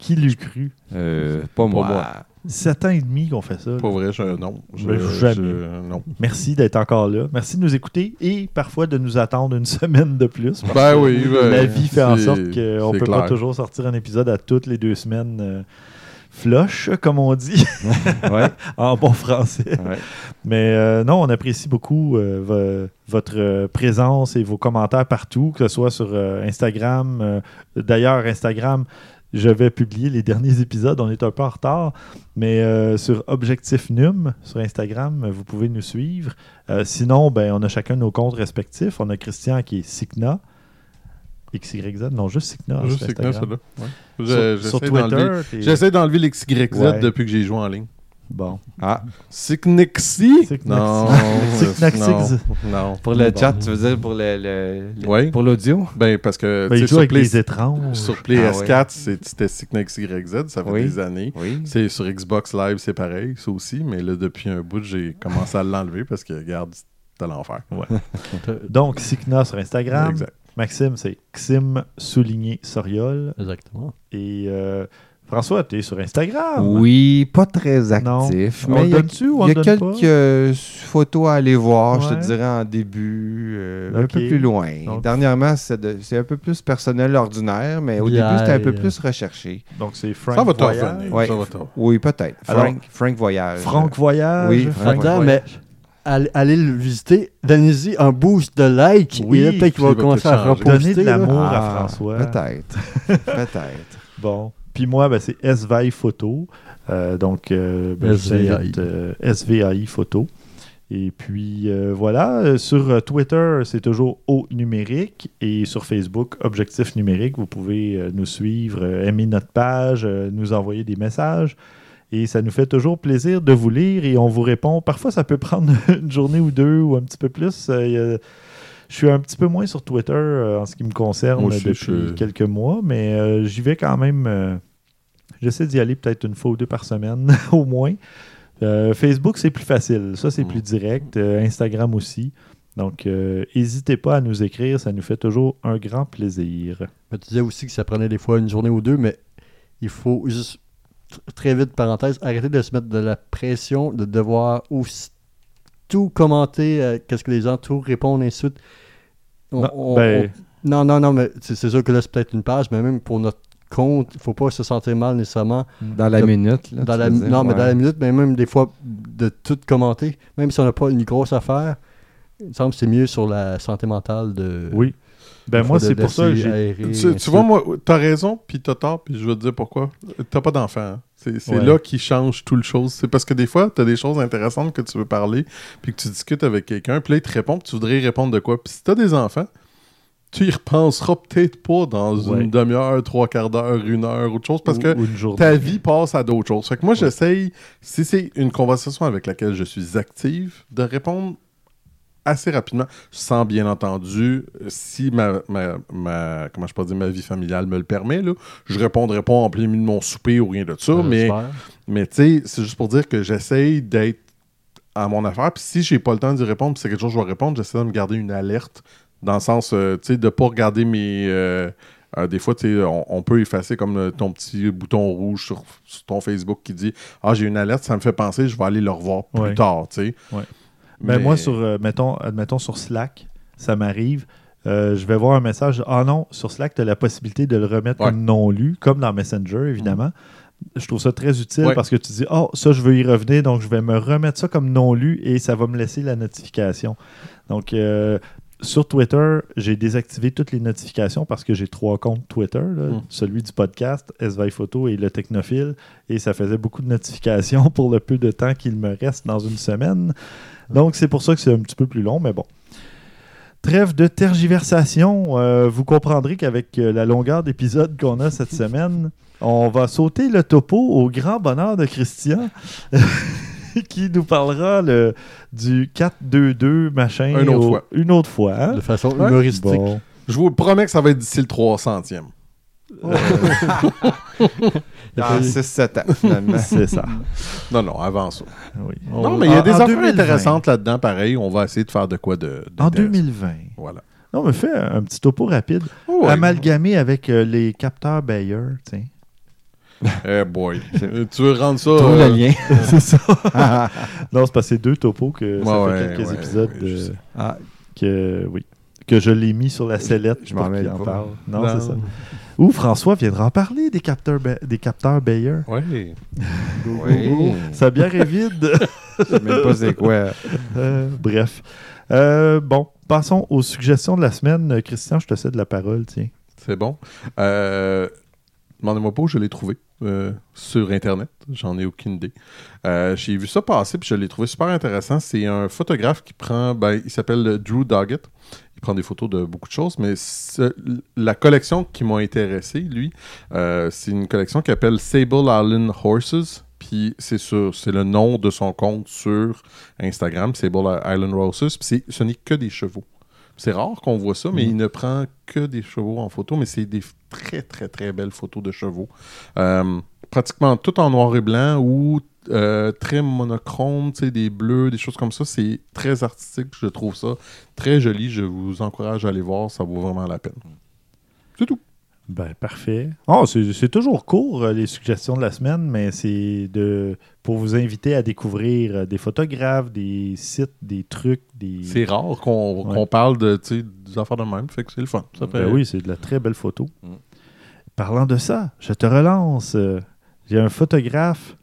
Qui l'eût cru? Euh, pas moi. moi. 7 ans et demi qu'on fait ça. Pas vrai, je, non. Je, Mais jamais. je- non. Merci d'être encore là. Merci de nous écouter et parfois de nous attendre une semaine de plus. parce Ben que oui, ben, La vie fait en sorte qu'on c'est peut pas toujours sortir un épisode à toutes les deux semaines. euh, flush, comme on dit Ouais, en bon français. ouais. Mais euh, non, on apprécie beaucoup euh, vo- votre présence et vos commentaires partout, que ce soit sur euh, Instagram. Euh, D'ailleurs, Instagram, je vais publier les derniers épisodes. On est un peu en retard, mais euh, sur Objectif Num, sur Instagram, vous pouvez nous suivre. Euh, sinon, ben, on a chacun nos comptes respectifs. On a Christian qui est Signa. XYZ, non, juste Signa. Juste Instagram. ça, là. Ouais. Sur, sur J'essaie d'enlever- Twitter. J'essaie d'enlever l'XYZ Ouais. depuis que j'ai joué en ligne. Bon. Ah? Sicknaxi. Non. Non, Non. pour le Bon. chat, tu veux dire pour le, le- le- Ouais. pour l'audio? Ben, parce que Ben, tu il sais, joue sur, avec Play- les étranges. sur Ah PS4, c'est- c'était Sicknaxyz, ça fait Oui. des années. Oui. C'est sur Xbox Live, c'est pareil, ça aussi, mais là, depuis un bout, j'ai commencé à l'enlever parce que, regarde, c'était l'enfer. Donc, Sikna sur Instagram. Exact. Maxime, c'est Xim souligné Soriol. Exactement. Et euh, François, tu es sur Instagram. Oui, pas très actif. Mais il y a, ou on y a quelques pas? photos à aller voir, je te dirais en début, euh, un peu plus loin. Donc- Dernièrement, c'est de- c'est un peu plus personnel ordinaire, mais au début, c'était un peu plus recherché. Donc, c'est Frank Ça va Voyage. Ouais. Ça va Oui, peut-être. Alors, Frank, Frank Voyage. Franck Voyage. Oui, Frank Attends, Voyage. mais allez, allez le visiter. Donnez-y un boost de like. Oui, et là, peut-être qu'il va commencer à reposter. Donnez de là. l'amour à Ah, François. Peut-être. peut-être. Bon. Puis moi, ben, c'est SVI Photo. Euh, donc, euh, ben, SVI. euh, SVI Photo. Et puis, euh, voilà. Sur Twitter, c'est toujours au numérique. Et sur Facebook, Objectif numérique. Vous pouvez nous suivre, aimer notre page, nous envoyer des messages. Et ça nous fait toujours plaisir de vous lire et on vous répond. Parfois, ça peut prendre une journée ou deux ou un petit peu plus. Je suis un petit peu moins sur Twitter en ce qui me concerne Moi depuis je- quelques mois, mais j'y vais quand même. J'essaie d'y aller peut-être une fois ou deux par semaine, au moins. Euh, Facebook, c'est plus facile. Ça, c'est Mm. plus direct. Euh, Instagram aussi. Donc, euh, n'hésitez pas à nous écrire. Ça nous fait toujours un grand plaisir. Mais tu disais aussi que ça prenait des fois une journée ou deux, mais il faut juste, tr- très vite, parenthèse, arrêter de se mettre de la pression, de devoir aussi tout commenter, qu'est-ce que les gens, tout répondre, ainsi de suite. On- Non, on- ben- on- non, non, non, mais c'est sûr que là, c'est peut-être une page, mais même pour notre compte, il faut pas se sentir mal nécessairement. Dans la De- minute. là, dans tu la, veux dire, non, mais dans la minute, mais même des fois, de tout commenter, même si on n'a pas une grosse affaire, il me semble que c'est mieux sur la santé mentale de. Oui. Ben, moi, c'est pour ça que j'ai. Tu, tu vois, moi, t'as raison, puis t'as tort, puis je vais te dire pourquoi. T'as pas d'enfant. hein. C'est Ouais. là qui change tout le chose. C'est parce que des fois, t'as des choses intéressantes que tu veux parler, puis que tu discutes avec quelqu'un, puis là, il te répond, puis tu voudrais répondre de quoi. Puis si t'as des enfants, tu y repenseras peut-être pas dans Ouais. une demi-heure, trois quarts d'heure, une heure, autre chose, parce ou- que ou ta vie passe à d'autres choses. Fait que moi, j'essaye, si c'est une conversation avec laquelle je suis active, de répondre assez rapidement, sans bien entendu, euh, si ma, ma, ma- comment je peux dire, ma vie familiale me le permet, là, je répondrai pas en plein milieu de mon souper ou rien de ça, Euh, mais, mais tu sais, c'est juste pour dire que j'essaye d'être à mon affaire, puis si j'ai pas le temps d'y répondre, puis c'est quelque chose que je vais répondre, j'essaie de me garder une alerte, dans le sens, euh, tu sais, de pas regarder mes... euh, euh, des fois, tu sais, on, on peut effacer comme euh, ton petit bouton rouge sur, sur ton Facebook qui dit Ah, j'ai une alerte, ça me fait penser, je vais aller le revoir plus Ouais. tard, tu sais. Ouais. Ben, moi, sur, euh, mettons, admettons sur Slack, ça m'arrive. je vais voir un message. Ah non, sur Slack, tu as la possibilité de le remettre Ouais. comme non lu, comme dans Messenger, évidemment. Je trouve ça très utile parce que tu dis, oh, ça, je veux y revenir, donc je vais me remettre ça comme non lu et ça va me laisser la notification. Donc, euh, sur Twitter, j'ai désactivé toutes les notifications parce que j'ai trois comptes Twitter, là, Mm. celui du podcast, SVI Photo et le Technophile, et ça faisait beaucoup de notifications pour le peu de temps qu'il me reste dans une semaine. Donc, c'est pour ça que c'est un petit peu plus long, mais bon. Trêve de tergiversation. euh, vous comprendrez qu'avec euh, la longueur d'épisode qu'on a cette semaine, on va sauter le topo au grand bonheur de Christian, qui nous parlera le, du 4-2-2 machin. Une autre au- fois. Une autre fois. hein? De façon Ouais. humoristique. Bon. Je vous promets que ça va être d'ici le 300e. Dans 6-7 ans, finalement. C'est ça. Non, non, avant ça. Oui. Non, mais il y a des affaires 2020. intéressantes là-dedans, pareil. On va essayer de faire de quoi de. En d'intéressant. 2020. Voilà. Non, mais fais un petit topo rapide. Oh, ouais. Amalgamé avec euh, les capteurs Bayer, tiens. Eh boy. Euh, tu veux rendre ça. Trouve euh, le lien. c'est ça. non, c'est parce que c'est deux topos que ça Ouais, fait quelques ouais, épisodes ouais, euh. Ah, que oui que je l'ai mis sur la sellette je m'en mêle en parle. Non, Non. c'est ça. Ou François viendra en parler des capteurs des capteurs Bayer. Ouais. oui. Sa bière est vide. Je sais même pas c'est quoi. Euh, bref. Euh, bon, passons aux suggestions de la semaine. Euh, Christian, je te cède la parole, tiens. C'est bon. Euh, Demandez-moi pas où je l'ai trouvé euh, sur Internet. J'en ai aucune idée. Euh, J'ai vu ça passer puis je l'ai trouvé super intéressant. C'est un photographe qui prend. Ben, il s'appelle Drew Doggett. Il prend des photos de beaucoup de choses, mais la collection qui m'a intéressé, lui, euh, c'est une collection qui s'appelle Sable Island Horses. Puis c'est sur- c'est le nom de son compte sur Instagram, Sable Island Horses. Puis ce n'est que des chevaux. C'est rare qu'on voit ça, mais il ne prend que des chevaux en photo, mais c'est des très, très, très belles photos de chevaux. Euh, pratiquement tout en noir et blanc ou euh, très monochrome, des bleus, des choses comme ça. C'est très artistique, je trouve ça très joli. Je vous encourage à aller voir, ça vaut vraiment la peine. C'est tout. Ben, parfait. Oh, c'est toujours court, euh, les suggestions de la semaine, mais c'est de pour vous inviter à découvrir euh, des photographes, des sites, des trucs, des. C'est rare qu'on Ouais. parle de, des affaires de même, fait que c'est le fun. Ça fait... Ben oui, c'est de la très belle photo. Mm. Parlant de ça, je te relance. Euh, J'ai un photographe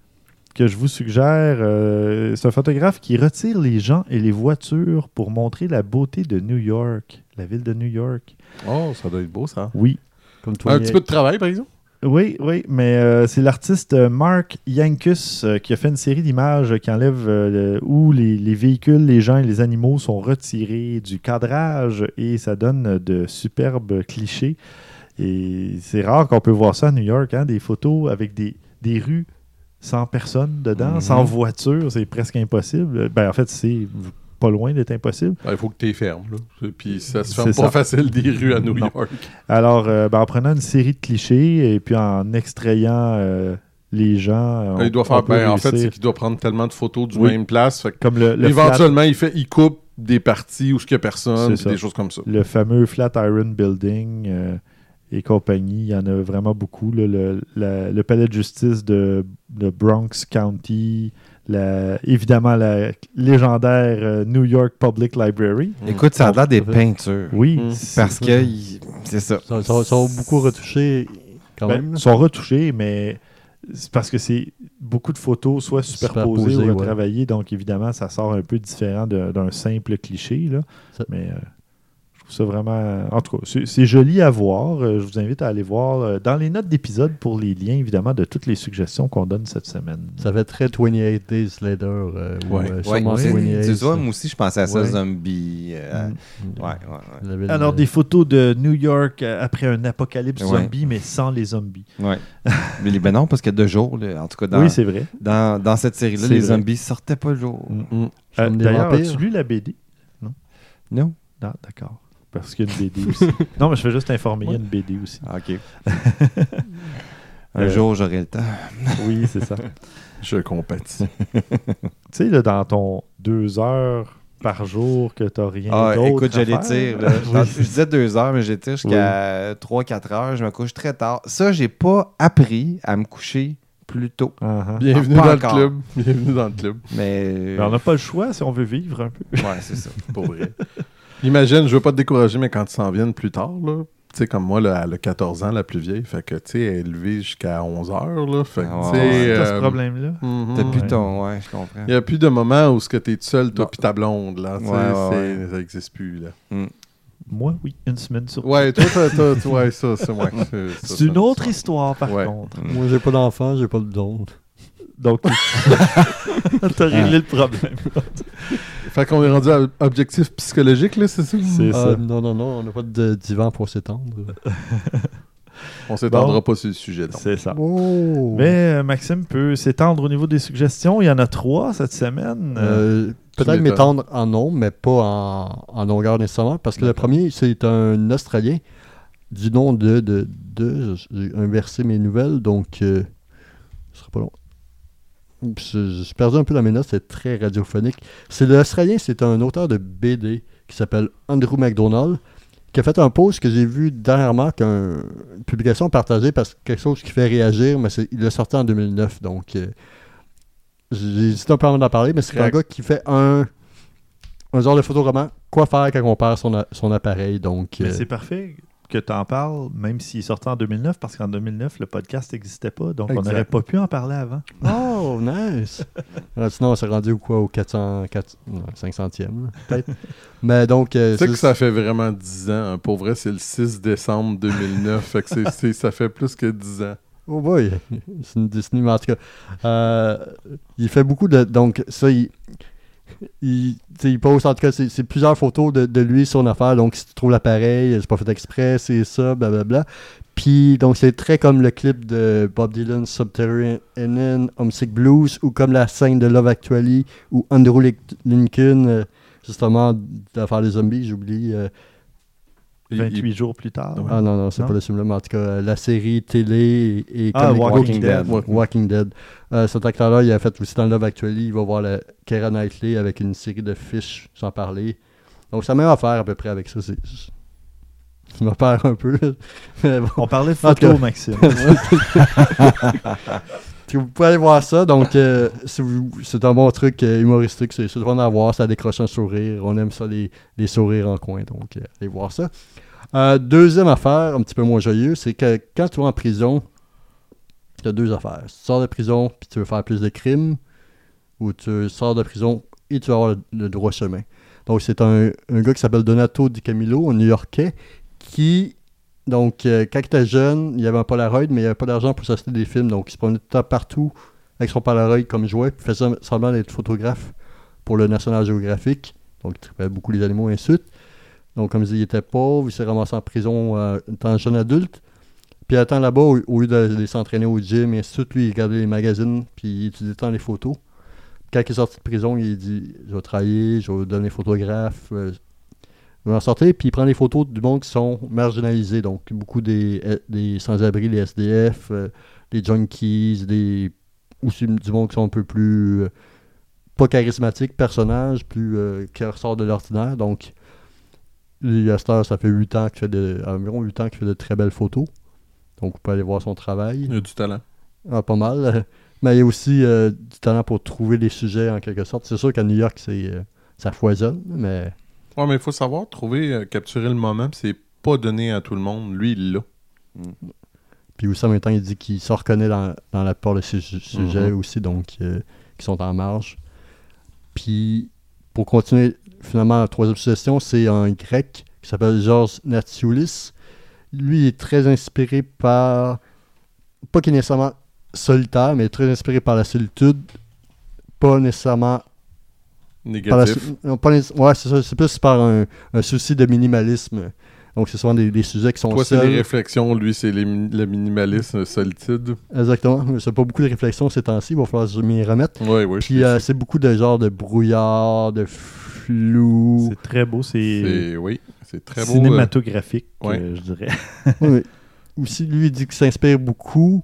que je vous suggère. euh, c'est un photographe qui retire les gens et les voitures pour montrer la beauté de New York, la ville de New York. Oh, ça doit être beau, ça. Oui, Comme toi. Un petit peu de travail, par exemple? Oui, oui, mais euh, c'est l'artiste euh, Mark Yankus euh, qui a fait une série d'images qui enlève euh, où les, les véhicules, les gens et les animaux sont retirés du cadrage et ça donne de superbes clichés. Et c'est rare qu'on peut voir ça à New York, hein, des photos avec des, des rues sans personne dedans, Mhm. sans voiture, c'est presque impossible. Ben, en fait, c'est pas loin d'être impossible. Ben, Il faut que tu fermes. Là. Puis ça se ferme pas ça. facile des rues à New Non. York. Alors, euh, ben, en prenant une série de clichés et puis en extrayant euh, les gens. euh, il doit faire. Ben, en fait, c'est qu'il doit prendre tellement de photos du Oui. même place. Fait Comme le, le, flat- éventuellement, il, fait, il coupe des parties où il n'y a personne, des choses comme ça. le fameux Flatiron Building euh, et compagnie. Il y en a vraiment beaucoup. là. Le, la- le palais de justice de, de Bronx County. La- évidemment, la légendaire euh, New York Public Library. Écoute, ça a l'air des fait. peintures. Oui, Mm. Parce que il- c'est ça. Ils sont, sont- sont beaucoup retouchés quand ben, même. ils sont retouchés, mais c'est parce que c'est beaucoup de photos soit superposées Superposées, ou ouais. retravaillées. Donc, évidemment, ça sort un peu différent de- d'un simple cliché. Là. Ça- Mais euh, trouve ça vraiment. En tout cas, c'est- joli à voir. Euh, Je vous invite à aller voir euh, dans les notes d'épisode pour les liens, évidemment, de toutes les suggestions qu'on donne cette semaine. Ça fait très 28 Days Later. euh, ou, Ouais. euh, Ouais, sûrement ouais. 28. tu vois, moi aussi, je pensais à ça, Ouais. zombie. euh, Mm. Ouais, ouais, ouais. La ville Alors, de- des photos de New York après un apocalypse Ouais. zombie, mais sans les zombies. Ouais. mais ben non, parce que de jour, là, en tout cas, dans, Oui, c'est vrai. dans, dans cette série-là, les vrai. zombies sortaient pas le jour. Mm. Mm. Euh, des D'ailleurs, as-tu lu la BD Non? Non, d'accord. Parce qu'il y a une BD aussi. non, mais je vais juste informer, il y a une BD aussi. Ah, OK. Un Euh, jour, j'aurai le temps. Oui, c'est ça. Je compatis. tu sais, là, dans ton deux heures par jour que tu n'as rien Ah, d'autre écoute, l'étire. faire. là. Oui. Dans- Je disais deux heures, mais j'étire jusqu'à 3-4 heures. Je me couche très tard. Ça, j'ai pas appris à me coucher plus tôt. Uh-huh. Bienvenue Pas dans encore. le club. Bienvenue dans le club. Mais. Mais on n'a pas le choix si on veut vivre un peu. Ouais, c'est ça. Pour vrai. Imagine, je veux pas te décourager, mais quand ils s'en viennent plus tard, là, tu sais, comme moi, là, elle a 14 ans, la plus vieille, fait que, tu sais, elle est levée jusqu'à 11 heures, là, fait que, Ah tu sais... T'as ce euh, problème-là. mhm. T'as plus Ouais. ton. Ouais, je comprends. Il n'y a plus de moment où ce que t'es seul, toi pis ta blonde, là, tu sais, Ouais, ouais, c'est- ça n'existe plus, là. Moi, oui, une semaine sur Ouais, toi, t'as- ouais, ça, c'est ouais, c'est- une autre histoire, par Ouais. contre. Moi, j'ai pas d'enfant, j'ai pas de don. Donc, t'as réglé le problème. Fait qu'on est rendu à objectif psychologique, là, c'est ça? C'est Ah, ça. non, non, non, on n'a pas de divan pour s'étendre. On s'étendra Bon. pas sur le sujet, donc. C'est ça. Oh! Mais euh, Maxime peut s'étendre au niveau des suggestions. Il y en a trois cette semaine. Euh, Peut-être m'étonnes. m'étendre en nombre, mais pas en, en longueur nécessairement, parce que le premier, c'est un Australien, du nom de. de, de j'ai inversé mes nouvelles, donc. euh, ce sera pas long. Oups, Je je suis perdu un peu dans mes notes, c'est très radiophonique. C'est l'Australien, c'est un auteur de BD qui s'appelle Andrew McDonald, qui a fait un post que j'ai vu dernièrement, qu'un- une publication partagée parce que quelque chose qui fait réagir, mais c'est- il l'a sorti en 2009, donc euh, j'ai hésité un peu avant d'en parler, mais c'est un gars qui fait un, un genre de photoroman, quoi faire quand on perd son, a- son appareil, donc... Mais euh, c'est parfait que tu en parles, même s'il est sorti en 2009, parce qu'en 2009, le podcast n'existait pas, donc on n'aurait pas pu en parler avant. Oh, nice! Alors, sinon, on s'est rendu au quoi, au 400, 400 non, 500e, là, peut-être. Mais donc... euh, Tu sais que ça fait vraiment 10 ans. hein. Pour vrai, c'est le 6 décembre 2009. fait que ça fait plus que 10 ans. Oh boy, c'est une Disney, mais en tout cas, euh, il fait beaucoup de. Donc, ça, il, il, il pose en tout cas, c'est plusieurs photos de, de lui, son affaire. Donc, si tu trouves l'appareil, c'est pas fait exprès, c'est ça, blablabla. Puis, donc, c'est très comme le clip de Bob Dylan, Subterranean, Homesick Blues, ou comme la scène de Love Actually, ou Andrew Lin- Lincoln, euh, justement, de l'affaire des zombies, j'oublie. euh, Il- 28 jours plus tard. ah non, non, c'est pas le film-là, mais en tout cas, la série télé et, et Ah, Walking Dead. Wa- Walking Dead. Euh, cet acteur-là, il a fait aussi dans Love Actually, il va voir la Keira Knightley avec une série de fiches, sans parler. Donc, la même affaire à peu près avec ça. C'est... Ça me perd un peu. Mais bon. On parlait de cas. Maxime. Vous pouvez aller voir ça. Donc, euh, c'est un bon truc euh, humoristique. C'est fun à voir. Ça décroche un sourire. On aime ça, les, sourires en coin. Donc, euh, allez voir ça. Deuxième affaire, un petit peu moins joyeux, c'est que quand tu vas en prison, tu as deux affaires. Tu sors de prison puis tu veux faire plus de crimes, ou tu sors de prison et tu vas avoir le, le droit chemin. Donc, c'est un, un gars qui s'appelle Donato Di Camillo, un New-Yorkais, qui, donc, euh, quand il était jeune, il avait un Polaroid, mais il avait pas d'argent pour s'acheter des films. Donc, il se promenait tout le temps partout avec son Polaroid comme jouet, puis faisait semblant d'être photographe pour le National Geographic. Donc, il traitait beaucoup les animaux de suite. Donc, comme je dis, il était pauvre, il s'est ramassé en prison euh, étant jeune adulte. Puis, temps là-bas, au, lieu d'aller s'entraîner au gym et ainsi de suite, lui, il regardait les magazines, puis il étudiait tant les photos. Quand il est sorti de prison, il dit Je vais travailler, je vais devenir photographe. euh, en sortir, puis il prend des photos du monde qui sont marginalisés. Donc, beaucoup des, eh, des sans-abri, des SDF, euh, des junkies, des, aussi du monde qui sont un peu plus. euh, pas charismatiques, personnages, plus euh, qui ressortent de l'ordinaire. Donc, heure, ça fait 8 ans qu'il fait de, environ 8 ans qu'il fait de très belles photos. Donc, vous pouvez aller voir son travail. Il y a du talent. Ah, pas mal. Mais il y a aussi euh, du talent pour trouver des sujets en quelque sorte. C'est sûr qu'à New York, c'est, euh, ça foisonne, mais Ouais, mais il faut savoir trouver, euh, capturer le moment, puis c'est pas donné à tout le monde. Lui, il l'a. puis aussi en même temps, il dit qu'il se reconnaît dans, dans la plupart de su- sujets Mhm. aussi, donc euh, qui sont en marge. Puis pour continuer, finalement, la troisième suggestion, c'est un grec qui s'appelle Georges Natsioulis. Lui, il est très inspiré par, pas qu'il est nécessairement solitaire, mais très inspiré par la solitude, pas nécessairement Négatif. ouais, c'est ça. C'est plus par un, un souci de minimalisme. Donc, c'est souvent des, des sujets qui sont Toi, c'est les réflexions. Lui, c'est le minimalisme solitude. Exactement. C'est pas beaucoup de réflexions ces temps-ci. Il va falloir que je m'y remette. Oui, oui. Puis, euh, c'est beaucoup de genre de brouillard, de flou. C'est très beau, c'est C'est oui, c'est très beau. euh, cinématographique, ouais. euh, je dirais. Oui, aussi, lui, il dit qu'il s'inspire beaucoup.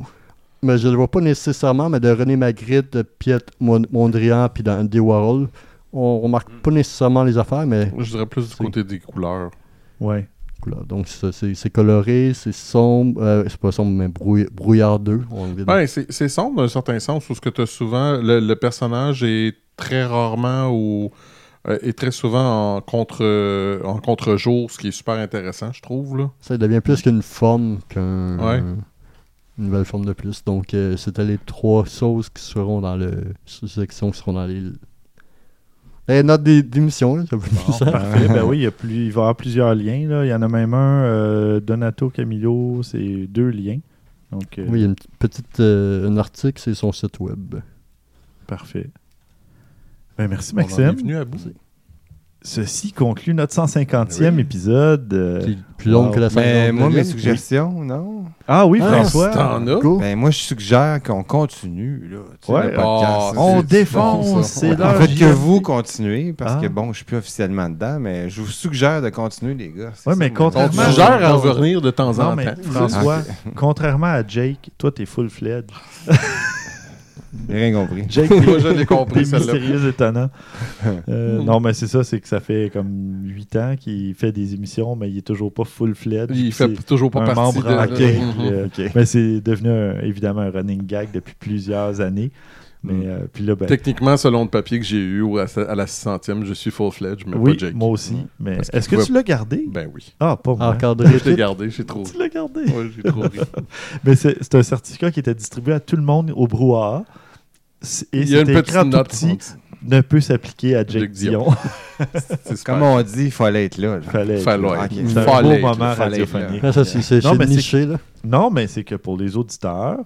Mais je le vois pas nécessairement, mais de René Magritte, de Piet Mon- Mondrian, puis d'Andy Warhol. On remarque pas nécessairement les affaires, mais Je dirais plus du côté des couleurs. Ouais. Donc, c'est coloré, c'est sombre. euh, c'est pas sombre, mais brouille- brouillardeux. Ouais, c'est sombre d'un certain sens où ce que tu as souvent, le, le personnage est très rarement ou euh, est très souvent en contre en contre-jour, ce qui est super intéressant, je trouve. Là. Ça devient plus qu'une forme qu'un. Ouais. Une nouvelle forme de plus. Donc, euh, c'était les trois choses qui seront dans le. qui seront dans les. Les notes d'é- d'émission, là, ça vous dit Bon, ça? parfait. ben oui, il, y a plus, il va y avoir plusieurs liens. Là. Il y en a même un, euh, Donato Camillo, c'est deux liens. Donc, euh, Oui, il y a une petite, euh, un article, c'est son site web. parfait. Ben, merci, On en est Maxime. venu à bout. Ceci conclut notre 150e Oui. épisode. euh, C'est plus long wow. que la Mais moi, mes suggestions, non? Ah oui, Ah, François. T'en as? Ben, moi, je suggère qu'on continue, là. tu sais, Ouais. le podcast. Ah, on défonce, c'est En fait, que vous continuez, parce Ah. que bon, je suis plus officiellement dedans, mais je vous suggère de continuer, les gars. Ça, mais On contrairement- suggère à revenir de temps Non, en mais temps. François, contrairement à Jake, toi, t'es full-fledged. J'ai rien compris. Jake, Moi, je l'ai compris, celle-là. mystérieux étonnants. Euh, non, mais c'est ça, c'est que ça fait comme 8 ans qu'il fait des émissions, mais il est toujours pas full-fledged. Il fait toujours pas un partie membre de... en de- OK. Mhm. Euh, Mais c'est devenu un- évidemment un running gag depuis plusieurs années. Mais Mm. euh, puis là, ben, Techniquement, selon le papier que j'ai eu ou à, la 600e, je suis full-fledged, mais oui, pas Jake. moi aussi. Mais qu'il est-ce que pouvait- tu l'as gardé? Ben oui. Ah, pas moi. Encadré. Je l'ai gardé, j'ai trop... Tu l'as gardé? Ouais, j'ai trop ri. Mais c'est c'est un certificat qui était distribué à tout le monde au brouhaha. Et Il y a une petite note. petit, ne peut s'appliquer à Jake Dion. Comme on dit, il fallait être là. là. Fallait. Fallait. Ok. C'est un Fallait. beau moment Fallait être radiophonique. là. Non, mais c'est- niché, là. Non, mais c'est que pour les auditeurs,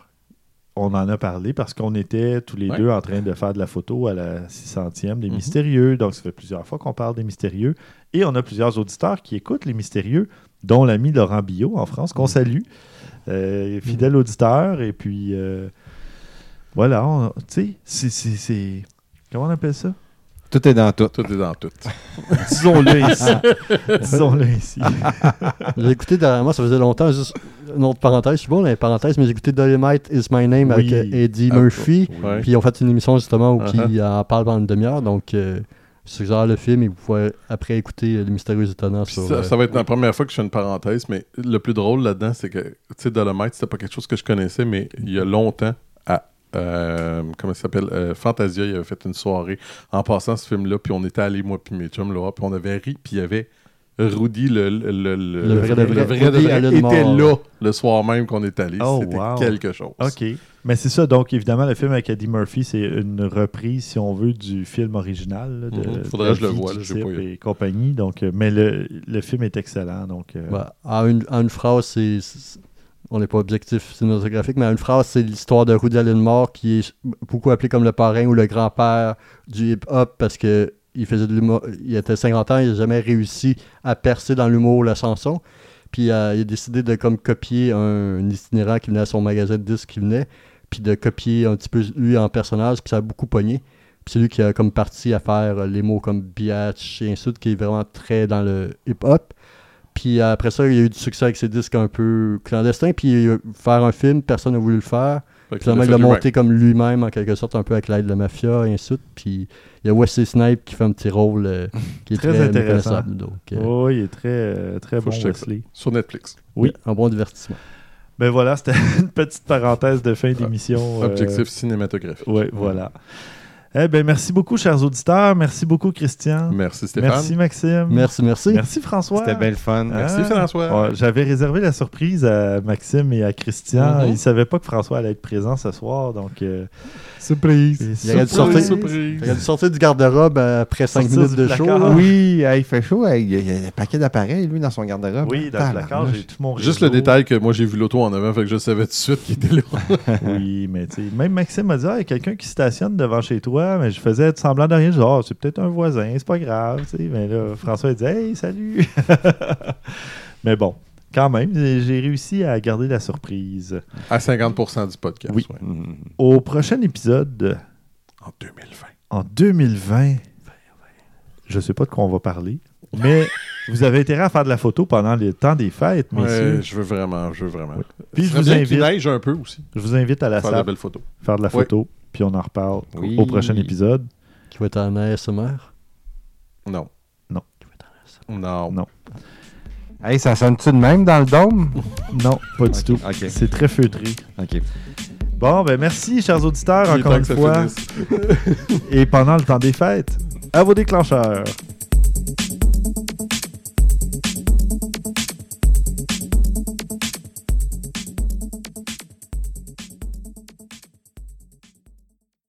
on en a parlé parce qu'on était tous les Ouais. deux en train de faire de la photo à la 600e des Mhm. Mystérieux. Donc, ça fait plusieurs fois qu'on parle des Mystérieux. Et on a plusieurs auditeurs qui écoutent les Mystérieux, dont l'ami Laurent Billot en France, qu'on salue. Euh, fidèle auditeur. Et puis, euh, voilà, tu sais, c'est- c'est- c'est. Comment on appelle ça? Tout est dans tout. Tout est dans tout. Disons-le ici. Disons-le ici. J'ai écouté dernièrement, ça faisait longtemps, juste une autre parenthèse, je suis bon dans les parenthèses, mais j'ai écouté Dolomite is my name avec Oui. euh, Eddie Ah, Murphy. Ouais. Puis ils ont fait une émission justement où Uh-huh. ils en parlent pendant une demi-heure. Donc, euh, je suggère le film et vous pouvez après écouter euh, Les Mystérieux Étonnants sur. ça, euh, ça va être la première fois que je fais une parenthèse, mais le plus drôle là-dedans, c'est que, tu sais, Dolomite, c'était pas quelque chose que je connaissais, mais il y a longtemps, euh, comment ça s'appelle, euh, Fantasia, il avait fait une soirée en passant ce film-là, puis on était allés, moi puis mes chums, là, puis on avait ri, puis il y avait Rudy, le, le, le, Le vrai de vrai. vrai de vrai, était là le soir même qu'on est allé. Oh, C'était wow. quelque chose. OK. Mais c'est ça, donc évidemment, le film avec Eddie Murphy, c'est une reprise, si on veut, du film original. là, de, Mhm. Faudrait de que je le voie, là, pas eu. Et compagnie. Donc, euh, mais le, le film est excellent. Donc, euh, bah, en, une, en une phrase, c'est. On n'est pas objectif cinématographique, mais une phrase, c'est l'histoire de Rudy Allen Moore qui est beaucoup appelé comme le parrain ou le grand-père du hip-hop parce que il faisait de l'humour. Il était 50 ans, il n'a jamais réussi à percer dans l'humour ou la chanson. Puis euh, il a décidé de comme copier un, un itinérant qui venait à son magasin de disques qui venait, puis de copier un petit peu lui en personnage, puis ça a beaucoup pogné. Puis c'est lui qui a comme parti à faire euh, les mots comme biatch et ainsi qui est vraiment très dans le hip-hop. Puis euh, après ça, il y a eu du succès avec ses disques un peu clandestins. Puis euh, faire un film, personne n'a voulu le faire. Fait Finalement, il il a l'a monté comme lui-même, en quelque sorte, un peu avec l'aide de la mafia et ainsi de suite. Puis il y a Wesley Snipe qui fait un petit rôle euh, qui est Très très, intéressant. Donc, euh, oh, il est très, euh, très Faut bon, Wesley. Sur Netflix. Oui. un bon divertissement. Ben voilà, c'était une petite parenthèse de fin d'émission. euh, Objectif cinématographique. Oui, voilà. Eh ben, merci beaucoup, chers auditeurs. Merci beaucoup, Christian. Merci Stéphane. Merci, Maxime. Merci, merci. Merci, François. C'était bien le fun. Merci Ah. François. Ouais, J'avais réservé la surprise à Maxime et à Christian. Mhm. Ils ne savaient pas que François allait être présent ce soir, donc... euh, Surprise. Il aurait dû sortir-. Il dû sortir du garde-robe euh, après 5 Sortir minutes de show. là. Oui, il fait chaud. Il y a, un paquet d'appareils, lui, dans son garde-robe. Oui, dans le placard, j'ai tout mon Juste le détail que moi j'ai vu l'auto en avant, fait que je savais tout de suite qu'il était là. Oui, mais tu sais, même Maxime m'a dit Ah, il y a quelqu'un qui stationne devant chez toi, mais je faisais semblant de rien. Je dis Ah, c'est peut-être un voisin, c'est pas grave. tu sais. Mais là, François il dit Hey, salut Mais bon, quand même, j'ai réussi à garder la surprise. À 50% du podcast. Oui. ouais. Mhm. Au prochain épisode, En 2020. en 2020, je sais pas de quoi on va parler, mais vous avez intérêt à faire de la photo pendant le temps des fêtes, messieurs. Ouais, je veux vraiment, je veux vraiment. Puis je vous invite, neige un peu aussi. je vous invite à la Faire de salle belles photos. faire de la photo, puis on en reparle Oui. au prochain épisode. Qui va être en ASMR. Non. Non. Non. Non. Hey, ça sonne-tu de même dans le dôme? Non, pas du tout. C'est très feutré. OK. Bon, ben merci, chers auditeurs, encore une fois. Et pendant le temps des fêtes, à vos déclencheurs.